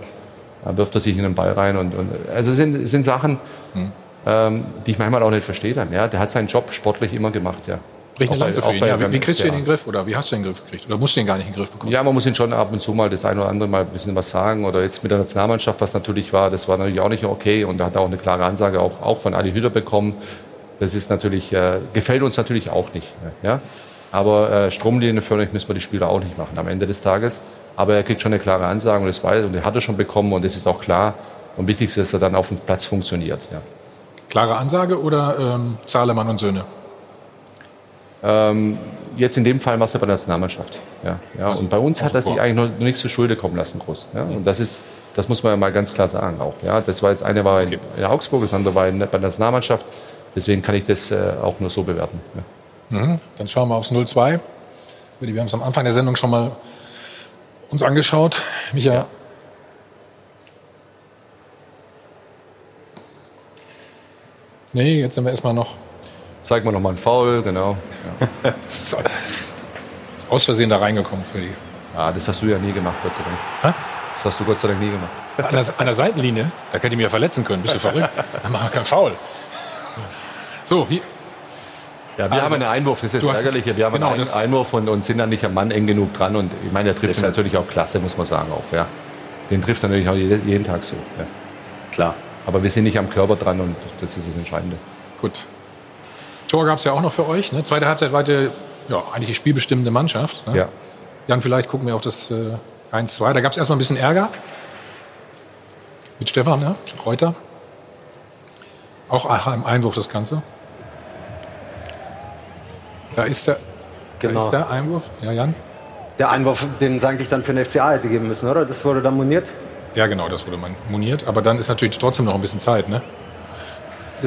da wirft er sich in den Ball rein und, und also es sind, sind Sachen, ähm, die ich manchmal auch nicht verstehe dann. Ja, der hat seinen Job sportlich immer gemacht. Ja. Brich eine Lanze für ihn. Ja, wie, wie kriegst du ihn in den Griff? Oder wie hast du ihn in den Griff gekriegt? Oder musst du ihn gar nicht in den Griff bekommen? Ja, man muss ihn schon ab und zu mal das eine oder andere mal ein bisschen was sagen. Oder jetzt mit der Nationalmannschaft, was natürlich war, das war natürlich auch nicht okay. Und da hat er auch eine klare Ansage auch, auch von Ali Hütter bekommen. Das ist natürlich, äh, gefällt uns natürlich auch nicht. Ja? Aber äh, stromlinienförmig müssen wir die Spieler auch nicht machen am Ende des Tages. Aber er kriegt schon eine klare Ansage und das weiß und er hat er schon bekommen und das ist auch klar. Und wichtig ist, dass er dann auf dem Platz funktioniert. Ja. Klare Ansage oder ähm, Zahlemann und Söhne? Ähm, jetzt in dem Fall war es ja bei der Nationalmannschaft. Ja, ja. Und bei uns hat er sich eigentlich noch nichts zu Schulde kommen lassen, groß. Ja. Und das ist, das muss man ja mal ganz klar sagen auch. Ja. Das war jetzt eine war in, in Augsburg, das andere war in, bei der Nationalmannschaft. Deswegen kann ich das äh, auch nur so bewerten. Ja. Mhm. Dann schauen wir aufs 0-2. Wir haben es am Anfang der Sendung schon mal uns angeschaut. Micha. Nee, jetzt sind wir erstmal noch. Zeig mal noch mal einen Foul, genau. Ja. Ist aus Versehen da reingekommen, Freddy. Ah, das hast du ja nie gemacht, Gott sei Dank. Hä? Das hast du Gott sei Dank nie gemacht. An der, an der Seitenlinie, da könnte ich mich ja verletzen können. Bist du verrückt? Dann machen wir keinen Foul. So, hier. Ja, wir Also, haben einen Einwurf, das ist das Ärgerliche. Wir haben genau, einen Einwurf und, und sind dann nicht am Mann eng genug dran. Und ich meine, der trifft ihn natürlich auch klasse, muss man sagen auch. Ja. Den trifft er natürlich auch jeden, jeden Tag so. Ja. Klar. Aber wir sind nicht am Körper dran und das ist das Entscheidende. Gut. Tor gab es ja auch noch für euch. Ne? Zweite Halbzeit war die, ja, eigentlich die spielbestimmende Mannschaft. Ne? Ja. Jan, vielleicht gucken wir auf das äh, 1-2. Da gab es erstmal ein bisschen Ärger mit Stefan, ne? Reuter. Auch im Einwurf das Ganze. Da ist der, Genau. da ist der Einwurf. Ja, Jan? Der Einwurf, den es eigentlich dann für den FCA hätte geben müssen, oder? Das wurde dann moniert? Ja, genau, das wurde man moniert. Aber dann ist natürlich trotzdem noch ein bisschen Zeit, ne?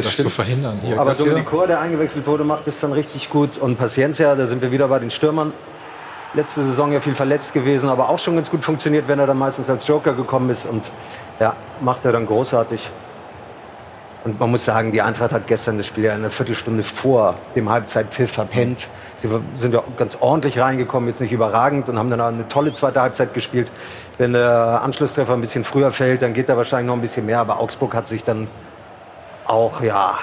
Das, zu verhindern. Hier, Aber Kor, der eingewechselt wurde, macht es dann richtig gut. Und Paciencia, da sind wir wieder bei den Stürmern. Letzte Saison ja viel verletzt gewesen, aber auch schon ganz gut funktioniert, wenn er dann meistens als Joker gekommen ist. Und ja, macht er dann großartig. Und man muss sagen, die Eintracht hat gestern das Spiel ja eine Viertelstunde vor dem Halbzeitpfiff verpennt. Sie sind ja ganz ordentlich reingekommen, jetzt nicht überragend und haben dann auch eine tolle zweite Halbzeit gespielt. Wenn der Anschlusstreffer ein bisschen früher fällt, dann geht da wahrscheinlich noch ein bisschen mehr. Aber Augsburg hat sich dann auch ja,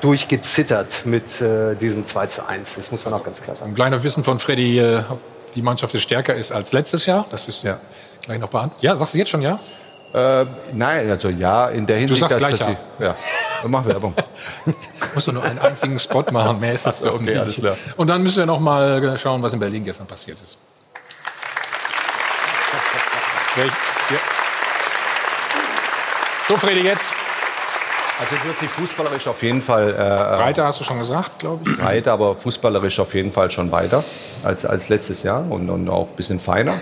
durchgezittert mit äh, diesem 2 zu 1. Das muss man auch ganz klar sagen. Ein kleiner Wissen von Freddy, äh, ob die Mannschaft jetzt stärker ist als letztes Jahr. Das wirst du ja. gleich noch beantworten. Ja, sagst du jetzt schon ja? Äh, nein, also ja, in der Hinsicht, sagst dass, gleich dass ja. sie, ja. Mach Werbung. *laughs* Musst du nur einen einzigen Spot machen, mehr ist das doch Okay, nicht. alles klar. Und dann müssen wir noch mal schauen, was in Berlin gestern passiert ist. So, Freddy, jetzt. Also es wird sich fußballerisch auf jeden Fall äh, Breiter hast du schon gesagt, glaube ich. breiter, aber fußballerisch auf jeden Fall schon weiter als, als letztes Jahr und, und auch ein bisschen feiner.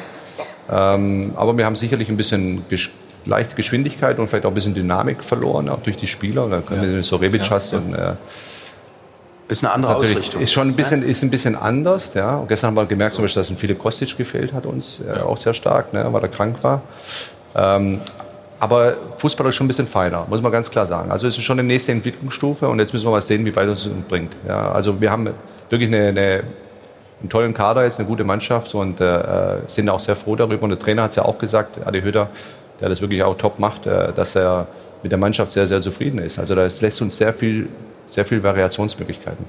Ähm, aber wir haben sicherlich ein bisschen gesch leichte Geschwindigkeit und vielleicht auch ein bisschen Dynamik verloren, auch durch die Spieler. Und dann können wir so Rebic Ja, hast und äh, Ist eine andere natürlich- Ausrichtung. Ist schon ein bisschen, ist ein bisschen anders. Ja. Und gestern haben wir gemerkt, zum Beispiel, dass ein viele Kostic gefehlt hat uns, äh, auch sehr stark, ne, weil er krank war. Ähm, aber Fußball ist schon ein bisschen feiner, muss man ganz klar sagen. Also es ist schon eine nächste Entwicklungsstufe und jetzt müssen wir mal sehen, wie weit uns das bringt. Ja, also wir haben wirklich eine, eine, einen tollen Kader, jetzt eine gute Mannschaft und äh, sind auch sehr froh darüber. Und der Trainer hat es ja auch gesagt, Adi Hütter, der das wirklich auch top macht, äh, dass er mit der Mannschaft sehr, sehr zufrieden ist. Also das lässt uns sehr viel, sehr viel Variationsmöglichkeiten.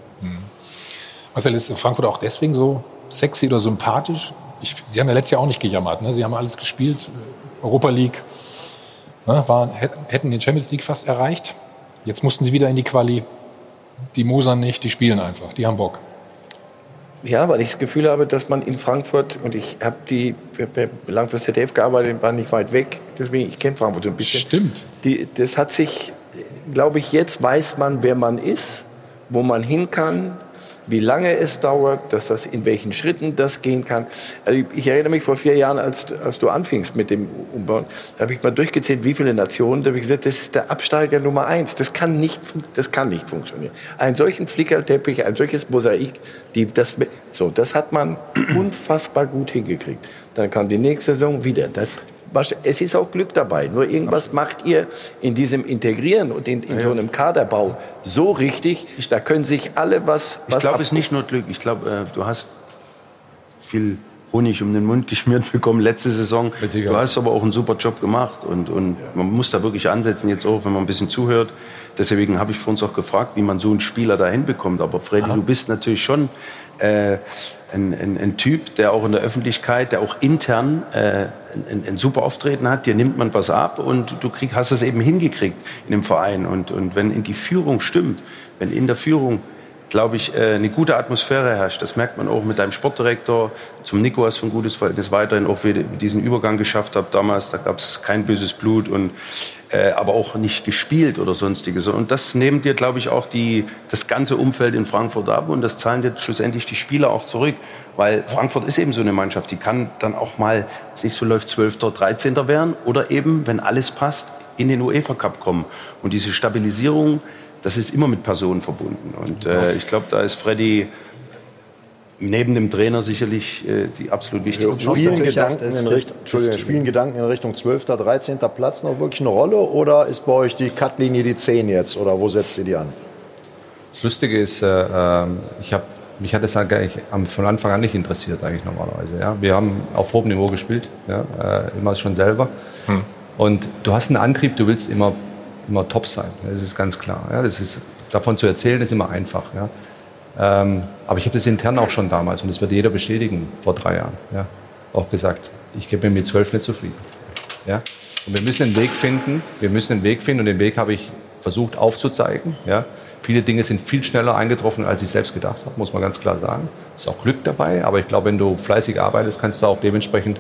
Marcel, ist Frankfurt auch deswegen so sexy oder sympathisch? Ich, Sie haben ja letztes Jahr auch nicht gejammert. Ne? Sie haben alles gespielt, Europa League, ne? Waren, hätten- den Champions League fast erreicht. Jetzt mussten sie wieder in die Quali. Die mosern nicht, die spielen einfach, die haben Bock. Ja, weil ich das Gefühl habe, dass man in Frankfurt, und ich habe die lang für ZDF gearbeitet, war nicht weit weg, deswegen, ich kenne Frankfurt so ein bisschen. Stimmt. Die, das hat sich, glaube ich, jetzt weiß man, wer man ist, wo man hin kann, wie lange es dauert, dass das in welchen Schritten das gehen kann. Also ich, erinnere mich vor vier Jahren, als, als du anfingst mit dem Umbau, da habe ich mal durchgezählt, wie viele Nationen. Da habe ich gesagt, das ist der Absteiger Nummer eins. Das kann nicht, das kann nicht funktionieren. Einen solchen Flickerteppich, ein solches Mosaik, die, das, so, das hat man *clears throat* unfassbar gut hingekriegt. Dann kam die nächste Saison wieder. Das, es ist auch Glück dabei. Nur irgendwas macht ihr in diesem Integrieren und in, in so einem Kaderbau so richtig, da können sich alle was. Ich was glaube, es ist nicht nur Glück. Ich glaube, äh, du hast viel Honig um den Mund *laughs* geschmiert bekommen letzte Saison. Du hast aber auch einen super Job gemacht und, und man muss da wirklich ansetzen, jetzt auch, wenn man ein bisschen zuhört. Deswegen habe ich vor uns auch gefragt, wie man so einen Spieler da hinbekommt. Aber Freddy, du bist natürlich schon äh, ein, ein, ein Typ, der auch in der Öffentlichkeit, der auch intern äh, ein, ein super Auftreten hat. Dir nimmt man was ab und du krieg, hast es eben hingekriegt in dem Verein. Und, und wenn in die Führung stimmt, wenn in der Führung glaube ich, äh, eine gute Atmosphäre herrscht. Das merkt man auch mit deinem Sportdirektor. Zum Nico hast du ein gutes Verhältnis weiterhin, auch wie diesen Übergang geschafft habt damals. Da gab es kein böses Blut und äh, aber auch nicht gespielt oder sonstiges. Und das nehmen dir, glaube ich, auch die, das ganze Umfeld in Frankfurt ab und das zahlen dir schlussendlich die Spieler auch zurück. Weil Frankfurt ist eben so eine Mannschaft, die kann dann auch mal, wenn es nicht so läuft, 12., 13. werden oder eben, wenn alles passt, in den UEFA Cup kommen. Und diese Stabilisierung, das ist immer mit Personen verbunden. Und äh, ich glaube, da ist Freddy neben dem Trainer sicherlich äh, die absolut wichtigste Spielen Gedanken, in Richtung, spielen Gedanken in Richtung 12., 13. Platz noch wirklich eine Rolle oder ist bei euch die Cutlinie die 10 jetzt oder wo setzt ihr die an? Das Lustige ist, äh, ähm, ich hab, mich hat das eigentlich am- von Anfang an nicht interessiert eigentlich normalerweise. Ja? Wir haben auf hohem Niveau gespielt, ja? äh, immer schon selber. Und du hast einen Antrieb, du willst immer, immer top sein. Das ist ganz klar. Ja? Das ist, davon zu erzählen ist immer einfach. Ja? Ähm, aber ich habe das intern auch schon damals, und das wird jeder bestätigen, vor drei Jahren, ja? auch gesagt, ich gebe mir mit zwölf nicht zufrieden. Ja? Und wir müssen einen Weg finden, wir müssen einen Weg finden und den Weg habe ich versucht aufzuzeigen. Ja? Viele Dinge sind viel schneller eingetroffen, als ich selbst gedacht habe, muss man ganz klar sagen. Ist auch Glück dabei, aber ich glaube, wenn du fleißig arbeitest, kannst du auch dementsprechend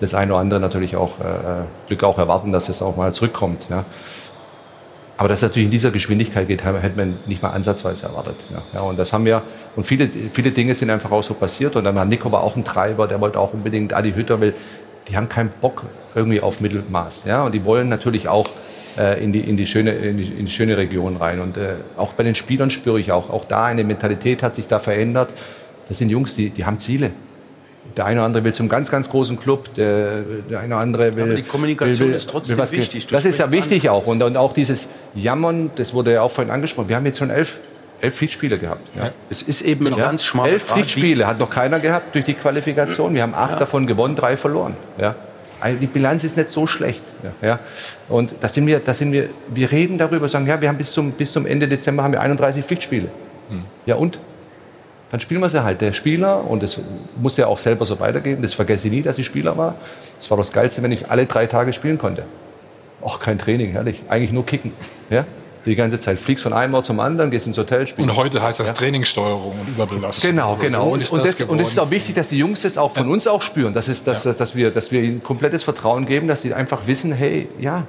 das eine oder andere natürlich auch äh, Glück auch erwarten, dass es auch mal zurückkommt. Ja? Aber dass es natürlich in dieser Geschwindigkeit geht, hätte man nicht mal ansatzweise erwartet. Ja. Und das haben wir, und viele, viele Dinge sind einfach auch so passiert. Und dann war Nico war auch ein Treiber, der wollte auch unbedingt, Adi Hütter will, die haben keinen Bock irgendwie auf Mittelmaß. Ja. Und die wollen natürlich auch äh, in, die, in, die schöne, in, die, in die schöne Region rein. Und äh, auch bei den Spielern spüre ich auch, auch da eine Mentalität hat sich da verändert. Das sind Jungs, die, die haben Ziele. Der eine oder andere will zum ganz, ganz großen Club, der, der eine oder andere will. Aber die Kommunikation will, will, ist trotzdem was- wichtig. Du Das ist ja wichtig auch. Und, und auch dieses Jammern, das wurde ja auch vorhin angesprochen. Wir haben jetzt schon elf, elf Pflichtspiele gehabt. Ja. Es ist eben ein ganz schmaler Elf Pflichtspiele hat noch keiner gehabt durch die Qualifikation. Wir haben acht davon gewonnen, drei verloren. Ja. Also die Bilanz ist nicht so schlecht. Ja. Ja. Und da sind wir, da sind wir, wir reden darüber, sagen, ja, wir haben bis zum, bis zum Ende Dezember haben wir 31 Pflichtspiele. Ja und? Dann spielen wir sie halt. Der Spieler, und das muss er auch selber so weitergeben, das vergesse ich nie, dass ich Spieler war. Das war das Geilste, wenn ich alle drei Tage spielen konnte. Auch kein Training, herrlich. Eigentlich nur kicken. Ja? Die ganze Zeit. Fliegst von einem Ort zum anderen, gehst ins Hotel, spielst. Und heute heißt das Ja. Trainingssteuerung und Überbelastung. Genau, genau. So Und, und, das das, und es ist auch wichtig, dass die Jungs das auch von uns auch spüren, dass, es, dass, dass, wir, dass wir ihnen komplettes Vertrauen geben, dass sie einfach wissen, hey, ja,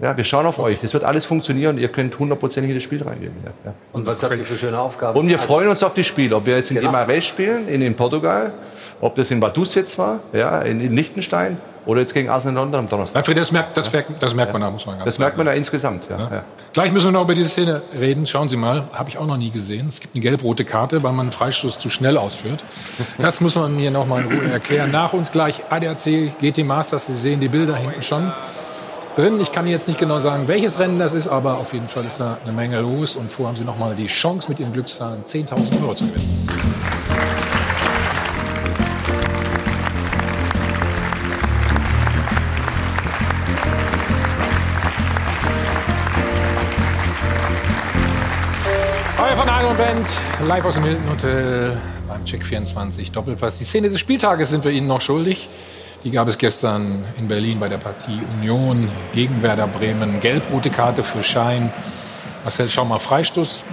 Ja, wir schauen auf euch. Das wird alles funktionieren. Ihr könnt hundertprozentig in das Spiel reingehen. Ja. Und was habt ihr für schöne Aufgaben? Und wir freuen uns auf die Spiele. Ob wir jetzt in genau. Guimarães spielen, in, in Portugal, ob das in Vaduz jetzt war, ja, in, in Liechtenstein oder jetzt gegen Arsenal London am Donnerstag. Alfred, das merkt, das, merkt, das merkt man da, muss man ganz Das merkt man da insgesamt, ja. ja. Gleich müssen wir noch über diese Szene reden. Schauen Sie mal, habe ich auch noch nie gesehen. Es gibt eine gelb-rote Karte, weil man einen Freistoß zu schnell ausführt. Das muss man mir noch mal in Ruhe erklären. Nach uns gleich ADAC GT Masters. Sie sehen die Bilder hinten schon drin. Ich kann jetzt nicht genau sagen, welches Rennen das ist, aber auf jeden Fall ist da eine Menge los. Und vor haben Sie noch mal die Chance, mit Ihren Glückszahlen 10.000 Euro zu gewinnen. Euer von Hagel Band, live aus dem Hilton Hotel beim Check 24 Doppelpass. Die Szene des Spieltages sind wir Ihnen noch schuldig. Die gab es gestern in Berlin bei der Partie Union gegen Werder Bremen. Gelb-rote Karte für Schein. Marcel, schau mal, Freistoß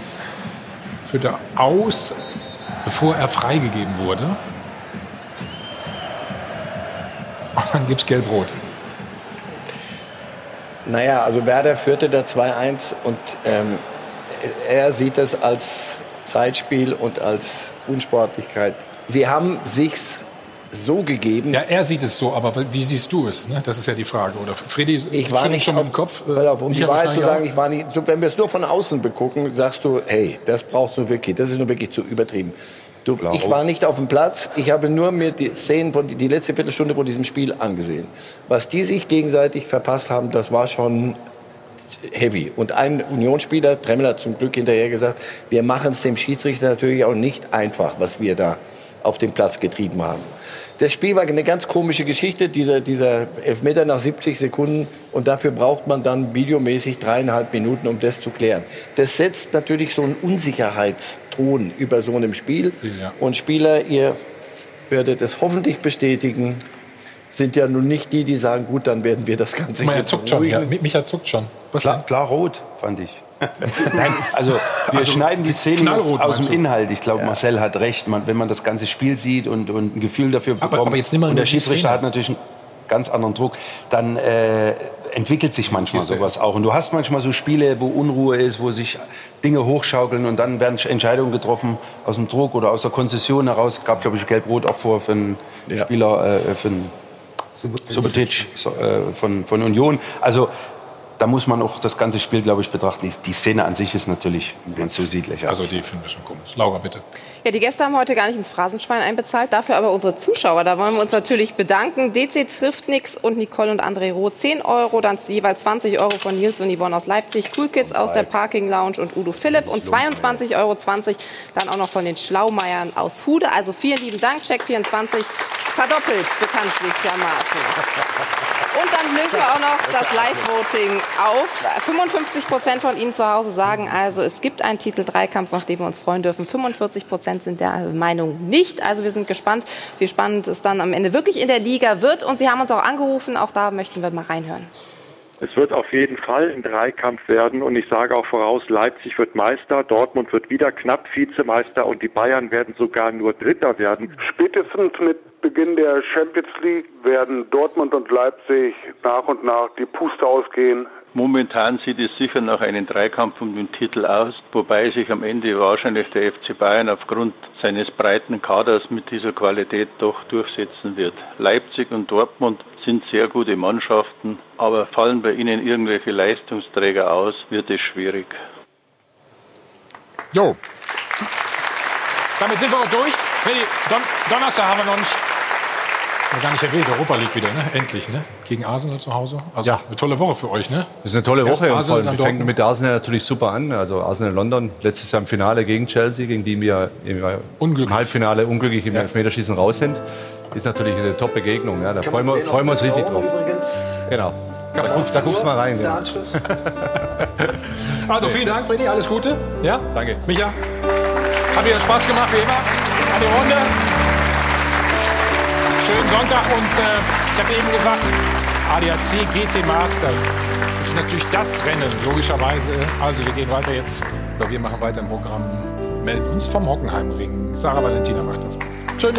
führte aus, bevor er freigegeben wurde. Und dann gibt es Gelb-Rot. Naja, also Werder führte da 2-1 und ähm, er sieht das als Zeitspiel und als Unsportlichkeit. Sie haben sich's so gegeben. Ja, er sieht es so, aber wie siehst du es? Ne? Das ist ja die Frage. Oder Freddy, ich war nicht schon auf, im Kopf. Äh, auf, um die Wahrheit zu sagen, ich war nicht. Wenn wir es nur von außen begucken, sagst du, hey, das brauchst du wirklich. Das ist nur wirklich zu übertrieben. Du, ich war nicht auf dem Platz. Ich habe nur mir die Szenen von die letzte Viertelstunde von diesem Spiel angesehen. Was die sich gegenseitig verpasst haben, das war schon heavy. Und ein Unionsspieler, Tremmel hat zum Glück hinterher gesagt, wir machen es dem Schiedsrichter natürlich auch nicht einfach, was wir da auf den Platz getrieben haben. Das Spiel war eine ganz komische Geschichte, dieser, dieser Elfmeter nach 70 Sekunden. Und dafür braucht man dann videomäßig dreieinhalb Minuten, um das zu klären. Das setzt natürlich so einen Unsicherheitston über so einem Spiel. Ja. Und Spieler, ihr werdet es hoffentlich bestätigen, sind ja nun nicht die, die sagen, gut, dann werden wir das Ganze Micha zuckt schon. Ja. Micha zuckt schon. Was klar, klar rot, fand ich. *laughs* Nein, also wir also, schneiden die Szenen aus dem Inhalt. Ich glaube, ja. Marcel hat recht. Man, wenn man das ganze Spiel sieht und, und ein Gefühl dafür bekommt, aber, aber jetzt und der Schiedsrichter hat natürlich einen ganz anderen Druck, dann äh, entwickelt sich manchmal sowas auch. Und du hast manchmal so Spiele, wo Unruhe ist, wo sich Dinge hochschaukeln und dann werden Entscheidungen getroffen aus dem Druck oder aus der Konzession heraus. Es gab, glaube ich, Gelb-Rot auch vor für einen ja. Spieler, äh, für einen Subotic äh, von, von Union. Also da muss man auch das ganze Spiel, glaube ich, betrachten. Die Szene an sich ist natürlich ganz so siedlich. Also die finden wir schon komisch. Laura, bitte. Ja, die Gäste haben heute gar nicht ins Phrasenschwein einbezahlt, dafür aber unsere Zuschauer. Da wollen wir uns natürlich bedanken. DC trifft nix und Nicole und André Roth 10 Euro, dann jeweils 20 Euro von Nils und Yvonne aus Leipzig, Cool Kids aus der Parking Lounge und Udo Philipp und 22,20 Euro dann auch noch von den Schlaumeiern aus Hude. Also vielen lieben Dank, Check 24, verdoppelt bekanntlichermaßen. *laughs* Und dann lösen wir auch noch das Live-Voting auf. 55 Prozent von Ihnen zu Hause sagen also, es gibt einen Titel-Dreikampf, nach dem wir uns freuen dürfen. 45 Prozent sind der Meinung nicht. Also wir sind gespannt, wie spannend es dann am Ende wirklich in der Liga wird. Und Sie haben uns auch angerufen, auch da möchten wir mal reinhören. Es wird auf jeden Fall ein Dreikampf werden und ich sage auch voraus, Leipzig wird Meister, Dortmund wird wieder knapp Vizemeister und die Bayern werden sogar nur Dritter werden. Spätestens mit Beginn der Champions League werden Dortmund und Leipzig nach und nach die Puste ausgehen. Momentan sieht es sicher nach einem Dreikampf um den Titel aus, wobei sich am Ende wahrscheinlich der FC Bayern aufgrund seines breiten Kaders mit dieser Qualität doch durchsetzen wird. Leipzig und Dortmund sind sehr gute Mannschaften, aber fallen bei ihnen irgendwelche Leistungsträger aus, wird es schwierig. Jo. Damit sind wir auch durch. Don Donnerstag haben wir noch nicht ja, gar nicht erwähnt, Europa League wieder, ne? Endlich, ne? Gegen Arsenal zu Hause. Also ja. eine tolle Woche für euch, ne? Das ist eine tolle Woche und vor allem, die fängt mit Arsenal natürlich super an. Also Arsenal London, letztes Jahr im Finale gegen Chelsea, gegen die wir im, im Halbfinale unglücklich im ja. Elfmeterschießen raus sind. Ist natürlich eine Top-Begegnung. Ja. Da freuen wir, freuen wir uns riesig drauf. Übrigens. Genau. Da, guckst, da guckst mal rein. Ja. *laughs* also vielen Dank, Freddy. Alles Gute. Ja? Danke. Micha, hat dir Spaß gemacht wie immer. Eine Runde schönen Sonntag und äh, ich habe eben gesagt, ADAC GT Masters. Das ist natürlich das Rennen, logischerweise. Also wir gehen weiter jetzt, oder wir machen weiter im Programm, melden uns vom Hockenheimring. Sarah Valentina macht das. Schön.